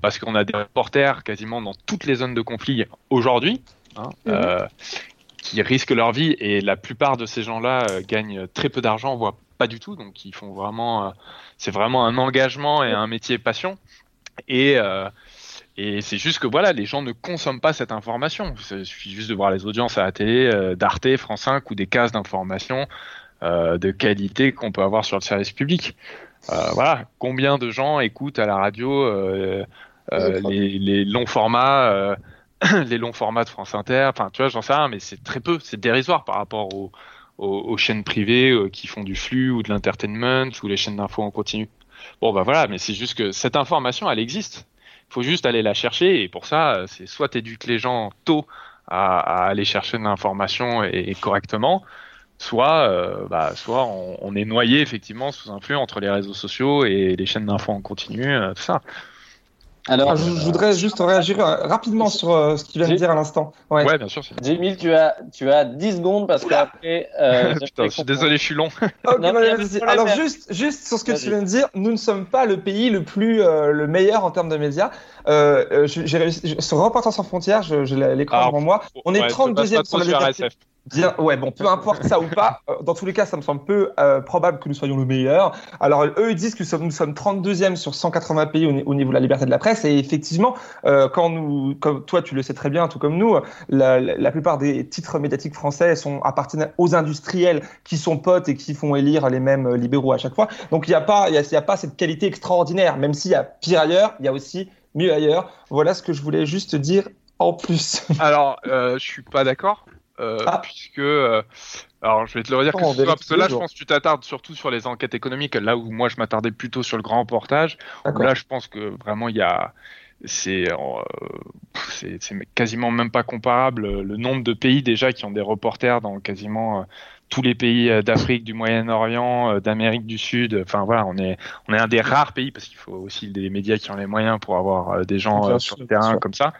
parce qu'on a des reporters quasiment dans toutes les zones de conflit aujourd'hui, hein, euh, qui risquent leur vie, et la plupart de ces gens-là euh, gagnent très peu d'argent, voire pas du tout, donc ils font vraiment, euh, c'est vraiment un engagement et un métier passion, et euh, et c'est juste que voilà, les gens ne consomment pas cette information. Il suffit juste de voir les audiences à la télé, euh, d'Arte, France 5 ou des cases d'information euh, de qualité qu'on peut avoir sur le service public. Euh, voilà, combien de gens écoutent à la radio euh, euh, les, les longs formats, euh, *clears throat* les longs formats de France Inter? Enfin, tu vois, j'en sais rien, mais c'est très peu, c'est dérisoire par rapport aux, aux, aux chaînes privées euh, qui font du flux ou de l'entertainment ou les chaînes d'infos en continu. Bon, bah voilà, mais c'est juste que cette information, elle existe. Faut juste aller la chercher et pour ça, euh, c'est soit t'éduques les gens tôt à, aller chercher de l'information et, correctement, soit, euh, bah, soit on, on est noyé effectivement sous influx entre les réseaux sociaux et les chaînes d'infos en continu, euh, tout ça. Alors, Ah, je, je voudrais juste réagir euh, rapidement sur euh, ce que tu viens de dire à l'instant. Ouais. Ouais, bien sûr. Jamil, tu as, tu as 10 secondes parce qu'après. Euh, *laughs* Putain, je suis désolé, je suis long. Ok, Non, problème, Alors juste, juste sur ce que tu viens de dire, nous ne sommes pas le pays le plus euh, le meilleur en termes de médias. Euh, euh, je- j'ai réussi je- sur Reporters sans frontières, je- j'ai l'écran devant moi. On est Ouais, 32e te passe pas sur la ouais, bon, peu importe ça ou pas. euh, Dans tous les cas, ça me semble peu euh, probable que nous soyons le meilleur. Alors, eux, ils disent que nous sommes, nous sommes 32e sur 180 pays au, ni- au niveau de la liberté de la presse. Et effectivement, euh, quand nous, comme toi, tu le sais très bien, tout comme nous, la, plupart des titres médiatiques français sont appartiennent aux industriels qui sont potes et qui font élire les mêmes libéraux à chaque fois. Donc, il n'y a pas, y a, a pas cette qualité extraordinaire. Même s'il y a pire ailleurs, il y a aussi mieux ailleurs. Voilà ce que je voulais juste dire en plus. Alors, euh, je suis pas d'accord, euh, Ah. puisque. euh, alors, je vais te le redire que Oh, on ce soit, parce que là, je pense que tu t'attardes surtout sur les enquêtes économiques, là où moi je m'attardais plutôt sur le grand reportage. Là, je pense que vraiment il y a. C'est euh, c'est c'est quasiment même pas comparable euh, le nombre de pays déjà qui ont des reporters dans quasiment euh, tous les pays euh, d'Afrique, du Moyen-Orient, euh, d'Amérique du Sud. Enfin voilà, on est on est un des rares pays parce qu'il faut aussi des médias qui ont les moyens pour avoir euh, des gens Bien sur le terrain sûr. comme ça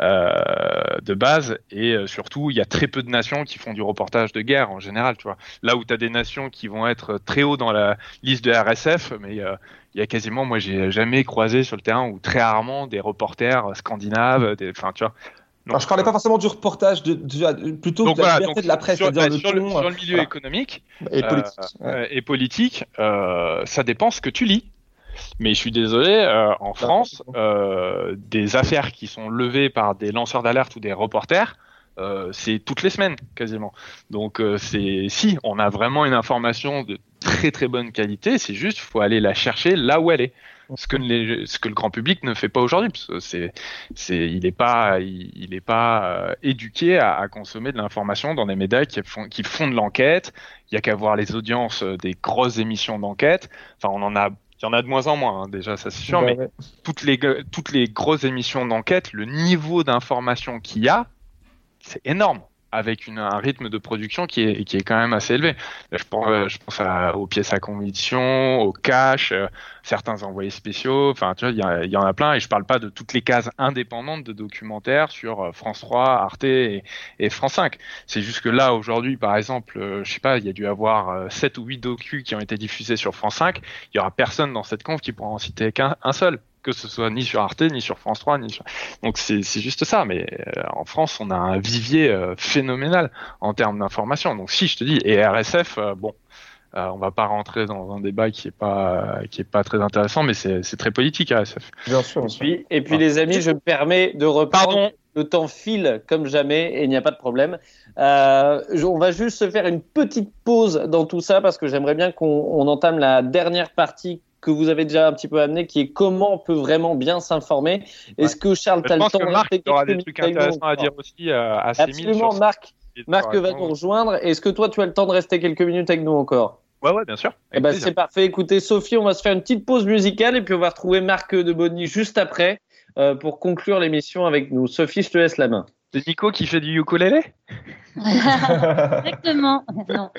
euh, de base et surtout il y a très peu de nations qui font du reportage de guerre en général tu vois là où tu as des nations qui vont être très haut dans la liste de RSF mais il y a quasiment moi j'ai jamais croisé sur le terrain ou très rarement des reporters scandinaves des- enfin tu vois Alors, je parlais pas forcément du reportage, de, de- plutôt donc de la voilà, liberté donc de la presse, sur, bah, le sur le, sur le milieu voilà. économique et euh, politique. ouais. euh, et politique, euh, ça dépend ce que tu lis. Mais je suis désolé, euh, en France, euh, des affaires qui sont levées par des lanceurs d'alerte ou des reporters, euh, c'est toutes les semaines quasiment. Donc euh, c'est si on a vraiment une information de très très bonne qualité, c'est juste faut aller la chercher là où elle est. Ce que, les- ce que le grand public ne fait pas aujourd'hui, parce que c'est, c'est, il n'est pas, il, il est pas euh, éduqué à, à consommer de l'information dans des médias qui font, qui font de l'enquête. Il y a qu'à voir les audiences euh, des grosses émissions d'enquête. Enfin, on en a, il y en a de moins en moins hein, déjà, ça c'est sûr. Bah mais ouais. toutes les, toutes les grosses émissions d'enquête, le niveau d'information qu'il y a, c'est énorme, avec une, un rythme de production qui est, qui est quand même assez élevé. Je pense, euh, je pense à- aux pièces à conviction, aux cash, euh, certains envoyés spéciaux, enfin, tu vois, il y, en a plein, et je parle pas de toutes les cases indépendantes de documentaires sur euh, France 3, Arte et, et France 5. C'est juste que là, aujourd'hui, par exemple, euh, je sais pas, il y a dû avoir euh, 7 ou 8 docus qui ont été diffusés sur France 5, il y aura personne dans cette conf qui pourra en citer qu'un un seul que ce soit ni sur Arte, ni sur France 3, ni sur... Donc c'est juste ça, mais euh, en France, on a un vivier euh, phénoménal en termes d'information. Donc si, je te dis, et RSF, euh, bon, Euh, on va pas rentrer dans un débat qui est pas qui est pas très intéressant, mais c'est très politique à SF. Bien sûr. Et puis, et puis les amis, je me permets de reprendre. Le temps file comme jamais et il n'y a pas de problème. Euh, on va juste se faire une petite pause dans tout ça parce que j'aimerais bien qu'on on entame la dernière partie que vous avez déjà un petit peu amenée, qui est comment on peut vraiment bien s'informer. Est-ce que Charles, Je t'as le temps que de Marc rester aura des trucs intéressants à dire aussi euh, à 6000 Absolument, Marc. Marc va répondre. nous rejoindre. Est-ce que toi, tu as le temps de rester quelques minutes avec nous encore? Ouais, ouais, bien sûr. eh ben, c'est parfait. Écoutez, Sophie, on va se faire une petite pause musicale et puis on va retrouver Marc de Bonny juste après euh, pour conclure l'émission avec nous. Sophie, je te laisse la main. C'est Nico qui fait du ukulélé? *laughs* Exactement. Non.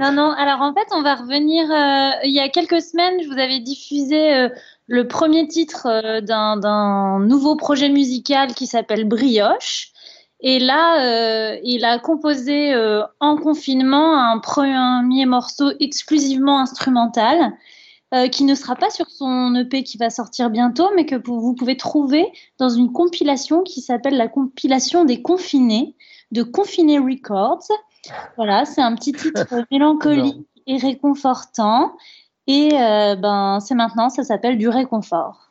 non, non. Alors en fait, on va revenir. euh, il y a quelques semaines, je vous avais diffusé euh, le premier titre euh, d'un d'un nouveau projet musical qui s'appelle Brioche. Et là, euh, il a composé euh, en confinement un premier morceau exclusivement instrumental. Euh, qui ne sera pas sur son EP qui va sortir bientôt, mais que vous pouvez trouver dans une compilation qui s'appelle la compilation des confinés de Confiné Records. Voilà, c'est un petit titre *laughs* mélancolique et réconfortant. Et euh, ben, c'est maintenant, ça s'appelle du réconfort.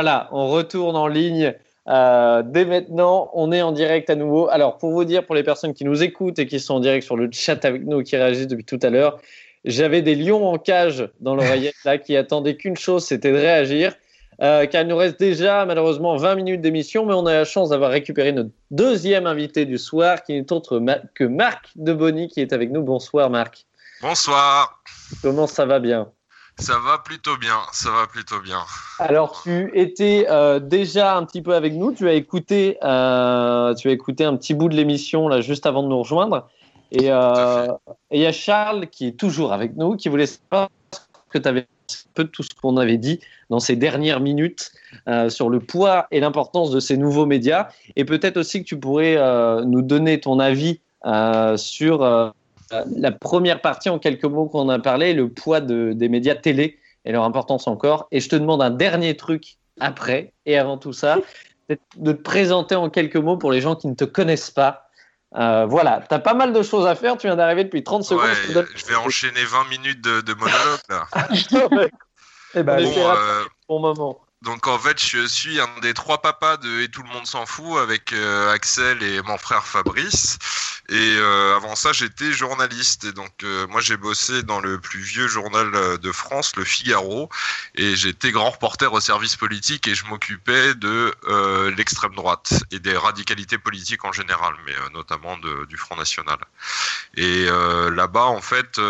Voilà, on retourne en ligne. Euh, dès maintenant, on est en direct à nouveau. Alors, pour vous dire, pour les personnes qui nous écoutent et qui sont en direct sur le chat avec nous, qui réagissent depuis tout à l'heure, j'avais des lions en cage dans l'oreillette là qui attendaient qu'une chose, c'était de réagir. Euh, car il nous reste déjà malheureusement 20 minutes d'émission, mais on a la chance d'avoir récupéré notre deuxième invité du soir, qui n'est autre que Marc Debony, qui est avec nous. Bonsoir Marc. Bonsoir. Comment ça va bien? Ça va plutôt bien, ça va plutôt bien. Alors, tu étais euh, déjà un petit peu avec nous, tu as écouté, euh, tu as écouté un petit bout de l'émission là juste avant de nous rejoindre. Et euh, il y a Charles qui est toujours avec nous, qui voulait savoir que tu avais un peu de tout ce qu'on avait dit dans ces dernières minutes sur le poids et l'importance de ces nouveaux médias. Et peut-être aussi que tu pourrais nous donner ton avis sur la première partie, en quelques mots qu'on a parlé, le poids des médias télé et leur importance encore. Et je te demande un dernier truc après et avant tout ça, *laughs* de te présenter en quelques mots pour les gens qui ne te connaissent pas. Euh, voilà, tu as pas mal de choses à faire, tu viens d'arriver depuis 30 secondes. je, vais enchaîner 20 minutes de, monologue là. *laughs* eh ben, bon, euh, bon moment. Donc en fait, je suis un des trois papas de Et tout le monde s'en fout avec euh, Axel et mon frère Fabrice. Et euh, avant ça, j'étais journaliste. Et donc euh, moi, j'ai bossé dans le plus vieux journal de France, Le Figaro. Et j'étais grand reporter au service politique et je m'occupais de l'extrême droite et des radicalités politiques en général, mais notamment du Front National. Et là-bas, en fait,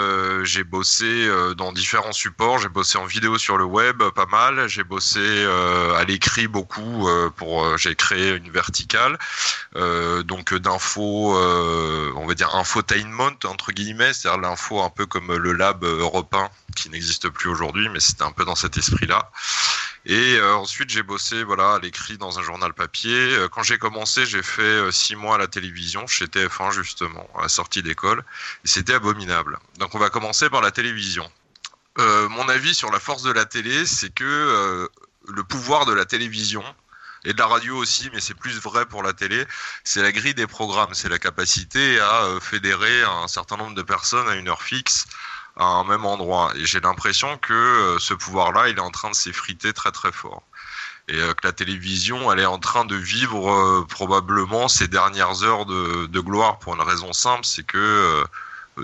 j'ai bossé dans différents supports. J'ai bossé en vidéo sur le web, pas mal. J'ai bossé euh, à l'écrit beaucoup euh, pour euh, j'ai créé une verticale donc d'infos on va dire infotainment entre guillemets c'est-à-dire l'info un peu comme le lab européen qui n'existe plus aujourd'hui mais c'était un peu dans cet esprit là et ensuite, j'ai bossé voilà à l'écrit dans un journal papier. quand j'ai commencé, j'ai fait six mois à la télévision chez TF1 justement à la sortie d'école. Et c'était abominable. Donc, on va commencer par la télévision. mon avis sur la force de la télé, c'est que le pouvoir de la télévision et de la radio aussi, mais c'est plus vrai pour la télé, c'est la grille des programmes, c'est la capacité à euh, fédérer un certain nombre de personnes à une heure fixe à un même endroit. Et j'ai l'impression que euh, ce pouvoir-là, il est en train de s'effriter très très fort. Et euh, que la télévision, elle est en train de vivre probablement ses dernières heures de, de, gloire pour une raison simple, c'est que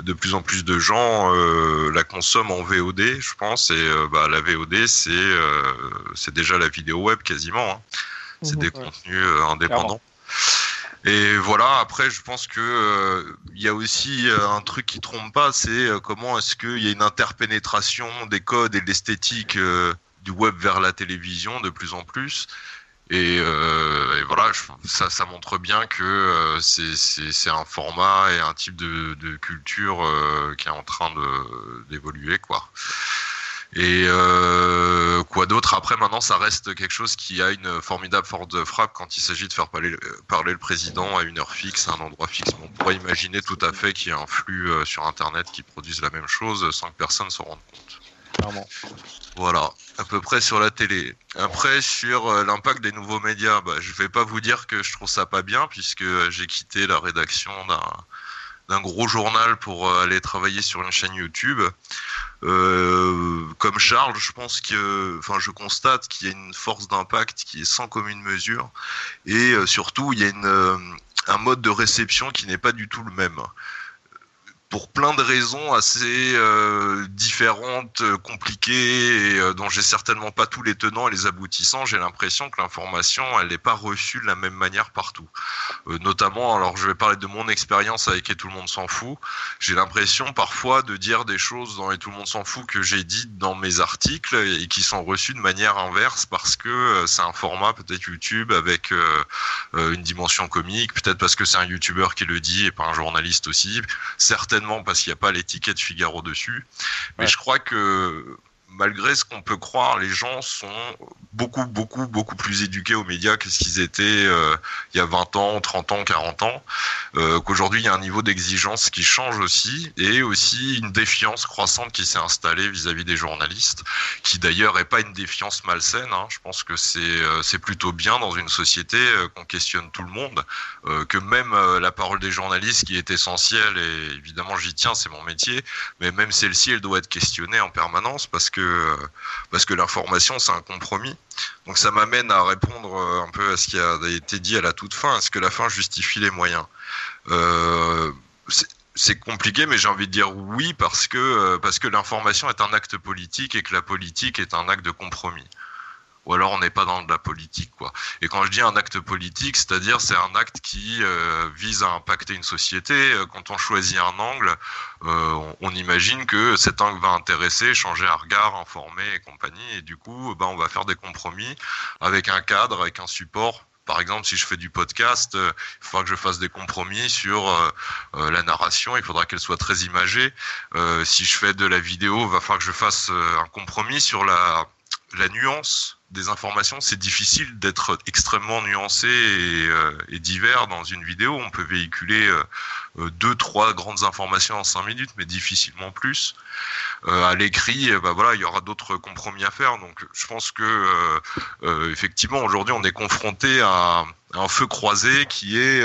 de plus en plus de gens euh, la consomment en VOD, je pense, et euh, bah, la VOD, c'est euh, c'est déjà la vidéo web quasiment. Hein. C'est mhm. des contenus indépendants. Et voilà, après, je pense que il y a aussi un truc qui trompe pas, c'est comment est-ce qu'il y a une interpénétration des codes et de l'esthétique du web vers la télévision de plus en plus. Euh, et, voilà, ça, montre bien que euh, c'est un format et un type de, culture euh, qui est en train d'évoluer, quoi. Et quoi d'autre? Après, maintenant, ça reste quelque chose qui a une formidable force de frappe quand il s'agit de faire parler, parler, le président à une heure fixe, à un endroit fixe. On pourrait imaginer tout à fait qu'il y ait un flux sur Internet qui produise la même chose sans que personne s'en rende compte. Clairement. Voilà, à peu près sur la télé. Après, sur euh, l'impact des nouveaux médias, bah, je vais pas vous dire que je trouve ça pas bien, puisque j'ai quitté la rédaction d'un gros journal pour euh, aller travailler sur une chaîne YouTube. Euh, comme Charles, je pense que, enfin, je constate qu'il y a une force d'impact qui est sans commune mesure, et surtout, il y a un mode de réception qui n'est pas du tout le même pour plein de raisons assez euh, différentes, euh, compliquées, et euh, dont j'ai certainement pas tous les tenants et les aboutissants, j'ai l'impression que l'information, elle n'est pas reçue de la même manière partout. notamment, alors je vais parler de mon expérience avec Et tout le monde s'en fout, j'ai l'impression parfois de dire des choses dans Et tout le monde s'en fout que j'ai dites dans mes articles et qui sont reçues de manière inverse parce que c'est un format peut-être YouTube avec une dimension comique, peut-être parce que c'est un YouTuber qui le dit et pas un journaliste aussi, parce qu'il n'y a pas l'étiquette Figaro dessus. Mais je crois que malgré ce qu'on peut croire, les gens sont beaucoup, beaucoup, beaucoup plus éduqués aux médias que ce qu'ils étaient euh, il y a 20 ans, 30 ans, 40 ans. Euh, Qu'aujourd'hui, il y a un niveau d'exigence qui change aussi et aussi une défiance croissante qui s'est installée vis-à-vis des journalistes, qui d'ailleurs n'est pas une défiance malsaine. Hein. Je pense que c'est euh, c'est plutôt bien dans une société qu'on questionne tout le monde, que même la parole des journalistes qui est essentielle et évidemment j'y tiens, c'est mon métier, mais même celle-ci, elle doit être questionnée en permanence parce que euh, parce que l'information c'est un compromis. Donc ça m'amène à répondre euh, un peu à ce qui a été dit à la toute fin. Est-ce que la fin justifie les moyens? Euh, c'est compliqué, mais j'ai envie de dire oui parce que parce que l'information est un acte politique et que la politique est un acte de compromis ou alors on n'est pas dans de la politique quoi. Et quand je dis un acte politique, c'est-à-dire c'est un acte qui euh, vise à impacter une société. Euh, quand on choisit un angle, euh, on, imagine que cet angle va intéresser, changer un regard, informer et compagnie. Et du coup, ben, on va faire des compromis avec un cadre, avec un support par exemple, si je fais du podcast, il faudra que je fasse des compromis sur la narration. Il faudra qu'elle soit très imagée. si je fais de la vidéo, il va falloir que je fasse un compromis sur la, la nuance des informations, c'est difficile d'être extrêmement nuancé et, euh, divers dans une vidéo. On peut véhiculer euh, euh, deux, trois grandes informations en cinq minutes, mais difficilement plus. à l'écrit, bah voilà, il y aura d'autres compromis à faire. Donc, je pense que effectivement, aujourd'hui, on est confronté à, un feu croisé qui est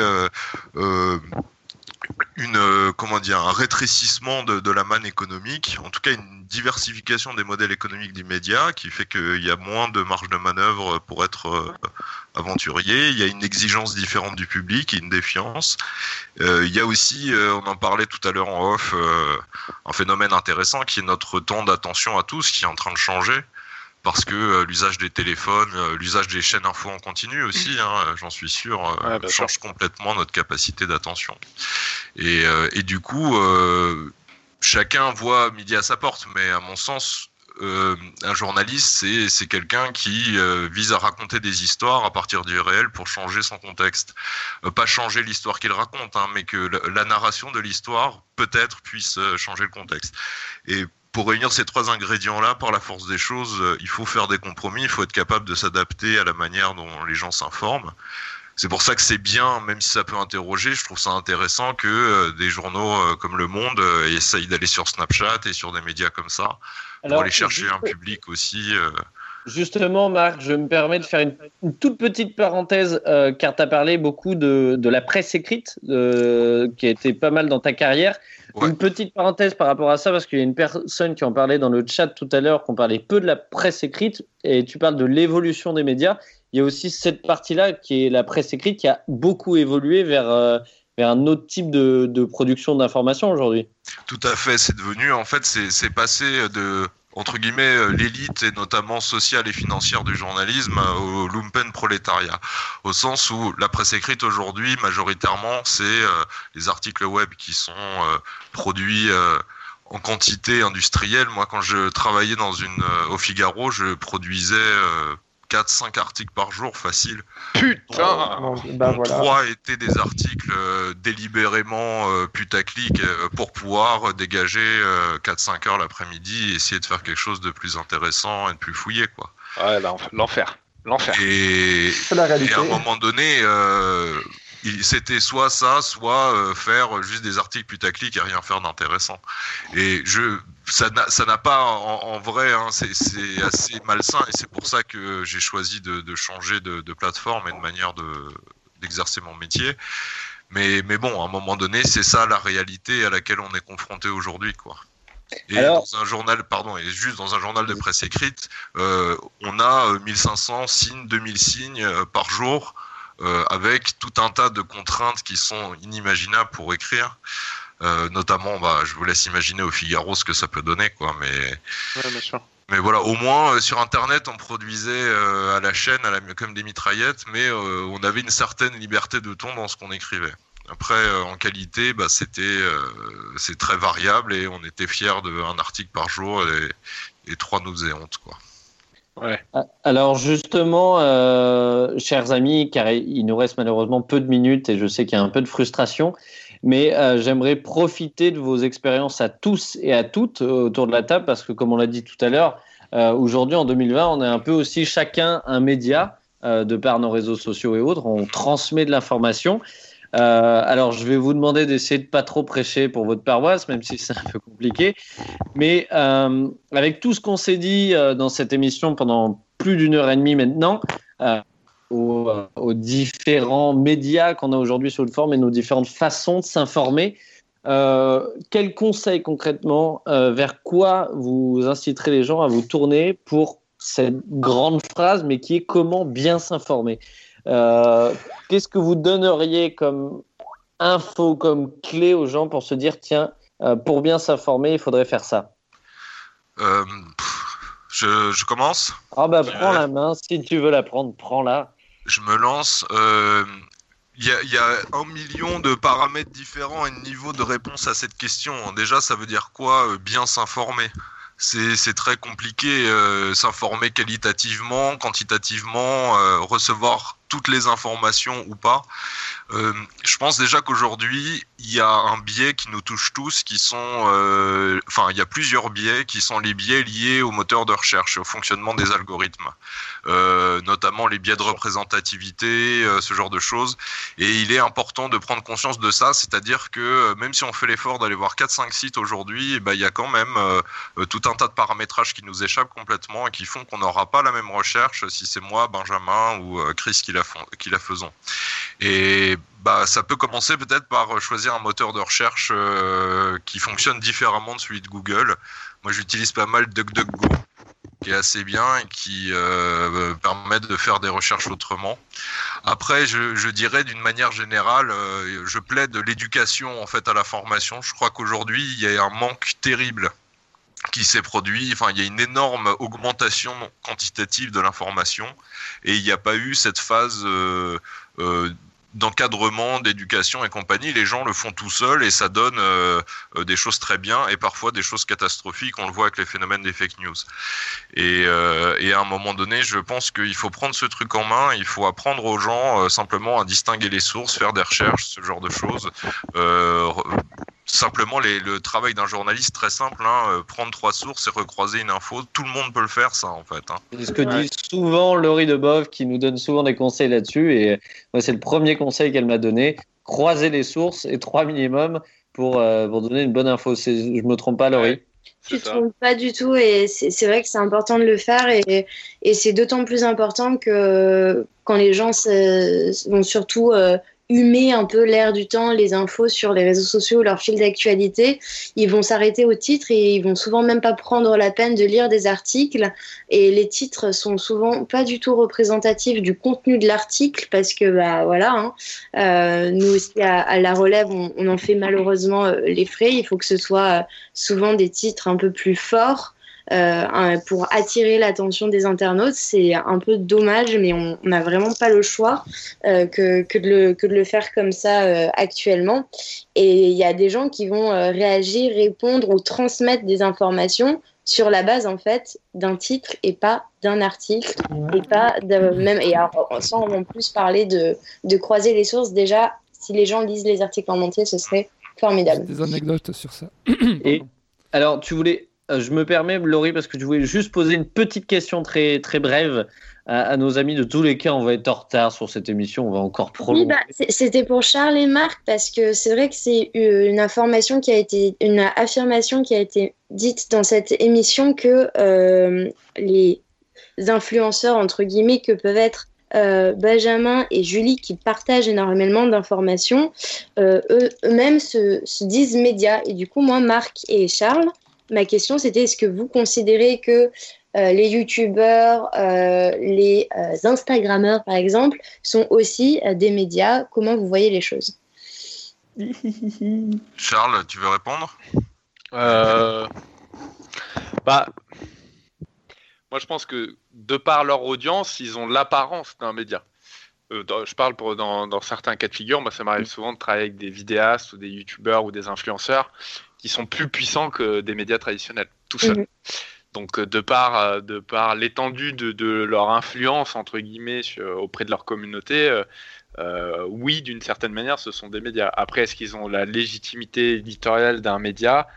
une euh, comment dire un rétrécissement de, la manne économique, en tout cas une diversification des modèles économiques des médias qui fait qu'il y a moins de marge de manœuvre pour être euh, aventurier. Il y a une exigence différente du public et une défiance. Euh, il y a aussi, on en parlait tout à l'heure en off, un phénomène intéressant qui est notre temps d'attention à tous qui est en train de changer parce que euh, l'usage des téléphones, euh, l'usage des chaînes info en continu aussi, hein, j'en suis sûr, euh, change complètement notre capacité d'attention. Et, et, du coup, chacun voit midi à sa porte, mais à mon sens, un journaliste, c'est quelqu'un qui vise à raconter des histoires à partir du réel pour changer son contexte. pas changer l'histoire qu'il raconte, hein, mais que la, la narration de l'histoire peut-être puisse changer le contexte. Et pour réunir ces trois ingrédients-là, par la force des choses, euh, il faut faire des compromis, il faut être capable de s'adapter à la manière dont les gens s'informent. C'est pour ça que c'est bien, même si ça peut interroger, je trouve ça intéressant que euh, des journaux euh, comme Le Monde essayent d'aller sur Snapchat et sur des médias comme ça pour aller chercher un public aussi. Justement, Marc, je me permets de faire une, toute petite parenthèse, car tu as parlé beaucoup de, de la presse écrite, qui a été pas mal dans ta carrière. Une petite parenthèse par rapport à ça, parce qu'il y a une personne qui en parlait dans le chat tout à l'heure, qu'on parlait peu de la presse écrite, et tu parles de l'évolution des médias. Il y a aussi cette partie-là qui est la presse écrite qui a beaucoup évolué vers, euh, un autre type de, de production d'information aujourd'hui. Tout à fait, c'est devenu, en fait, c'est passé de entre guillemets euh, l'élite et notamment sociale et financière du journalisme euh, au lumpen prolétariat. Au sens où la presse écrite aujourd'hui majoritairement c'est euh, les articles web qui sont produits en quantité industrielle. Moi quand je travaillais dans une au Figaro je produisais 4-5 articles par jour, facile. Putain bah, Trois étaient des articles euh, délibérément euh, putaclic euh, pour pouvoir dégager 4-5 heures l'après-midi et essayer de faire quelque chose de plus intéressant et de plus fouillé. Quoi. Ouais, l'enfer. L'enfer. Et, et, à un moment donné, c'était soit ça, soit euh, faire juste des articles putaclic et rien faire d'intéressant. Et je, ça n'a pas en, vrai, hein, c'est assez malsain et c'est pour ça que j'ai choisi de, de changer de, de, plateforme et de manière d'exercer mon métier. Mais, mais bon, à un moment donné, c'est ça la réalité à laquelle on est confronté aujourd'hui, quoi. Et dans un journal, pardon, et juste dans un journal de presse écrite, euh, on a 1500 euh, signes, 2000 signes par jour avec tout un tas de contraintes qui sont inimaginables pour écrire. Euh, notamment, bah, je vous laisse imaginer au Figaro ce que ça peut donner, quoi. Mais, mais voilà, au moins euh, sur Internet, on produisait à la chaîne, à la, comme des mitraillettes, mais on avait une certaine liberté de ton dans ce qu'on écrivait. Après, en qualité, bah, c'était c'est très variable et on était fiers d'un article par jour et, et trois nous faisaient honte, quoi. Ah, alors justement, euh, chers amis, car il nous reste malheureusement peu de minutes et je sais qu'il y a un peu de frustration, mais euh, j'aimerais profiter de vos expériences à tous et à toutes euh, autour de la table parce que comme on l'a dit tout à l'heure, aujourd'hui en 2020, on est un peu aussi chacun un média de par nos réseaux sociaux et autres. On transmet de l'information. Euh, alors, je vais vous demander d'essayer de pas trop prêcher pour votre paroisse, même si c'est un peu compliqué. Mais euh, avec tout ce qu'on s'est dit euh, dans cette émission pendant plus d'une heure et demie maintenant, aux, différents médias qu'on a aujourd'hui sur le forum et nos différentes façons de s'informer, quel conseil concrètement, vers quoi vous inciterez les gens à vous tourner pour cette grande phrase, mais qui est comment bien s'informer? Euh, Qu'est-ce que vous donneriez comme info, comme clé aux gens pour se dire, tiens, euh, pour bien s'informer, il faudrait faire ça Euh, je, je commence Ah bah prends la main, si tu veux la prendre, prends-la. Je me lance. Il y, a, il y a un million de paramètres différents et de niveaux de réponse à cette question. Déjà, ça veut dire quoi Bien s'informer? C'est c'est très compliqué, euh, s'informer qualitativement, quantitativement, euh, recevoir toutes les informations ou pas. Euh, je pense déjà qu'aujourd'hui, il y a un biais qui nous touche tous, qui sont, euh, enfin, il y a plusieurs biais qui sont les biais liés au moteur de recherche, au fonctionnement des algorithmes, euh, notamment les biais de représentativité, ce genre de choses. Et il est important de prendre conscience de ça, c'est-à-dire que même si on fait l'effort d'aller voir 4-5 sites aujourd'hui, eh ben, il y a quand même tout un tas de paramétrages qui nous échappent complètement et qui font qu'on n'aura pas la même recherche si c'est moi, Benjamin ou Chris qui la, font- qui la faisons. Et bah, ça peut commencer peut-être par choisir un moteur de recherche euh, qui fonctionne différemment de celui de Google. Moi, j'utilise pas mal DuckDuckGo, qui est assez bien et qui euh, permet de faire des recherches autrement. Après, je, dirais d'une manière générale, euh, je plaide l'éducation en fait à la formation. Je crois qu'aujourd'hui, il y a un manque terrible qui s'est produit. Enfin, il y a une énorme augmentation quantitative de l'information et il n'y a pas eu cette phase euh, euh, d'encadrement, d'éducation et compagnie. Les gens le font tout seuls et ça donne euh, des choses très bien et parfois des choses catastrophiques. On le voit avec les phénomènes des fake news. Et, à un moment donné, je pense qu'il faut prendre ce truc en main. Il faut apprendre aux gens simplement à distinguer les sources, faire des recherches, ce genre de choses. Euh, simplement les- le travail d'un journaliste très simple, hein, euh, prendre trois sources et recroiser une info. Tout le monde peut le faire, ça en fait. hein. C'est ce que dit souvent Laurie Debov, qui nous donne souvent des conseils là-dessus. Et moi, c'est le premier conseil qu'elle m'a donné. Croiser les sources et trois minimum pour, euh, pour donner une bonne info. C'est- Je me trompe pas, Laurie? Tu ne te trompes pas du tout et c'est c'est vrai que c'est important de le faire et, et c'est d'autant plus important que quand les gens se- vont surtout euh, humer un peu l'air du temps, les infos sur les réseaux sociaux, leur fil d'actualité, ils vont s'arrêter au titre et ils vont souvent même pas prendre la peine de lire des articles. Et les titres sont souvent pas du tout représentatifs du contenu de l'article parce que bah voilà, hein, euh, nous aussi à, à la relève on, on en fait malheureusement euh, les frais. Il faut que ce soit euh, souvent des titres un peu plus forts euh, pour attirer l'attention des internautes. C'est un peu dommage, mais on n'a vraiment pas le choix euh, que, que, de le, que de le faire comme ça euh, actuellement. Et il y a des gens qui vont euh, réagir, répondre ou transmettre des informations sur la base en fait d'un titre et pas d'un article et pas de, même et alors, sans en plus parler de, de croiser les sources déjà si les gens lisent les articles en entier ce serait formidable Des anecdotes sur ça. Et alors, tu voulais, je me permets, Laurie, parce que tu voulais juste poser une petite question très, très brève à, à nos amis. De tous les cas, on va être en retard sur cette émission. On va encore Oui, prolonger. bah, c'est- c'était pour Charles et Marc parce que c'est vrai que c'est une information qui a été, une affirmation qui a été dite dans cette émission que euh, les influenceurs entre guillemets que peuvent être euh, Benjamin et Julie qui partagent énormément d'informations, euh, eux- eux-mêmes se, se disent médias. Et du coup, moi, Marc et Charles, ma question c'était est-ce que vous considérez que euh, les youtubeurs, euh, les euh, instagrammeurs par exemple, sont aussi euh, des médias? Comment vous voyez les choses? *laughs* Charles, tu veux répondre? Euh, Bah, moi, je pense que de par leur audience, ils ont l'apparence d'un média. Euh, dans- je parle pour, dans, dans certains cas de figure. Moi, ça m'arrive souvent de travailler avec des vidéastes ou des youtubeurs ou des influenceurs qui sont plus puissants que des médias traditionnels, tout seuls. Mhm. Donc, euh, de par, euh, de par l'étendue de, de leur influence, entre guillemets, sur- auprès de leur communauté, euh, oui, d'une certaine manière, ce sont des médias. Après, est-ce qu'ils ont la légitimité éditoriale d'un média?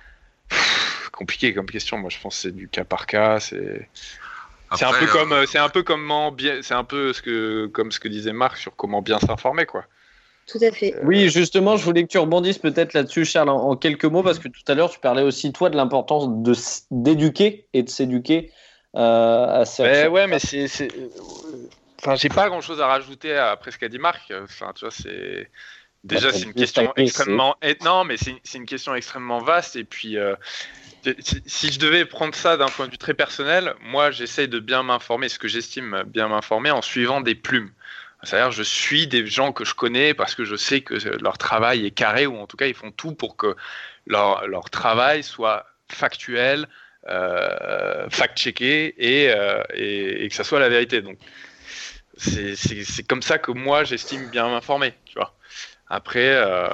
Pff, Compliqué comme question. Moi, je pense que c'est du cas par cas. C'est c'est un peu euh, comme, c'est un peu comment bien, c'est un peu ce que, comme ce que disait Marc sur comment bien s'informer, quoi. Tout à fait. Oui, justement, je voulais que tu rebondisses peut-être là-dessus, Charles, en, en quelques mots, parce que tout à l'heure, tu parlais aussi, toi, de l'importance de s- d'éduquer et de s'éduquer euh, à ces Mais ouais, mais c'est, euh, enfin, j'ai pas grand-chose à rajouter après ce qu'a dit Marc. Enfin, tu vois, c'est, Déjà, c'est une question extrêmement. et- Non, mais c'est c'est une question extrêmement vaste. Et puis, euh, si- si je devais prendre ça d'un point de vue très personnel, moi, j'essaye de bien m'informer, ce que j'estime bien m'informer, en suivant des plumes. C'est-à-dire, je suis des gens que je connais parce que je sais que leur travail est carré, ou en tout cas, ils font tout pour que leur, travail soit factuel, euh, fact-checké et, euh, et, et que ça soit la vérité. Donc, c'est comme ça que moi j'estime bien m'informer, tu vois. Après, euh,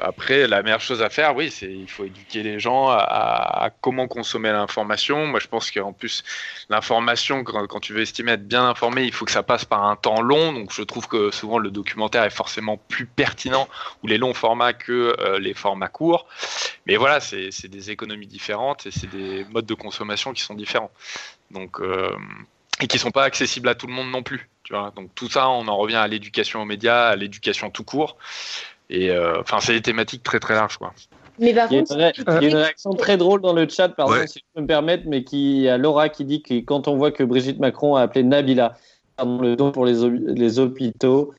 après, la meilleure chose à faire, oui, c'est il faut éduquer les gens à, comment consommer l'information. Moi, je pense qu'en plus, l'information, quand, tu veux estimer être bien informé, il faut que ça passe par un temps long. Donc, je trouve que souvent le documentaire est forcément plus pertinent ou les longs formats que euh, les formats courts. Mais voilà, c'est des économies différentes et c'est des modes de consommation qui sont différents. Donc, euh, et qui sont pas accessibles à tout le monde non plus. Tu vois Donc tout ça, on en revient à l'éducation aux médias, à l'éducation tout court. Et euh, enfin, c'est des thématiques très très larges, quoi. Mais par Il y, a contre, une, ré- il y a une réaction très drôle dans le chat, pardon, Ouais. si je peux me permettre, mais qui il y a Laura qui dit que quand on voit que Brigitte Macron a appelé Nabila pardon, le don pour les, hôp- les hôpitaux,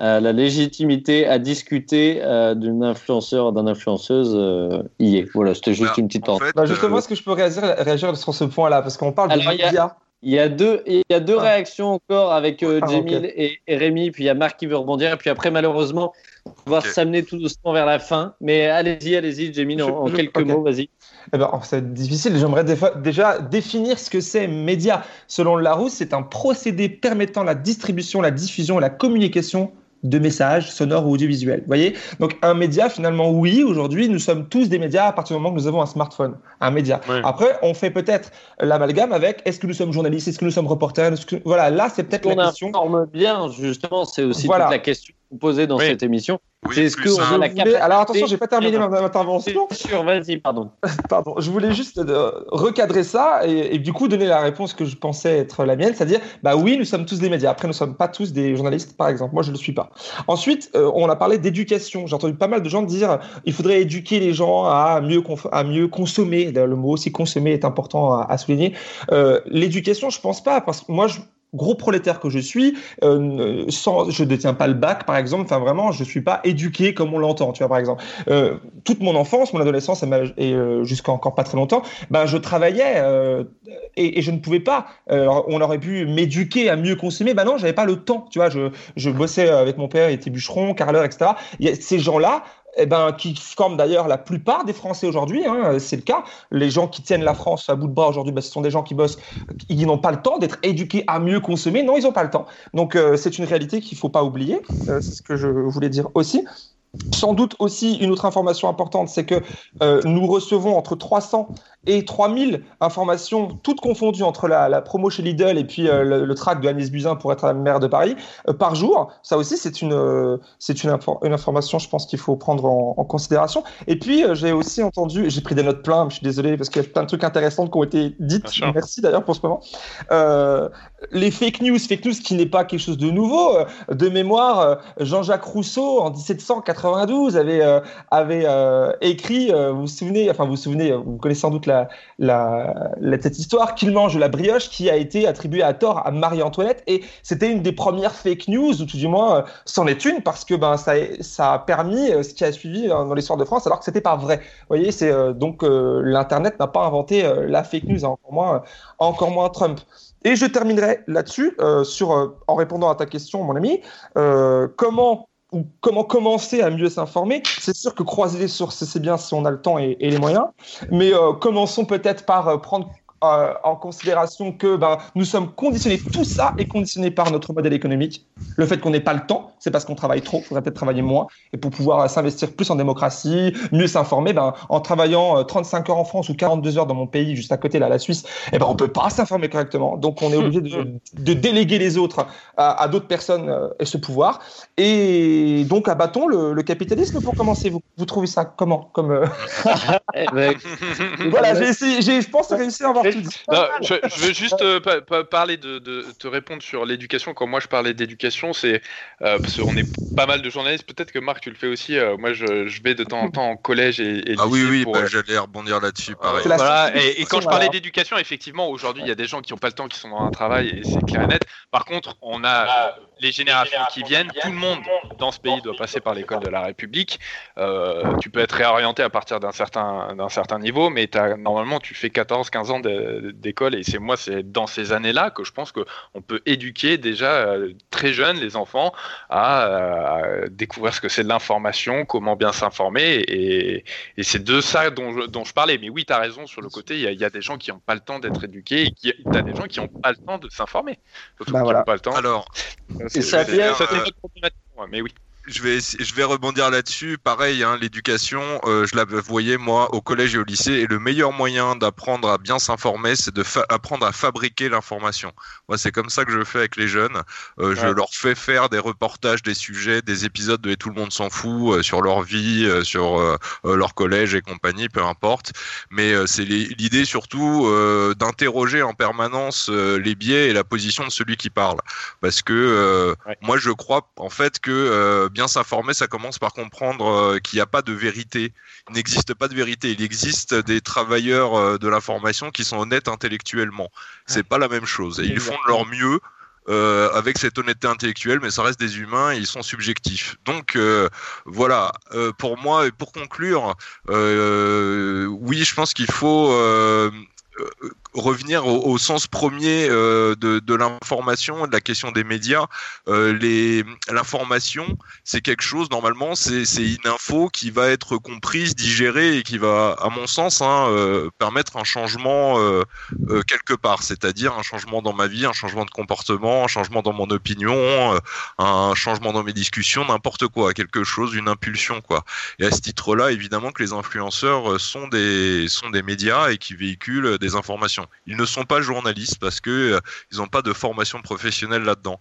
euh, la légitimité à discuter euh, d'une influenceur, d'une influenceuse euh, y est. Voilà, c'était juste Bah, une petite en parenthèse. fait, Bah, justement, euh, est-ce que je peux réagir, réagir sur ce point-là? Parce qu'on parle Alors, de médias. Il y a deux, il y a deux Ah. réactions encore avec euh, Ah. Jamil et, et Rémi, puis il y a Marc qui veut rebondir, et puis après, malheureusement, on va devoir s'amener tout doucement vers la fin. Mais allez-y, allez-y, Jamil, en, Je- en je- quelques mots, vas-y. Eh ben, oh, c'est difficile. J'aimerais déjà définir ce que c'est média. Selon Larousse, c'est un procédé permettant la distribution, la diffusion et la communication de messages sonores ou audiovisuels. Vous voyez? Donc un média, finalement, oui, aujourd'hui, nous sommes tous des médias à partir du moment que nous avons un smartphone, un média. Après, on fait peut-être l'amalgame avec est-ce que nous sommes journalistes, est-ce que nous sommes reporters que... Voilà, là, c'est peut-être la question. informe bien, justement, c'est aussi Voilà. toute la question posée dans Oui. cette émission. oui, c'est est-ce plus qu'on a la Alors attention, j'ai pas terminé ma, ma intervention. sûr, vas-y, pardon. *laughs* Pardon, je voulais juste euh, recadrer ça et, et du coup donner la réponse que je pensais être la mienne, c'est-à-dire, bah oui, nous sommes tous des médias. Après, nous sommes pas tous des journalistes, par exemple. Moi, je ne le suis pas. Ensuite, euh, on a parlé d'éducation. J'ai entendu pas mal de gens dire, il faudrait éduquer les gens à mieux, à mieux consommer. D'ailleurs, Le mot aussi consommer est important à, à souligner. Euh, L'éducation, je pense pas, parce que moi, je, gros prolétaire que je suis, euh, sans, je détiens pas le bac, par exemple. Enfin, vraiment, je suis pas éduqué comme on l'entend, tu vois, par exemple. Euh, toute mon enfance, mon adolescence et, euh, jusqu'à encore pas très longtemps, ben, je travaillais euh, et, et je ne pouvais pas. Euh, on aurait pu m'éduquer à mieux consommer. Ben non, j'avais pas le temps. Tu vois, je, je bossais avec mon père, il était bûcheron, carreleur, etc. Y ces gens-là, eh ben, qui forment d'ailleurs la plupart des Français aujourd'hui, hein, c'est le cas. Les gens qui tiennent la France à bout de bras aujourd'hui, ben, ce sont des gens qui bossent, ils n'ont pas le temps d'être éduqués à mieux consommer. Non, ils n'ont pas le temps. Donc, euh, c'est une réalité qu'il faut pas oublier. Euh, c'est ce que je voulais dire aussi. Sans doute aussi une autre information importante, c'est que euh, nous recevons entre 300 et 3000 informations, toutes confondues entre la, la promo chez Lidl et puis euh, le, le track de Agnès Buzyn pour être la maire de Paris, euh, par jour. Ça aussi, c'est une, c'est une, infor- une information, je pense, qu'il faut prendre en, en considération. Et puis, j'ai aussi entendu, j'ai pris des notes plein, je suis désolé parce qu'il y a plein de trucs intéressants qui ont été dites. Merci d'ailleurs pour ce moment. Les fake news, fake news qui n'est pas quelque chose de nouveau. Euh, De mémoire, euh, Jean-Jacques Rousseau, en 1792, avait, euh, écrit, vous vous souvenez, vous connaissez sans doute la, cette histoire, qu'il mange la brioche, qui a été attribuée à tort à Marie-Antoinette, et c'était une des premières fake news, ou tout du moins, c'en est une, parce que ben, ça, a- permis ce qui a suivi euh, dans l'histoire de France, alors que c'était pas vrai. Vous voyez, c'est donc l'Internet n'a pas inventé la fake news, encore moins, encore moins Trump. Et je terminerai là-dessus, euh, euh, en répondant à ta question, mon ami, euh, comment ou comment commencer à mieux s'informer? C'est sûr que croiser les sources, c'est bien si on a le temps et, les moyens, mais commençons peut-être par prendre euh, en considération que ben, nous sommes conditionnés, tout ça est conditionné par notre modèle économique. Le fait qu'on n'ait pas le temps, c'est parce qu'on travaille trop, il faudrait peut-être travailler moins, et pour pouvoir euh, s'investir plus en démocratie, mieux s'informer, ben, en travaillant euh, 35 heures en France ou 42 heures dans mon pays, juste à côté, là, la Suisse, eh ben, on peut pas s'informer correctement. Donc on est *laughs* obligé de, de déléguer les autres à, à d'autres personnes euh, et ce pouvoir. Et donc abattons le, le capitalisme pour commencer. Vous, vous trouvez ça comment comme, euh, *laughs* Eh ben, Voilà, j'ai essayé, j'ai- je pense réussir à avoir. Non, je, je veux juste euh, pa- pa- parler de, de- te répondre sur l'éducation. Quand moi je parlais d'éducation, c'est euh, parce qu'on est pas mal de journalistes. Peut-être que Marc tu le fais aussi. euh, moi je, je vais de temps en temps en collège et, et Ah oui, oui, pour, bah, j'allais rebondir là-dessus, pareil. Voilà, et, et quand je parlais d'éducation, effectivement, aujourd'hui, il y a des gens qui n'ont pas le temps, qui sont dans un travail, et c'est clair et net. Par contre, on a les générations qui viennent, tout le monde dans ce pays doit passer par l'école de la République. Euh, tu peux être réorienté à partir d'un certain, d'un certain niveau, mais as, normalement, tu fais 14-15 ans d'école. Et c'est moi, c'est dans ces années-là que je pense qu'on peut éduquer déjà euh, très jeunes les enfants à, à découvrir ce que c'est de l'information, comment bien s'informer. Et, et c'est de ça dont je, dont je parlais. Mais oui, tu as raison sur le côté, il y, y, a des gens qui n'ont pas le temps d'être éduqués et tu as des gens qui n'ont pas le temps de s'informer. Bah voilà. pas le temps. Alors, et ça vient. Ça, c'est notre problématique, mais oui je vais, je vais rebondir là-dessus. Pareil, hein, l'éducation, euh, je la voyais moi au collège et au lycée, et le meilleur moyen d'apprendre à bien s'informer, c'est de apprendre à fabriquer l'information. Moi, c'est comme ça que je fais avec les jeunes. Euh, je leur fais faire des reportages, des sujets, des épisodes de Et tout le monde s'en fout euh, sur leur vie, sur leur collège et compagnie, peu importe. Mais c'est l'idée surtout d'interroger en permanence les biais et la position de celui qui parle, parce que ouais. moi, je crois en fait que bien s'informer, ça commence par comprendre euh, qu'il n'y a pas de vérité. Il n'existe pas de vérité. Il existe des travailleurs euh, de l'information qui sont honnêtes intellectuellement. C'est pas la même chose. Et ils font de leur mieux. Euh, avec cette honnêteté intellectuelle, mais ça reste des humains et ils sont subjectifs. Donc voilà, pour moi, et pour conclure, oui, je pense qu'il faut revenir au, sens premier euh, de, l'information, de la question des médias. Euh, L'information, c'est quelque chose, normalement, c'est une info qui va être comprise, digérée et qui va, à mon sens, hein, euh, permettre un changement quelque part, c'est-à-dire un changement dans ma vie, un changement de comportement, un changement dans mon opinion, un changement dans mes discussions, n'importe quoi, quelque chose, une impulsion, quoi. Et à ce titre-là, évidemment que les influenceurs sont des, sont des médias et qui véhiculent des informations. Ils ne sont pas journalistes parce que euh, ils n'ont pas de formation professionnelle là-dedans.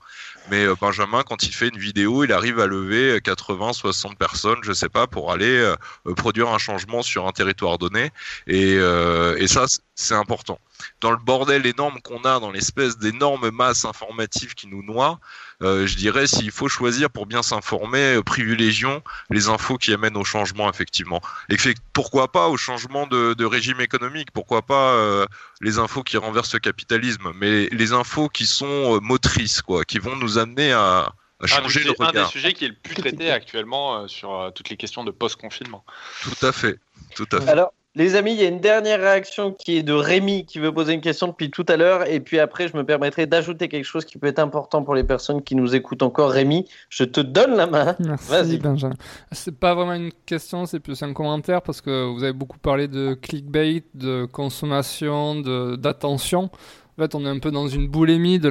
Mais euh, Benjamin, quand il fait une vidéo, il arrive à lever 80, 60 personnes, je sais pas, pour aller euh, produire un changement sur un territoire donné. Et, euh, et ça, c'est important. Dans le bordel énorme qu'on a, dans l'espèce d'énorme masse informative qui nous noie, euh, je dirais s'il faut choisir pour bien s'informer, euh, privilégions les infos qui amènent au changement effectivement. Et fait, pourquoi pas au changement de, de régime économique, pourquoi pas euh, les infos qui renversent le capitalisme, mais les infos qui sont euh, motrices, quoi, qui vont nous amener à, à changer le regard. Un des sujets qui est le plus traité actuellement euh, sur euh, toutes les questions de post-confinement. Tout à fait, tout à fait. Alors, les amis, il y a une dernière réaction qui est de Rémi qui veut poser une question depuis tout à l'heure. Et puis après, je me permettrai d'ajouter quelque chose qui peut être important pour les personnes qui nous écoutent encore. Rémi, je te donne la main. Merci, Benjamin. C'est pas vraiment une question, c'est plus un commentaire parce que vous avez beaucoup parlé de clickbait, de consommation, d'attention. En fait, on est un peu dans une boulimie de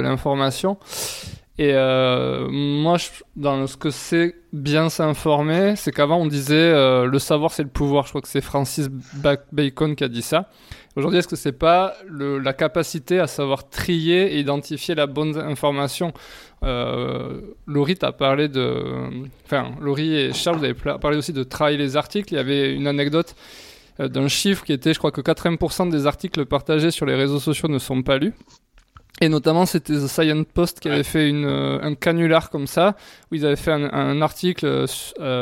l'information. Et euh, moi, dans ce que c'est bien s'informer, c'est qu'avant on disait euh, le savoir c'est le pouvoir. Je crois que c'est Francis Bacon qui a dit ça. Aujourd'hui, est-ce que c'est pas la capacité à savoir trier et identifier la bonne information? Euh, Laurie parlé de, enfin Laurie et Charles vous avez parlé aussi de travailler les articles. Il y avait une anecdote euh, d'un chiffre qui était, je crois que 80% des articles partagés sur les réseaux sociaux ne sont pas lus. Et notamment, c'était The Science Post qui avait fait une, euh, un canular comme ça, où ils avaient fait un, un article, euh,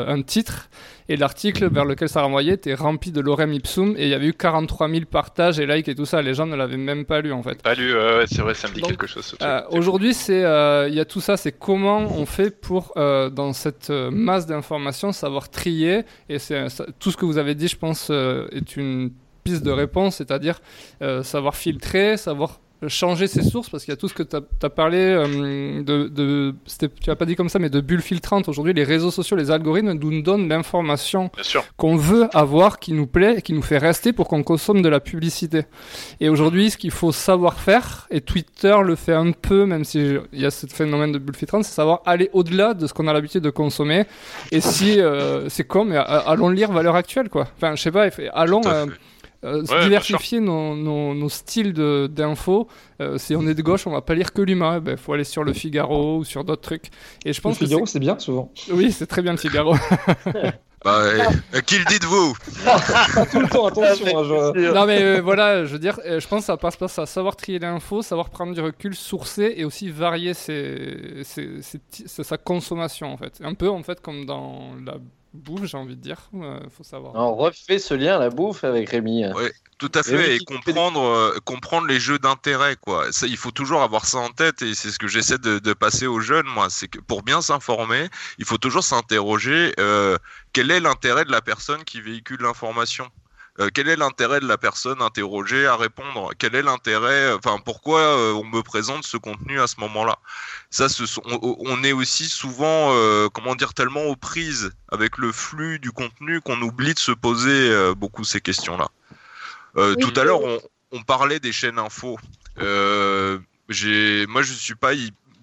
un titre, et l'article vers lequel ça renvoyait était rempli de lorem ipsum, et il y avait eu 43 000 partages et likes et tout ça. Les gens ne l'avaient même pas lu en fait. Pas lu, euh, c'est vrai, ça me dit Donc, quelque chose. Euh, Aujourd'hui, c'est il y a tout ça, c'est comment on fait pour dans cette masse d'informations savoir trier, et c'est tout ce que vous avez dit, je pense, est une piste de réponse, c'est-à-dire savoir filtrer, savoir changer ses sources parce qu'il y a tout ce que tu as, as, parlé euh, de, de tu as pas dit comme ça mais de bulles filtrantes. Aujourd'hui les réseaux sociaux les algorithmes nous donnent l'information qu'on veut avoir qui nous plaît et qui nous fait rester pour qu'on consomme de la publicité. Et aujourd'hui ce qu'il faut savoir faire et Twitter le fait un peu même si il y a ce phénomène de bulles filtrantes c'est savoir aller au-delà de ce qu'on a l'habitude de consommer. Et si euh, c'est con mais allons lire valeur actuelle quoi. Enfin je sais pas allons euh, ouais, diversifier nos, nos, nos, styles d'infos. Euh, si on est de gauche, on va pas lire que l'humain. Il ben, faut aller sur le Figaro ou sur d'autres trucs. Et je pense le Figaro, c'est bien souvent. Oui, c'est très bien le Figaro. *laughs* Bah, euh, qui le dites-vous Tout le temps, attention. Hein, je... Non, mais euh, voilà, je veux dire, je pense que ça passe par ça. Savoir trier l'info, savoir prendre du recul, sourcer et aussi varier ses, ses, ses, sa consommation, en fait. Un peu, en fait, comme dans la bouffe, j'ai envie de dire. Euh, faut savoir. On refait ce lien la bouffe avec Rémi. Oui, tout à fait. Et, comprendre, euh, comprendre les jeux d'intérêt, quoi. Ça, il faut toujours avoir ça en tête et c'est ce que j'essaie de, de, passer aux jeunes, moi. C'est que pour bien s'informer, il faut toujours s'interroger euh, quel est l'intérêt de la personne qui véhicule l'information? Euh, quel est l'intérêt de la personne interrogée à répondre? Quel est l'intérêt Enfin, pourquoi euh, on me présente ce contenu à ce moment-là? Ça, ce on, est aussi souvent, euh, comment dire, tellement aux prises avec le flux du contenu qu'on oublie de se poser beaucoup ces questions-là. tout à l'heure, on, on, parlait des chaînes info. moi, je suis pas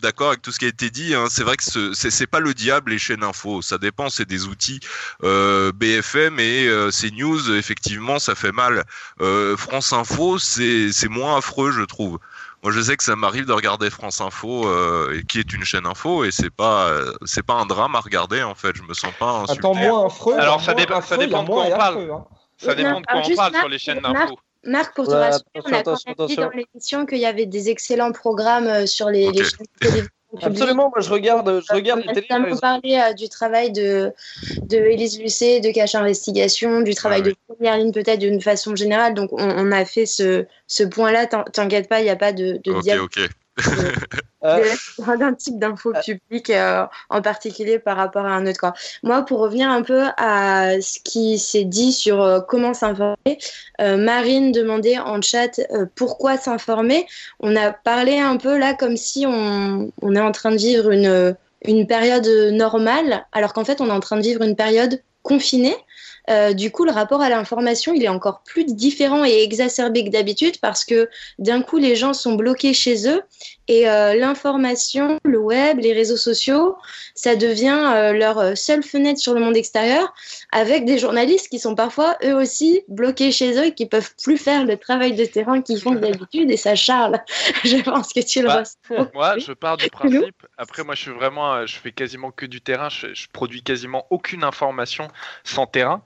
d'accord avec tout ce qui a été dit. Hein. C'est vrai que ce c'est pas le diable les chaînes info. Ça dépend. C'est des outils. Euh, BFM et euh, CNews, effectivement, ça fait mal. Euh, France Info, c'est moins affreux, je trouve. Moi, je sais que ça m'arrive de regarder France Info, euh, qui est une chaîne info, et c'est pas c'est pas un drame à regarder en fait. Je me sens pas insulté. Attends, moins affreux. Alors ça, dépend, ça dépend de quoi on parle. Hein. Ça dépend de quoi on parle sur les chaînes d'info. Marc, pour te rassurer, on a quand même dit dans l'émission qu'il y avait des excellents programmes euh, sur les, okay. les chaînes de télévision. *laughs* Absolument, moi je regarde, je regarde les télé. On a parlé euh, du travail de, de Élise Lucet, de Cache Investigation, du travail ah, de première ligne peut-être d'une façon générale. Donc on, on, a fait ce, ce point-là. T'inquiète pas, il n'y a pas de, de Ok, diable. Ok. d'un type d'info publique euh, en particulier par rapport à un autre. Quoi. Moi, pour revenir un peu à ce qui s'est dit sur euh, comment s'informer, euh, Marine demandait en chat euh, pourquoi s'informer. On a parlé un peu là comme si on, on est en train de vivre une, une période normale, alors qu'en fait, on est en train de vivre une période confinée. Euh, du coup, le rapport à l'information, il est encore plus différent et exacerbé que d'habitude parce que d'un coup, les gens sont bloqués chez eux et euh, l'information, le web, les réseaux sociaux, ça devient euh, leur seule fenêtre sur le monde extérieur avec des journalistes qui sont parfois eux aussi bloqués chez eux et qui peuvent plus faire le travail de terrain qu'ils font d'habitude. Et ça, Charles, *laughs* je pense que tu le bah, Moi, je pars du *laughs* principe. Après, moi, je suis vraiment, je fais quasiment que du terrain. Je, je produis quasiment aucune information sans terrain.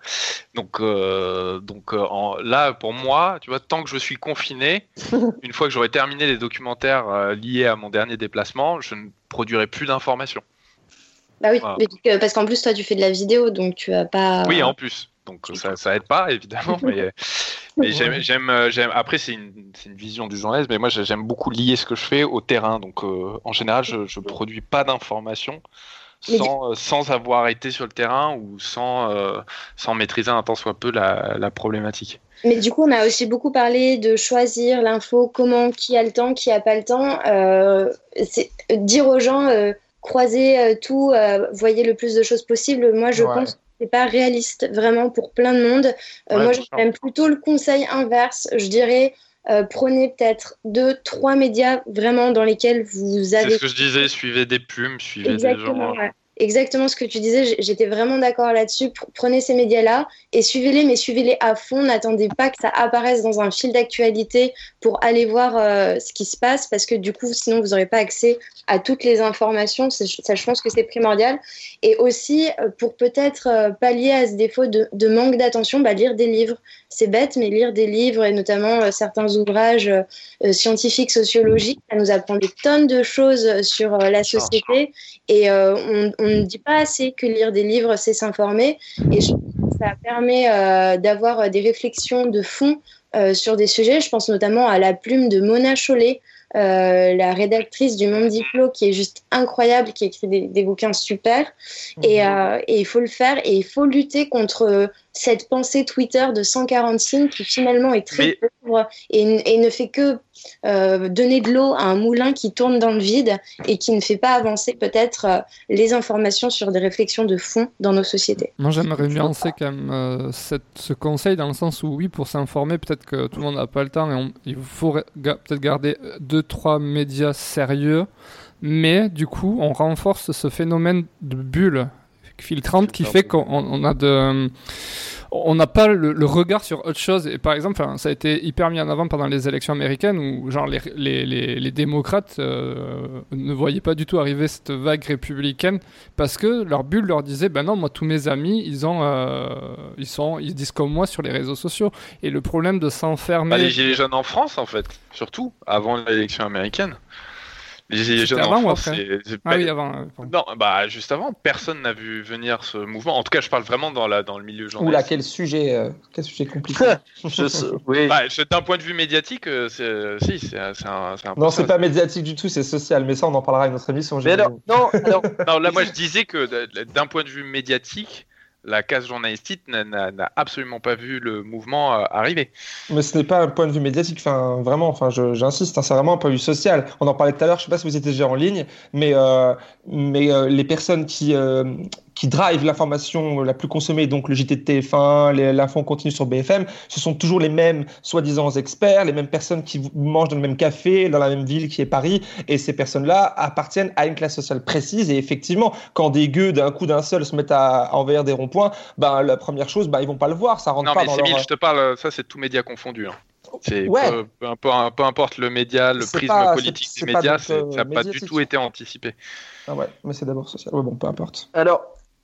Donc, euh, donc euh, en, là, pour moi, tu vois, tant que je suis confiné, *laughs* une fois que j'aurai terminé les documentaires euh, à mon dernier déplacement, je ne produirai plus d'informations. Bah oui, voilà. mais, parce qu'en plus, toi, tu fais de la vidéo, donc tu as pas. Oui, en plus. Donc ça, ça aide pas, évidemment. *laughs* mais, mais j'aime, j'aime. Après, c'est une, une vision du journaliste, mais moi, j'aime beaucoup lier ce que je fais au terrain. Donc, euh, en général, je, je produis pas d'informations sans, sans, avoir été sur le terrain ou sans, euh, sans maîtriser un tant soit peu la, la, problématique. Mais du coup, on a aussi beaucoup parlé de choisir l'info, comment, qui a le temps, qui a pas le temps. Euh, c'est dire aux gens, euh, croisez euh, tout, euh, voyez le plus de choses possible. Moi, je ouais. pense que c'est pas réaliste vraiment pour plein de monde. Euh, ouais, moi, j'aime plutôt le conseil inverse. Je dirais. Euh, prenez peut-être deux, trois médias vraiment dans lesquels vous avez. C'est ce que je disais, suivez des plumes, suivez Exactement, des gens. Ouais exactement ce que tu disais. J'étais vraiment d'accord là-dessus. Prenez ces médias-là et suivez-les, mais suivez-les à fond. N'attendez pas que ça apparaisse dans un fil d'actualité pour aller voir euh, ce qui se passe, parce que du coup, sinon, vous n'aurez pas accès à toutes les informations. Ça, je pense que c'est primordial. Et aussi, euh, pour peut-être euh, pallier à ce défaut de, de manque d'attention, bah, lire des livres. C'est bête, mais lire des livres et notamment euh, certains ouvrages euh, scientifiques, sociologiques, ça nous apprend des tonnes de choses sur la société. Et on, on ne dit pas assez que lire des livres, c'est s'informer. Et je, ça permet d'avoir des réflexions de fond sur des sujets. Je pense notamment à la plume de Mona Chollet, euh, la rédactrice du Monde Diplo, qui est juste incroyable, qui écrit des, des bouquins super. Mmh. Et, euh, et, il faut le faire et il faut lutter contre cette pensée Twitter de 140 signes qui finalement est très Mais... pauvre et, et, ne fait que euh, donner de l'eau à un moulin qui tourne dans le vide et qui ne fait pas avancer peut-être euh, les informations sur des réflexions de fond dans nos sociétés. Moi j'aimerais nuancer quand même euh, cette, ce conseil dans le sens où oui pour s'informer peut-être que tout le monde n'a pas le temps et on, il faut ga peut-être garder deux trois médias sérieux mais du coup on renforce ce phénomène de bulle filtrante qui fait qu'on a de on n'a pas le, le, regard sur autre chose. Et par exemple, ça a été hyper mis en avant pendant les élections américaines où genre les, les, les, les démocrates euh, ne voyaient pas du tout arriver cette vague républicaine parce que leur bulle leur disait ben non, moi tous mes amis ils ont euh, ils sont ils disent comme moi sur les réseaux sociaux. Et le problème de s'enfermer. Bah, les gilets jaunes en France en fait, surtout avant l'élection américaine Les gilets jaunes avant en ou France, après c'est- c'est Ah pas- oui, avant. euh, pardon. Non, bah juste avant, personne n'a vu venir ce mouvement. En tout cas, je parle vraiment dans, la, dans le milieu Oula, journalistique. quel sujet, euh, quel sujet compliqué. *laughs* Je sais- oui. Bah, je- D'un point de vue médiatique, euh, c'est si, c'est un, c'est un, c'est un peu non, ça. c'est pas médiatique du tout, c'est social, mais ça, on en parlera à une autre émission. Mais j'imagine. alors, non, *laughs* alors, Non, là, moi, je disais que d'un point de vue médiatique, la case journalistique n'a- absolument pas vu le mouvement euh, arriver. Mais ce n'est pas un point de vue médiatique, enfin, vraiment, enfin, j'insiste, hein, c'est vraiment un point de vue social. On en parlait tout à l'heure, je sais pas si vous étiez déjà en ligne, mais, euh, mais euh, les personnes qui, qui drivent l'information la plus consommée, donc le JT de TF1, les- l'info continue sur BFM, ce sont toujours les mêmes soi-disant experts, les mêmes personnes qui mangent dans le même café, dans la même ville qui est Paris, et ces personnes-là appartiennent à une classe sociale précise, et effectivement, quand des gueux d'un coup d'un seul se mettent à, à envahir des ronds-points, ben, la première chose, ben, ils vont pas le voir, ça rentre Non, pas mais dans c'est leur... mille, je te parle, ça, c'est tout média confondu. hein. C'est Ouais. peu, peu importe, peu importe le média, le prisme pas- politique des médias, donc, euh, ça n'a pas du tout été anticipé. Ah ouais, mais c'est d'abord social. Ouais, bon, peu importe. alors,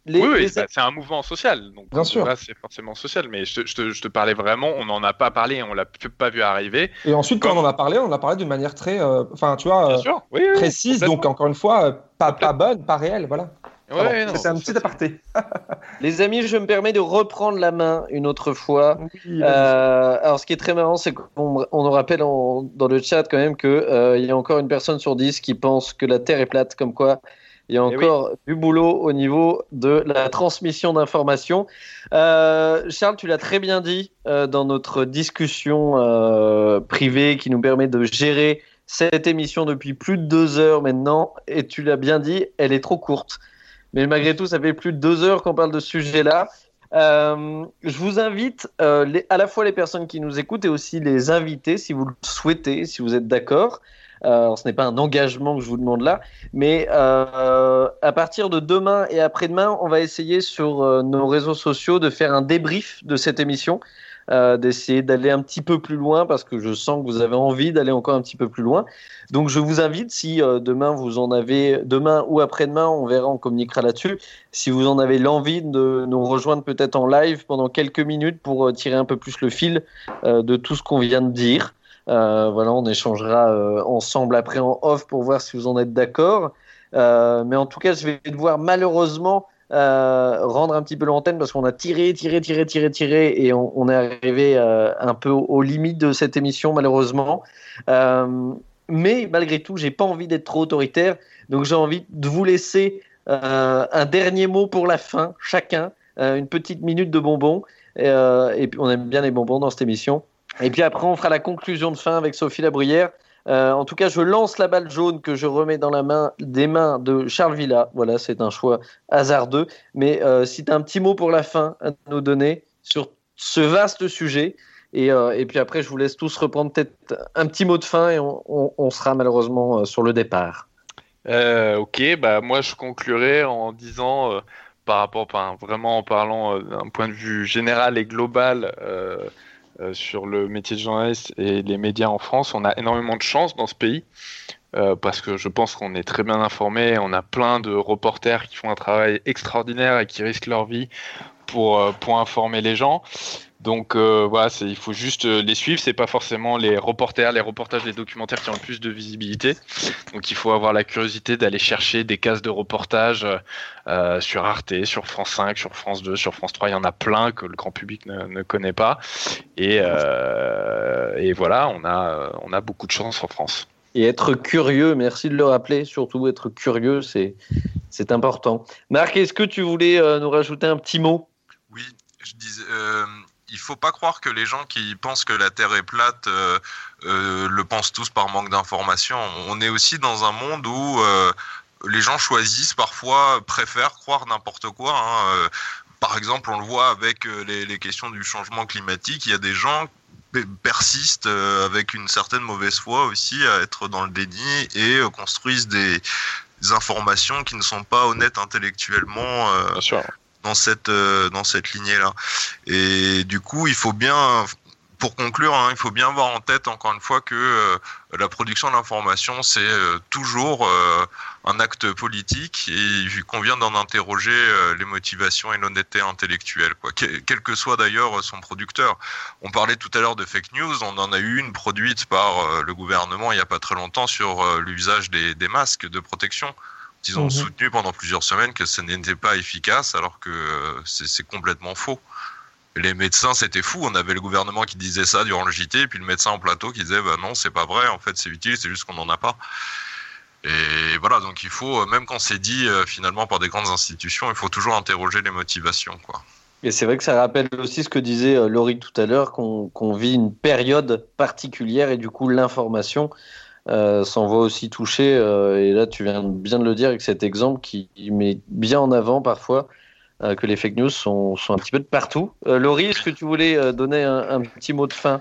les, oui, oui, les- bah, c'est un mouvement social. Donc, Bien sûr. Là, c'est forcément social. Mais je te, je te- je te parlais vraiment, on n'en a pas parlé, on l'a pas vu arriver. Et ensuite, quand on en a parlé, on en a parlé d'une manière très, euh, enfin, tu vois, euh, sûr, oui, oui, précise, donc encore une fois, euh, pas, pas bonne, pas réelle, voilà. Ouais, c'est un petit aparté. *laughs* les amis, je me permets de reprendre la main une autre fois. Oui. Euh, alors, ce qui est très marrant, c'est qu'on on nous rappelle en- dans le chat quand même que euh, il y a encore une personne sur dix qui pense que la Terre est plate, comme quoi il y a Eh encore du boulot au niveau de la transmission d'informations. Euh, Charles, tu l'as très bien dit euh, dans notre discussion euh, privée qui nous permet de gérer cette émission depuis plus de deux heures maintenant, et tu l'as bien dit, elle est trop courte. Mais malgré tout, ça fait plus de deux heures qu'on parle de ce sujet-là. Je vous invite, les- à la fois les personnes qui nous écoutent et aussi les invités, si vous le souhaitez, si vous êtes d'accord. Euh, ce n'est pas un engagement que je vous demande là, mais euh, à partir de demain et après-demain, on va essayer sur euh, nos réseaux sociaux de faire un débrief de cette émission, d'essayer d'aller un petit peu plus loin parce que je sens que vous avez envie d'aller encore un petit peu plus loin. Donc, je vous invite, si demain vous en avez, demain ou après-demain, on verra, on communiquera là-dessus. Si vous en avez l'envie de nous rejoindre peut-être en live pendant quelques minutes pour tirer un peu plus le fil de tout ce qu'on vient de dire. Euh, voilà, on échangera euh, ensemble après en off pour voir si vous en êtes d'accord. Euh, mais en tout cas, je vais devoir malheureusement rendre un petit peu l'antenne parce qu'on a tiré, tiré, tiré, tiré, tiré et on, est arrivé un peu aux, limites de cette émission malheureusement. Mais malgré tout, j'ai pas envie d'être trop autoritaire, donc j'ai envie de vous laisser un dernier mot pour la fin, chacun, une petite minute de euh, et puis on aime bien les bonbons dans cette émission. Et puis après, on fera la conclusion de fin avec Sophie Labruyère. Euh, en tout cas, je lance la balle jaune que je remets dans la main des mains de Charles Villa. Voilà, c'est un choix hasardeux. Mais euh, si tu as un petit mot pour la fin à nous donner sur ce vaste sujet, et, euh, et puis après, je vous laisse tous reprendre peut-être un petit mot de fin et on, sera malheureusement euh, sur le départ. Euh, ok, bah moi je conclurai en disant, par rapport, vraiment en parlant d'un point de vue général et global euh, sur le métier de journaliste et les médias en France, on a énormément de chance dans ce pays. euh, parce que je pense qu'on est très bien informé, on a plein de reporters qui font un travail extraordinaire et qui risquent leur vie pour, euh, pour informer les gens. Donc euh, voilà, il faut juste euh, les suivre. C'est pas forcément les reporters, les reportages, les documentaires qui ont le plus de visibilité. Donc il faut avoir la curiosité d'aller chercher des cases de reportage euh, sur Arte, sur France 5, sur France 2, sur France 3. Il y en a plein que le grand public ne, ne connaît pas. Et, euh, et voilà, on a, on a beaucoup de chance en France. Et être curieux, merci de le rappeler, surtout être curieux, c'est c'est important. Marc, est-ce que tu voulais euh, nous rajouter un petit mot? Oui, je disais, euh, il faut pas croire que les gens qui pensent que la Terre est plate euh, euh, le pensent tous par manque d'information. On est aussi dans un monde où euh, les gens choisissent parfois, préfèrent croire n'importe quoi. hein. Par exemple, on le voit avec les, questions du changement climatique. Il y a des gens pe- persistent avec une certaine mauvaise foi aussi à être dans le déni et construisent des, informations qui ne sont pas honnêtes intellectuellement. Bien sûr. Dans cette euh, dans cette lignée là et du coup il faut bien pour conclure, hein, il faut bien avoir en tête encore une fois que euh, la production de l'information, c'est euh, toujours un acte politique et il convient d'en interroger les motivations et l'honnêteté intellectuelle, quoi. quel que soit d'ailleurs son producteur. On parlait tout à l'heure de fake news, on en a eu une produite par le gouvernement il n'y a pas très longtemps sur l'usage des, des, masques de protection. Ils ont mhm. soutenu pendant plusieurs semaines que ce n'était pas efficace alors que c'est complètement faux les médecins, c'était fou. On avait le gouvernement qui disait ça durant le JT, et puis le médecin en plateau qui disait bah non, c'est pas vrai, en fait, c'est utile, c'est juste qu'on n'en a pas. Et voilà, donc il faut, euh, même quand c'est dit euh, finalement par des grandes institutions, il faut toujours interroger les motivations. Quoi. Et c'est vrai que ça rappelle aussi ce que disait euh, Laurie tout à l'heure, qu'on vit une période particulière et du coup l'information s'en voit aussi toucher. et là, tu viens bien de le dire avec cet exemple qui met bien en avant parfois euh, que les fake news sont, sont, un petit peu de partout. Euh, Laurie, est-ce que tu voulais euh, donner un, petit mot de fin?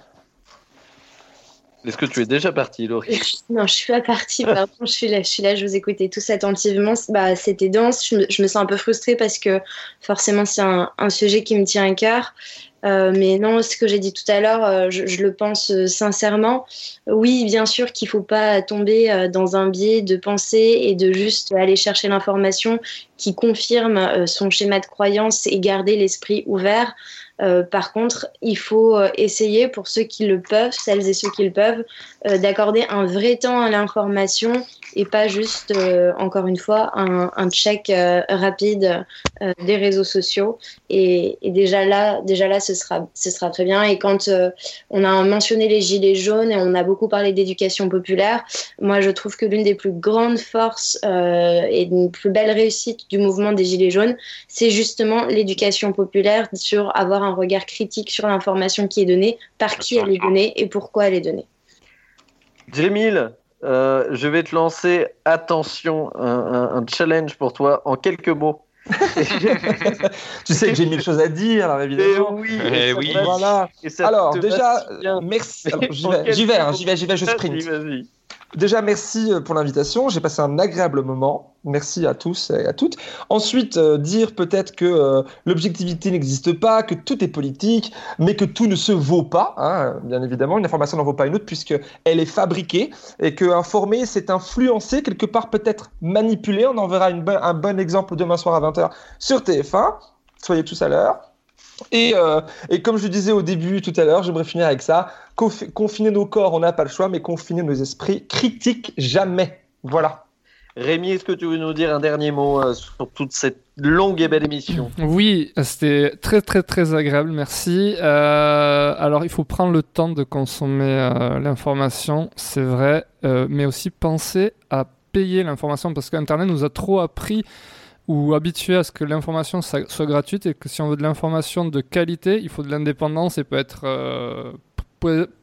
Est-ce que tu es déjà partie, Laurie? Non, je suis pas partie, je suis là, je suis là, je vous écoutais tous attentivement. Bah, C'était dense, je me, sens un peu frustrée parce que forcément c'est un, un, sujet qui me tient à cœur. Euh, mais non, ce que j'ai dit tout à l'heure, euh, je, le pense euh, sincèrement. Oui, bien sûr qu'il ne faut pas tomber dans un biais de pensée et de juste aller chercher l'information qui confirme son schéma de croyance et garder l'esprit ouvert. Par contre, il faut essayer, pour ceux qui le peuvent, celles et ceux qui le peuvent, d'accorder un vrai temps à l'information et pas juste, euh, encore une fois, un, check euh, rapide euh, des réseaux sociaux. Et, et, déjà là, déjà là, ce sera, ce sera très bien. Et quand on a mentionné les gilets jaunes et on a beaucoup parlé d'éducation populaire, moi, je trouve que l'une des plus grandes forces et une plus belle réussite du mouvement des gilets jaunes, c'est justement l'éducation populaire sur avoir un regard critique sur l'information qui est donnée, par qui elle est donnée et pourquoi elle est donnée. Jamil, euh, je vais te lancer, attention, un, challenge pour toi en quelques mots. *laughs* tu sais que j'ai mille choses à dire, alors évidemment. oui, et oui. Voilà. alors déjà, merci. J'y vais, j'y vais, hein, j'y vais, j'y vais, je sprint. Déjà, merci euh, pour l'invitation. J'ai passé un agréable moment. Merci à tous et à toutes. Ensuite, euh, dire peut-être que euh, l'objectivité n'existe pas, que tout est politique, mais que tout ne se vaut pas. Hein, bien évidemment, une information n'en vaut pas une autre puisqu'elle est fabriquée et que informer, c'est influencer, quelque part peut-être manipuler. On en verra un bon exemple demain soir à 20h sur TF1. Soyez tous à l'heure. Et, et, comme je disais au début tout à l'heure, j'aimerais finir avec ça. Confiner nos corps, on n'a pas le choix, mais confiner nos esprits, critique jamais. Voilà. Rémi, est-ce que tu veux nous dire un dernier mot euh, sur toute cette longue et belle émission? Oui, c'était très très très agréable, merci. Euh, alors il faut prendre le temps de consommer l'information, c'est vrai, mais aussi penser à payer l'information parce qu'Internet nous a trop appris ou habitué à ce que l'information soit gratuite et que si on veut de l'information de qualité, il faut de l'indépendance et peut être euh,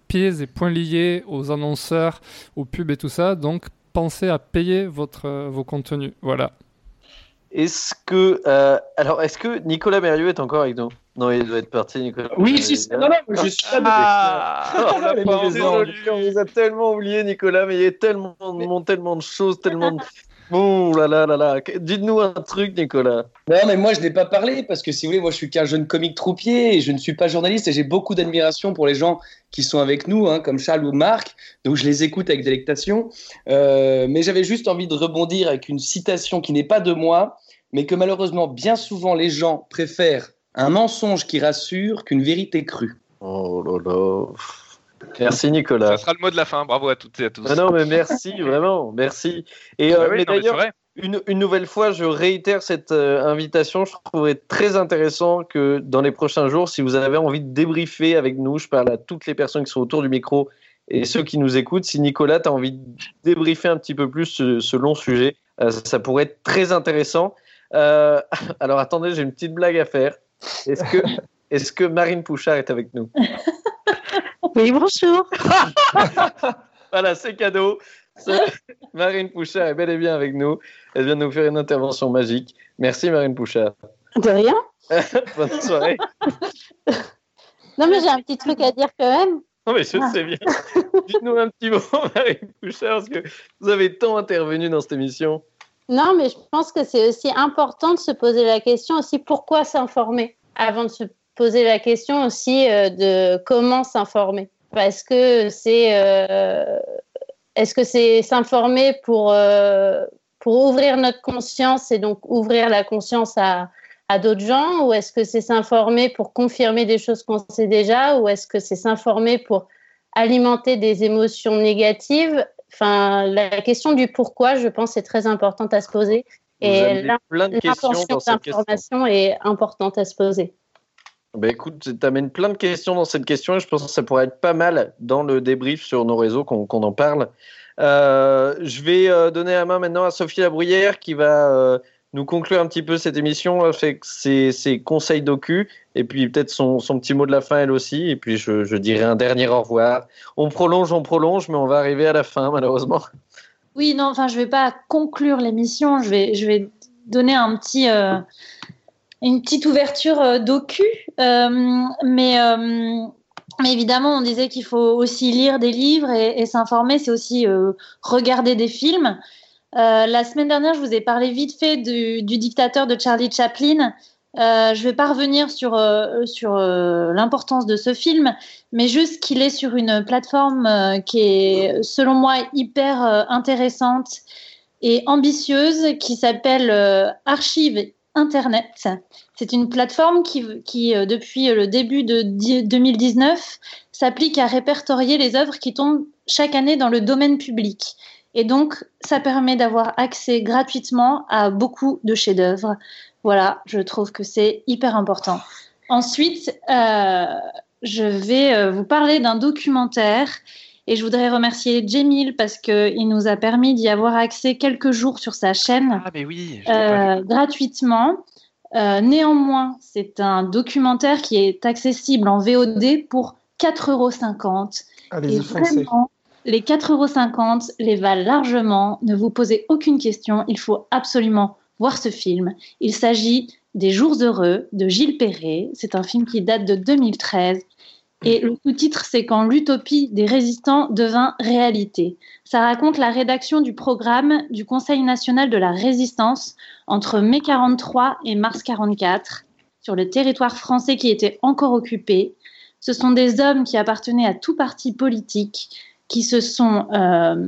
pieds et poings liés aux annonceurs, aux pubs et tout ça. Donc pensez à payer votre, euh, vos contenus. Voilà. Est-ce que euh, alors est-ce que Nicolas Mérieux est encore avec nous? Non, il doit être parti, Nicolas. Oui, si, non, non, je suis là. Ah, on vous *laughs* a tellement oublié, Nicolas, mais il y a tellement, tellement de choses, tellement de Oh là là là là. Dites-nous un truc, Nicolas. Non, mais moi, je n'ai pas parlé parce que si vous voulez, moi, je suis qu'un jeune comique troupier et je ne suis pas journaliste et j'ai beaucoup d'admiration pour les gens qui sont avec nous, hein, comme Charles ou Marc. Donc, je les écoute avec délectation. Euh, mais j'avais juste envie de rebondir avec une citation qui n'est pas de moi, mais que malheureusement, bien souvent, les gens préfèrent un mensonge qui rassure qu'une vérité crue. Oh là là. Merci Nicolas. Ça sera le mot de la fin. Bravo à toutes et à tous. Ah non, mais merci, *laughs* vraiment, merci. Et euh, mais d'ailleurs, une, une, nouvelle fois, je réitère cette euh, invitation. Je trouverais très intéressant que dans les prochains jours, si vous avez envie de débriefer avec nous, je parle à toutes les personnes qui sont autour du micro et ceux qui nous écoutent. Si Nicolas, tu as envie de débriefer un petit peu plus ce, long sujet, euh, ça pourrait être très intéressant. *laughs* alors attendez, j'ai une petite blague à faire. Est-ce que, est-ce que Marine Pouchard est avec nous? *laughs* Oui, bonjour. *laughs* voilà, c'est cadeau. Marine Pouchard est bel et bien avec nous. Elle vient de nous faire une intervention magique. Merci Marine Pouchard. De rien. *laughs* Bonne soirée. *laughs* non, mais j'ai un petit truc à dire quand même. Non, mais je sais bien. Dites-nous un petit mot, Marine Pouchard, parce que vous avez tant intervenu dans cette émission. Non, mais je pense que c'est aussi important de se poser la question aussi pourquoi s'informer avant de se poser la question aussi euh, de comment s'informer. Parce que c'est. euh, Est-ce que c'est s'informer pour, euh, pour ouvrir notre conscience et donc ouvrir la conscience à, à d'autres gens? Ou est-ce que c'est s'informer pour confirmer des choses qu'on sait déjà? Ou est-ce que c'est s'informer pour alimenter des émotions négatives? Enfin, la question du pourquoi, je pense, est très importante à se poser. Vous Et l'intention d'information est importante à se poser. Ben écoute, tu amènes plein de questions dans cette question et je pense que ça pourrait être pas mal dans le débrief sur nos réseaux qu'on en parle. Euh, je vais euh, donner la main maintenant à Sophie Labruyère qui va euh, nous conclure un petit peu cette émission avec ses, conseils docu et puis peut-être son, petit mot de la fin elle aussi. Et puis je, dirai un dernier au revoir. On prolonge, on prolonge, mais on va arriver à la fin malheureusement. Oui, non, enfin, je vais pas conclure l'émission. Je vais, je vais donner un petit, une petite ouverture euh, docu. Euh, mais, euh, mais évidemment, on disait qu'il faut aussi lire des livres et, s'informer. C'est aussi regarder des films. La semaine dernière, je vous ai parlé vite fait du, du dictateur de Charlie Chaplin. Je vais pas revenir sur, sur l'importance de ce film, mais juste qu'il est sur une plateforme qui est, selon moi, hyper intéressante et ambitieuse, qui s'appelle Archive Internet. C'est une plateforme qui, qui euh, depuis le début de di- 2019, s'applique à répertorier les œuvres qui tombent chaque année dans le domaine public. Et donc, ça permet d'avoir accès gratuitement à beaucoup de chefs-d'œuvre. Voilà, je trouve que c'est hyper important. Ensuite, euh, je vais euh, vous parler d'un documentaire et je voudrais remercier Jamil parce qu'il nous a permis d'y avoir accès quelques jours sur sa chaîne Ah, mais oui, euh, gratuitement. Euh, néanmoins, c'est un documentaire qui est accessible en VOD pour 4,50 euros. Allez-y, Et vraiment, les 4,50 euros les valent largement. Ne vous posez aucune question. Il faut absolument voir ce film. Il s'agit des Jours heureux de Gilles Perret. C'est un film qui date de 2013. Et le sous-titre, c'est quand l'utopie des résistants devint réalité. Ça raconte la rédaction du programme du Conseil national de la résistance entre mai 43 et mars 44 sur le territoire français qui était encore occupé. Ce sont des hommes qui appartenaient à tout parti politique qui se sont euh,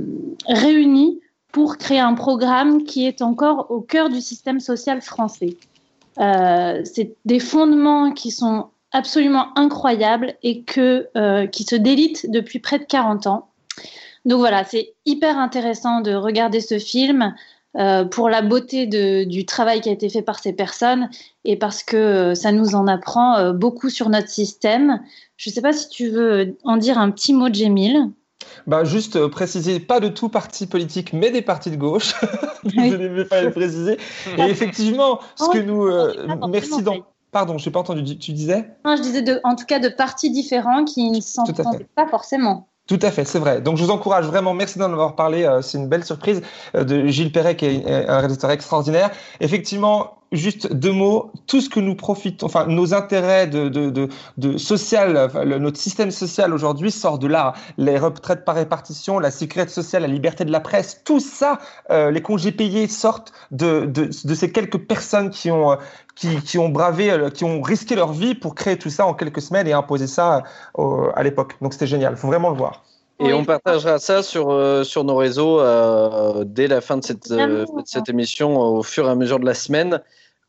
réunis pour créer un programme qui est encore au cœur du système social français. Euh, c'est des fondements qui sont absolument incroyables et que, euh, qui se délitent depuis près de 40 ans. Donc voilà, c'est hyper intéressant de regarder ce film euh, pour la beauté de- du travail qui a été fait par ces personnes et parce que euh, ça nous en apprend beaucoup sur notre système. Je ne sais pas si tu veux en dire un petit mot, Jamil. Bah, juste euh, préciser, pas de tout parti politique, mais des partis de gauche. Désolé, mais fallait le préciser. *laughs* Et effectivement, ce que nous. euh, merci d'en. Pardon, je n'ai pas entendu. Tu- disais? Non, je disais de, en tout cas de partis différents qui ne s'entendaient pas forcément. Tout à fait, c'est vrai. Donc je vous encourage vraiment, merci d'en avoir parlé, euh, c'est une belle surprise euh, de Gilles Perret qui est euh, un réalisateur extraordinaire. Effectivement, juste deux mots, tout ce que nous profitons, enfin nos intérêts de, de, de, de social, enfin, le- notre système social aujourd'hui sort de là. Les retraites par répartition, la sécurité sociale, la liberté de la presse, tout ça, euh, les congés payés sortent de, de, de ces quelques personnes qui ont, euh, qui, qui ont bravé, euh, qui ont risqué leur vie pour créer tout ça en quelques semaines et imposer ça euh, à l'époque. Donc c'était génial, il faut vraiment le voir. Et on partagera ça sur, euh, sur nos réseaux euh, dès la fin de cette, euh, de cette émission au fur et à mesure de la semaine.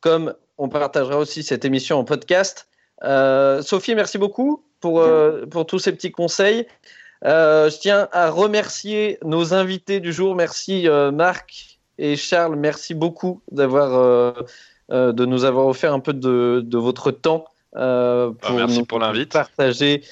Comme on partagera aussi cette émission en podcast. Euh, Sophie, merci beaucoup pour, euh, pour tous ces petits conseils. Euh, je tiens à remercier nos invités du jour. Merci Marc et Charles. Merci beaucoup d'avoir de nous avoir offert un peu de, de votre temps euh, Ah, pour merci nous pour l'invite. partager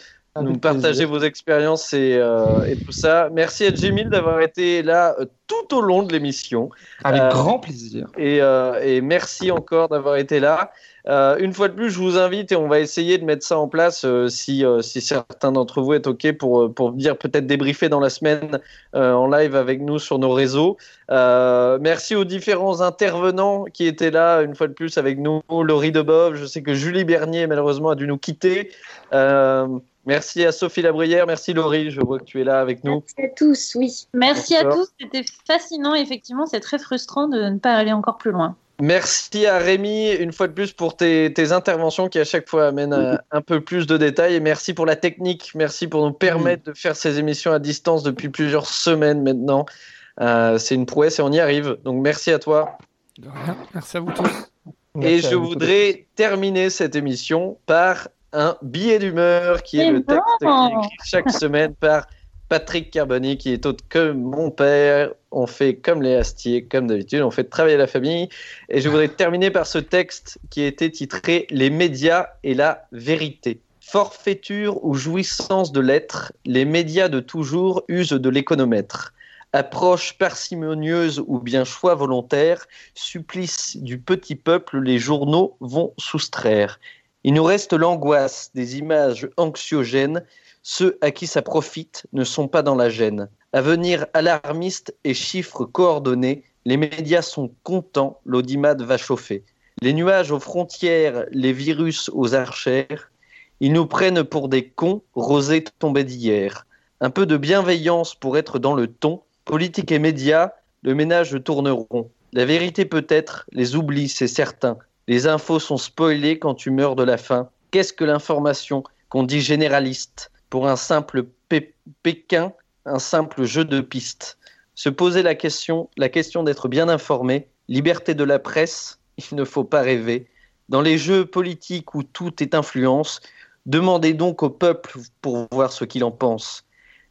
nous partager vos expériences et, euh, et tout ça. Merci à Jimil d'avoir été là euh, tout au long de l'émission. Avec Euh, grand plaisir. Et, et merci encore d'avoir été là. Une fois de plus, je vous invite et on va essayer de mettre ça en place si, si certains d'entre vous êtes OK pour, pour venir peut-être débriefer dans la semaine en live avec nous sur nos réseaux. Merci aux différents intervenants qui étaient là une fois de plus avec nous. Laurie Debove, je sais que Julie Bernier malheureusement a dû nous quitter. Euh, merci à Sophie Labruyère, merci Laurie, je vois que tu es là avec nous. Merci à tous, oui. Merci à tous, c'était fascinant. Effectivement, c'est très frustrant de ne pas aller encore plus loin. Merci à Rémi, une fois de plus, pour tes, tes interventions qui à chaque fois amènent euh, un peu plus de détails. Et merci pour la technique. Merci pour nous permettre de faire ces émissions à distance depuis plusieurs semaines maintenant. Euh, c'est une prouesse et on y arrive. Donc merci à toi. De rien. Merci à vous tous. Et je voudrais terminer cette émission par un billet d'humeur qui est le texte qui est écrit chaque semaine par Patrick Carboni, qui est autre que mon père. On fait comme les Astiers, comme d'habitude, on fait travailler la famille. Et je voudrais terminer par ce texte qui était titré Les médias et la vérité. Forfaiture ou jouissance de l'être, les médias de toujours usent de l'économètre. Approche parcimonieuse ou bien choix volontaire, supplice du petit peuple, les journaux vont soustraire. Il nous reste l'angoisse des images anxiogènes. Ceux à qui ça profite ne sont pas dans la gêne. Avenir alarmiste et chiffres coordonnés, les médias sont contents, l'audimat va chauffer. Les nuages aux frontières, les virus aux archères, ils nous prennent pour des cons, rosés tombés d'hier. Un peu de bienveillance pour être dans le ton, politique et médias, le ménage tourneront. La vérité peut-être, les oublis, c'est certain. Les infos sont spoilées quand tu meurs de la faim. Qu'est-ce que l'information qu'on dit généraliste pour un simple Pé- Pékin, un simple jeu de piste? Se poser la question, la question d'être bien informé, liberté de la presse, *laughs* il ne faut pas rêver. Dans les jeux politiques où tout est influence, demandez donc au peuple pour voir ce qu'il en pense.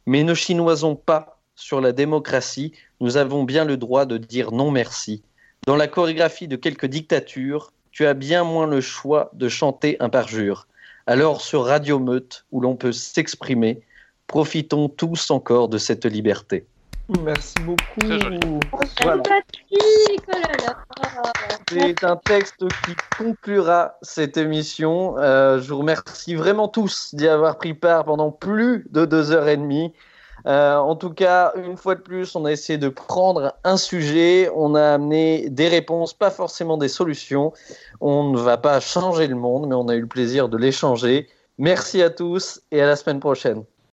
Mais ne chinoisons pas sur la démocratie, nous avons bien le droit de dire non merci. Dans la chorégraphie de quelques dictatures, tu as bien moins le choix de chanter un parjure. Alors sur Radio Meute, où l'on peut s'exprimer, profitons tous encore de cette liberté. Merci beaucoup. Voilà. Patrick, oh. C'est un texte qui conclura cette émission. Euh, je vous remercie vraiment tous d'y avoir pris part pendant plus de deux heures et demie. Euh, en tout cas, une fois de plus, on a essayé de prendre un sujet, on a amené des réponses, pas forcément des solutions. On ne va pas changer le monde, mais on a eu le plaisir de l'échanger. Merci à tous et à la semaine prochaine.